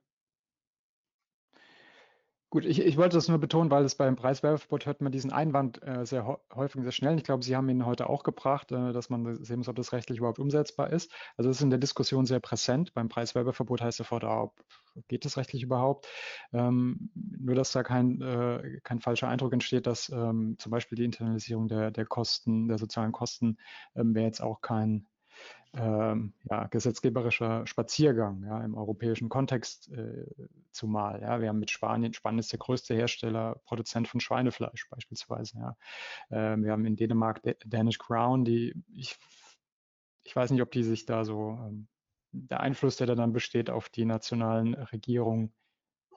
A: Gut, ich, ich wollte das nur betonen, weil es beim Preiswerbeverbot hört man diesen Einwand äh, sehr häufig sehr schnell. Ich glaube, Sie haben ihn heute auch gebracht, äh, dass man sehen muss, ob das rechtlich überhaupt umsetzbar ist. Also es ist in der Diskussion sehr präsent. Beim Preiswerbeverbot heißt sofort, ah, geht das rechtlich überhaupt? Ähm, nur, dass da kein, äh, kein falscher Eindruck entsteht, dass ähm, zum Beispiel die Internalisierung der, der Kosten, der sozialen Kosten, ähm, wäre jetzt auch kein ähm, ja, gesetzgeberischer Spaziergang ja, im europäischen Kontext äh, zumal. Ja. Wir haben mit Spanien, Spanien ist der größte Hersteller, Produzent von Schweinefleisch beispielsweise. Ja. Ähm, wir haben in Dänemark Danish Crown, die ich, ich weiß nicht, ob die sich da so, ähm, der Einfluss, der da dann besteht auf die nationalen Regierungen,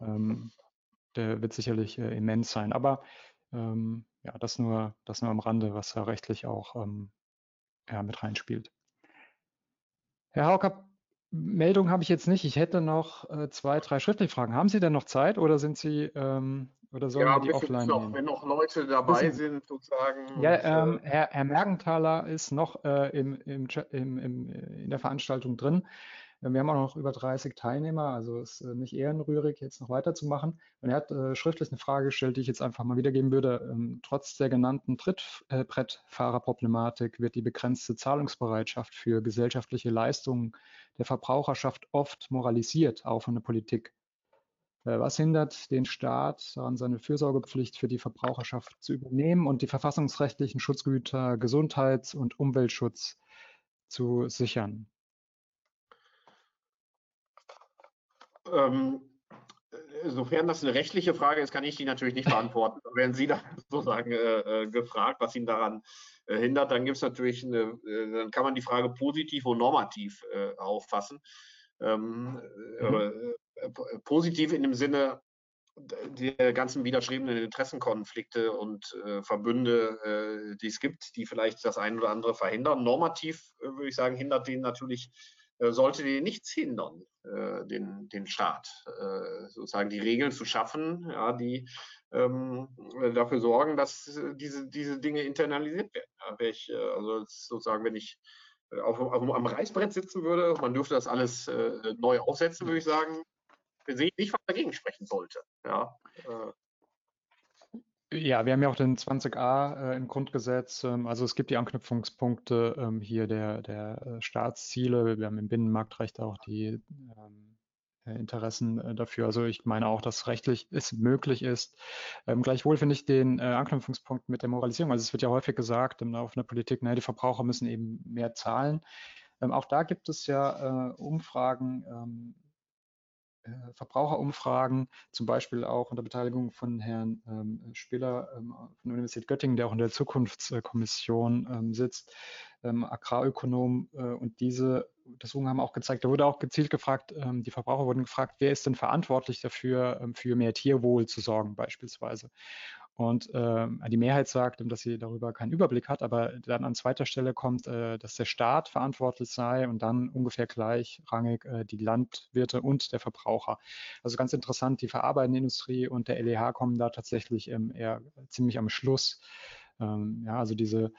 A: ähm, der wird sicherlich äh, immens sein. Aber ähm, ja, das nur, das nur am Rande, was da rechtlich auch ähm, ja, mit reinspielt. Herr Haukapp, Meldung habe ich jetzt nicht. Ich hätte noch äh, zwei, drei schriftliche Fragen. Haben Sie denn noch Zeit oder sind Sie ähm, oder sollen ja, wir die offline
B: noch, nehmen? Wenn noch Leute dabei Wissen, sind, sozusagen.
A: Ja, und, ähm, äh, Herr, Herr Mergenthaler ist noch äh, im, im, im, im, in der Veranstaltung drin. Wir haben auch noch über 30 Teilnehmer, also ist äh, nicht ehrenrührig, jetzt noch weiterzumachen. Und er hat äh, schriftlich eine Frage gestellt, die ich jetzt einfach mal wiedergeben würde. Ähm, trotz der genannten Trittbrettfahrerproblematik wird die begrenzte Zahlungsbereitschaft für gesellschaftliche Leistungen der Verbraucherschaft oft moralisiert, auch von der Politik. Äh, was hindert den Staat daran, seine Fürsorgepflicht für die Verbraucherschaft zu übernehmen und die verfassungsrechtlichen Schutzgüter Gesundheits- und Umweltschutz zu sichern?
B: Ähm, sofern das eine rechtliche Frage ist, kann ich die natürlich nicht beantworten. Werden Sie dann sozusagen äh, äh, gefragt, was ihn daran äh, hindert, dann gibt es natürlich eine, äh, dann kann man die Frage positiv und normativ äh, auffassen. Ähm, mhm. Äh, positiv in dem Sinne der ganzen widerstrebenden Interessenkonflikte und Verbünde, die es gibt, die vielleicht das eine oder andere verhindern. Normativ würde ich sagen, hindert den natürlich äh, sollte den nichts hindern, äh, den, den Staat, äh, sozusagen die Regeln zu schaffen, ja, die ähm, dafür sorgen, dass diese, diese Dinge internalisiert werden. Ja, ich, also sozusagen, wenn ich auf, auf, am Reißbrett sitzen würde, man dürfte das alles äh, neu aufsetzen, würde ich sagen, wir sehen nicht, was dagegen sprechen sollte. Ja, äh,
A: ja, wir haben ja auch den 20a äh, im Grundgesetz. Ähm, also es gibt die Anknüpfungspunkte ähm, hier der, der äh, Staatsziele. Wir haben im Binnenmarktrecht auch die ähm, äh, Interessen äh, dafür. Also ich meine auch, dass rechtlich es möglich ist. Ähm, gleichwohl finde ich den äh, Anknüpfungspunkt mit der Moralisierung. Also es wird ja häufig gesagt im Laufe der Politik, naja, die Verbraucher müssen eben mehr zahlen. Ähm, auch da gibt es ja Umfragen ähm, äh, Verbraucherumfragen, zum Beispiel auch unter Beteiligung von Herrn ähm, Spiller ähm, von der Universität Göttingen, der auch in der Zukunftskommission ähm, sitzt, ähm, Agrarökonom. Äh, und diese Untersuchungen haben auch gezeigt, da wurde auch gezielt gefragt, ähm, die Verbraucher wurden gefragt, wer ist denn verantwortlich dafür, ähm, für mehr Tierwohl zu sorgen beispielsweise. Und äh, die Mehrheit sagt, dass sie darüber keinen Überblick hat, aber dann an zweiter Stelle kommt, äh, dass der Staat verantwortlich sei und dann ungefähr gleichrangig äh, die Landwirte und der Verbraucher. Also ganz interessant, die verarbeitende Industrie und der LEH kommen da tatsächlich ähm, eher ziemlich am Schluss. Ähm, ja, also diese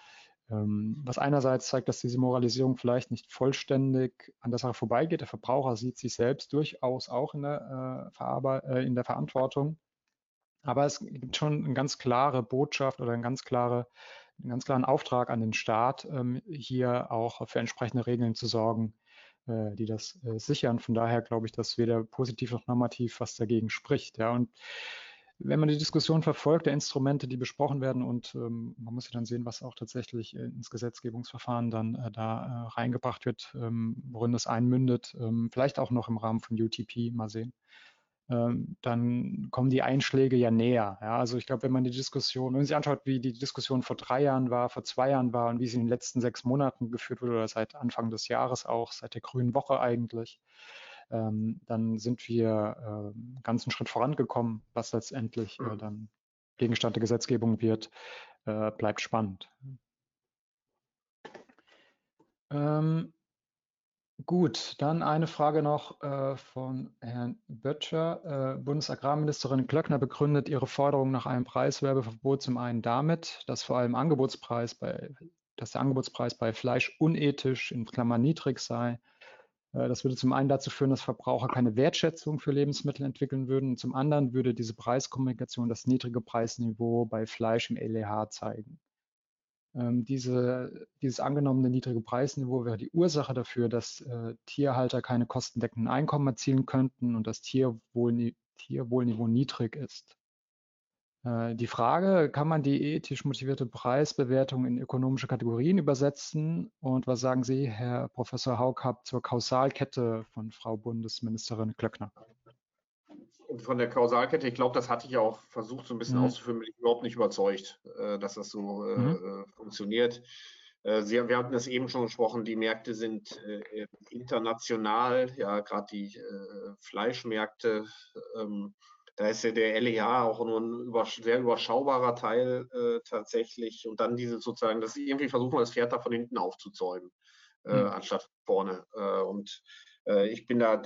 A: ähm, was einerseits zeigt, dass diese Moralisierung vielleicht nicht vollständig an der Sache vorbeigeht. Der Verbraucher sieht sich selbst durchaus auch in der, äh, äh, in der Verantwortung. Aber es gibt schon eine ganz klare Botschaft oder eine ganz klare, einen ganz klaren Auftrag an den Staat, ähm, hier auch für entsprechende Regeln zu sorgen, äh, die das äh, sichern. Von daher glaube ich, dass weder positiv noch normativ was dagegen spricht. Ja, und wenn man die Diskussion verfolgt, der Instrumente, die besprochen werden und ähm, man muss ja dann sehen, was auch tatsächlich äh, ins Gesetzgebungsverfahren dann da reingebracht wird, ähm, worin das einmündet, vielleicht auch noch im Rahmen von UTP, mal sehen. Ähm, dann kommen die Einschläge ja näher. Ja? Also ich glaube, wenn man die Diskussion, wenn man sich anschaut, wie die Diskussion vor drei Jahren war, vor zwei Jahren war und wie sie in den letzten sechs Monaten geführt wurde oder seit Anfang des Jahres auch, seit der Grünen Woche eigentlich, ähm, dann sind wir äh, einen ganzen Schritt vorangekommen, was letztendlich äh, dann Gegenstand der Gesetzgebung wird, äh, bleibt spannend. Ähm, Gut, dann eine Frage noch äh, von Herrn Böttcher. Äh, Bundesagrarministerin Klöckner begründet ihre Forderung nach einem Preiswerbeverbot zum einen damit, dass vor allem Angebotspreis bei, dass der Angebotspreis bei Fleisch unethisch in Klammern niedrig sei. Äh, das würde zum einen dazu führen, dass Verbraucher keine Wertschätzung für Lebensmittel entwickeln würden. Und zum anderen würde diese Preiskommunikation das niedrige Preisniveau bei Fleisch im LEH zeigen. Ähm, diese, dieses angenommene niedrige Preisniveau wäre die Ursache dafür, dass äh, Tierhalter keine kostendeckenden Einkommen erzielen könnten und das Tierwohlni Tierwohlniveau niedrig ist. Äh, die Frage, kann man die ethisch motivierte Preisbewertung in ökonomische Kategorien übersetzen? Und was sagen Sie, Herr Professor Haukap, zur Kausalkette von Frau Bundesministerin Klöckner?
B: Von der Kausalkette, ich glaube, das hatte ich auch versucht, so ein bisschen mhm. auszuführen, bin ich überhaupt nicht überzeugt, äh, dass das so äh, mhm. Äh, funktioniert. Äh, Sie, wir hatten es eben schon gesprochen, die Märkte sind äh, international, ja, gerade die äh, Fleischmärkte. Ähm, da ist ja der LEH auch nur ein über, sehr überschaubarer Teil tatsächlich. Und dann diese sozusagen, das irgendwie versuchen wir das Pferd da von hinten aufzuzäumen, mhm. anstatt vorne. und ich bin da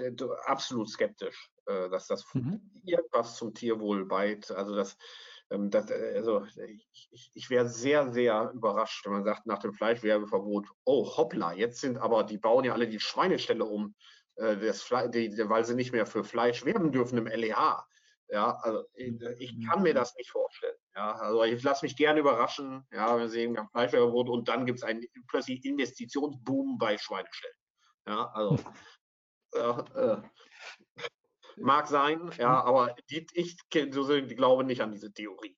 B: absolut skeptisch. Äh, dass das mhm. irgendwas zum Tierwohl beit. Also das, ähm, das also ich, ich wäre sehr, sehr überrascht, wenn man sagt, nach dem Fleischwerbeverbot, oh hoppla, jetzt sind aber, die bauen ja alle die Schweineställe um, äh, das die, weil sie nicht mehr für Fleisch werben dürfen im LEH. Ja, also ich mhm. kann mir das nicht vorstellen. Ja, also ich lasse mich gerne überraschen. Ja, wir sehen, wir haben Fleischwerbeverbot und dann gibt es einen plötzlich Investitionsboom bei Schweineställen. Ja, also äh, äh, Mag sein, ja, aber die, ich glaube nicht an diese Theorie.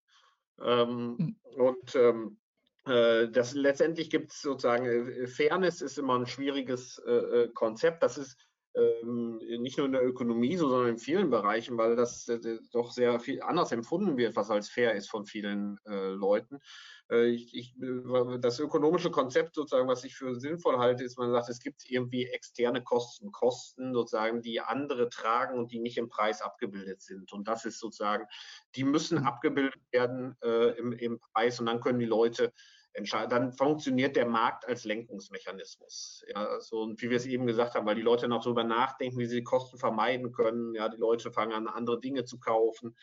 B: Ähm, hm. und ähm, äh, das letztendlich gibt es sozusagen, äh, Fairness ist immer ein schwieriges äh, äh, Konzept. Das ist ähm, nicht nur in der Ökonomie, so, sondern in vielen Bereichen, weil das äh, doch sehr viel anders empfunden wird, was als fair ist von vielen äh, Leuten. Äh, ich, ich, äh, das ökonomische Konzept sozusagen, was ich für sinnvoll halte, ist, man sagt, es gibt irgendwie externe Kosten, Kosten sozusagen, die andere tragen und die nicht im Preis abgebildet sind. Und das ist sozusagen, die müssen mhm. abgebildet werden äh, im, im Preis und dann können die Leute entscheiden. Dann funktioniert der Markt als Lenkungsmechanismus. Ja, so, und wie wir es eben gesagt haben, weil die Leute noch darüber nachdenken, wie sie die Kosten vermeiden können. Ja, die Leute fangen an, andere Dinge zu kaufen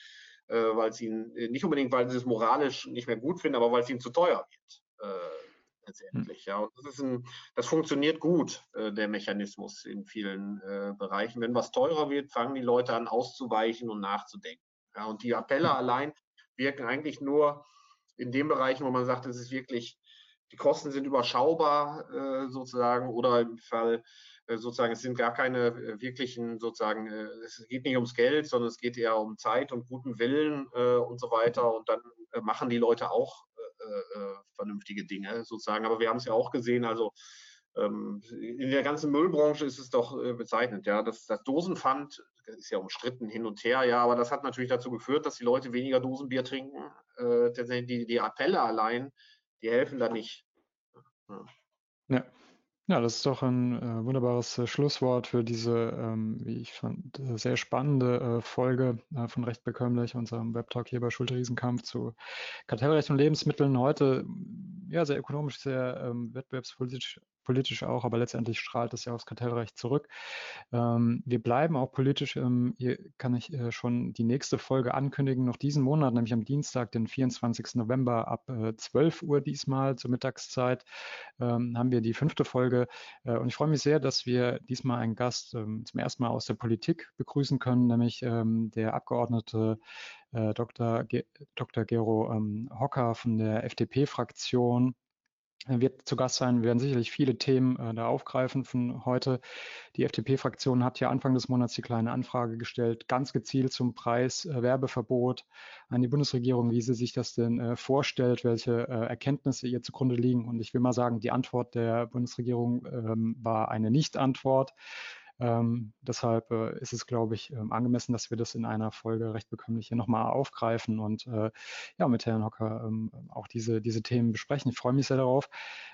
B: äh, weil es ihnen äh, nicht unbedingt, weil sie es moralisch nicht mehr gut finden, aber weil es ihnen zu teuer wird. Äh, letztendlich. Ja, und das, ist ein, das funktioniert gut, äh, der Mechanismus in vielen äh, Bereichen. Wenn was teurer wird, fangen die Leute an auszuweichen und nachzudenken. Ja, und die Appelle allein wirken eigentlich nur in den Bereichen, wo man sagt, es ist wirklich, die Kosten sind überschaubar äh, sozusagen oder im Fall sozusagen, es sind gar keine äh, wirklichen sozusagen, äh, es geht nicht ums Geld, sondern es geht eher um Zeit und guten Willen und so weiter. Und dann machen die Leute auch vernünftige Dinge sozusagen. Aber wir haben es ja auch gesehen, also ähm, in der ganzen Müllbranche ist es doch bezeichnend, ja. Das, das Dosenpfand ist ja umstritten hin und her, ja, aber das hat natürlich dazu geführt, dass die Leute weniger Dosenbier trinken. die, die Appelle allein, die helfen da nicht.
A: Ja. Ja, das ist doch ein äh, wunderbares äh, Schlusswort für diese, ähm, wie ich fand, äh, sehr spannende äh, Folge äh, von Recht bekömmlich, unserem Webtalk hier bei Schulterriesenkampf zu Kartellrecht und Lebensmitteln. Heute ja sehr ökonomisch, sehr ähm, wettbewerbspolitisch politisch auch, aber letztendlich strahlt es ja aufs Kartellrecht zurück. Ähm, wir bleiben auch politisch. Ähm, hier kann ich äh, schon die nächste Folge ankündigen, noch diesen Monat, nämlich am Dienstag, den 24. November ab äh, 12 Uhr diesmal zur Mittagszeit, ähm, haben wir die fünfte Folge. Äh, und ich freue mich sehr, dass wir diesmal einen Gast ähm, zum ersten Mal aus der Politik begrüßen können, nämlich ähm, der Abgeordnete äh, Dr. Ge Dr. Gero ähm, Hocker von der FDP-Fraktion wird zu Gast sein. Werden sicherlich viele Themen äh, da aufgreifen von heute. Die FDP-Fraktion hat ja Anfang des Monats die kleine Anfrage gestellt, ganz gezielt zum Preiswerbeverbot äh, an die Bundesregierung, wie sie sich das denn äh, vorstellt, welche äh, Erkenntnisse ihr zugrunde liegen. Und ich will mal sagen, die Antwort der Bundesregierung ähm, war eine Nicht-Antwort. Ähm, deshalb äh, ist es, glaube ich, ähm, angemessen, dass wir das in einer Folge recht bekömmlich hier nochmal aufgreifen und äh, ja, mit Herrn Hocker ähm, auch diese, diese Themen besprechen. Ich freue mich sehr darauf.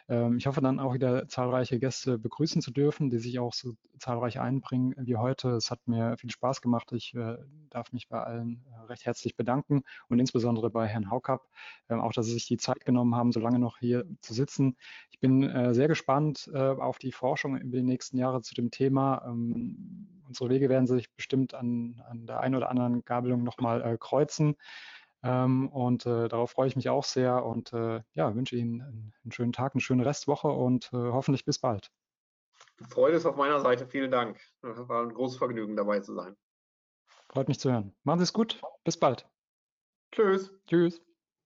A: Ähm, ich hoffe dann auch wieder zahlreiche Gäste begrüßen zu dürfen, die sich auch so zahlreich einbringen wie heute. Es hat mir viel Spaß gemacht. Ich äh, darf mich bei allen äh, recht herzlich bedanken und insbesondere bei Herrn Haukapp, ähm, auch, dass Sie sich die Zeit genommen haben, so lange noch hier zu sitzen. Ich bin äh, sehr gespannt äh, auf die Forschung über die nächsten Jahre zu dem Thema ähm, unsere Wege werden sich bestimmt an, an der einen oder anderen Gabelung nochmal äh, kreuzen. Ähm, und äh, darauf freue ich mich auch sehr und äh, ja, wünsche Ihnen einen, einen, schönen Tag, eine schöne Restwoche und äh, hoffentlich bis bald.
B: Freude ist auf meiner Seite. Vielen Dank. Es war ein großes Vergnügen, dabei zu sein.
A: Freut mich zu hören. Machen Sie es gut. Bis bald.
B: Tschüss.
A: Tschüss.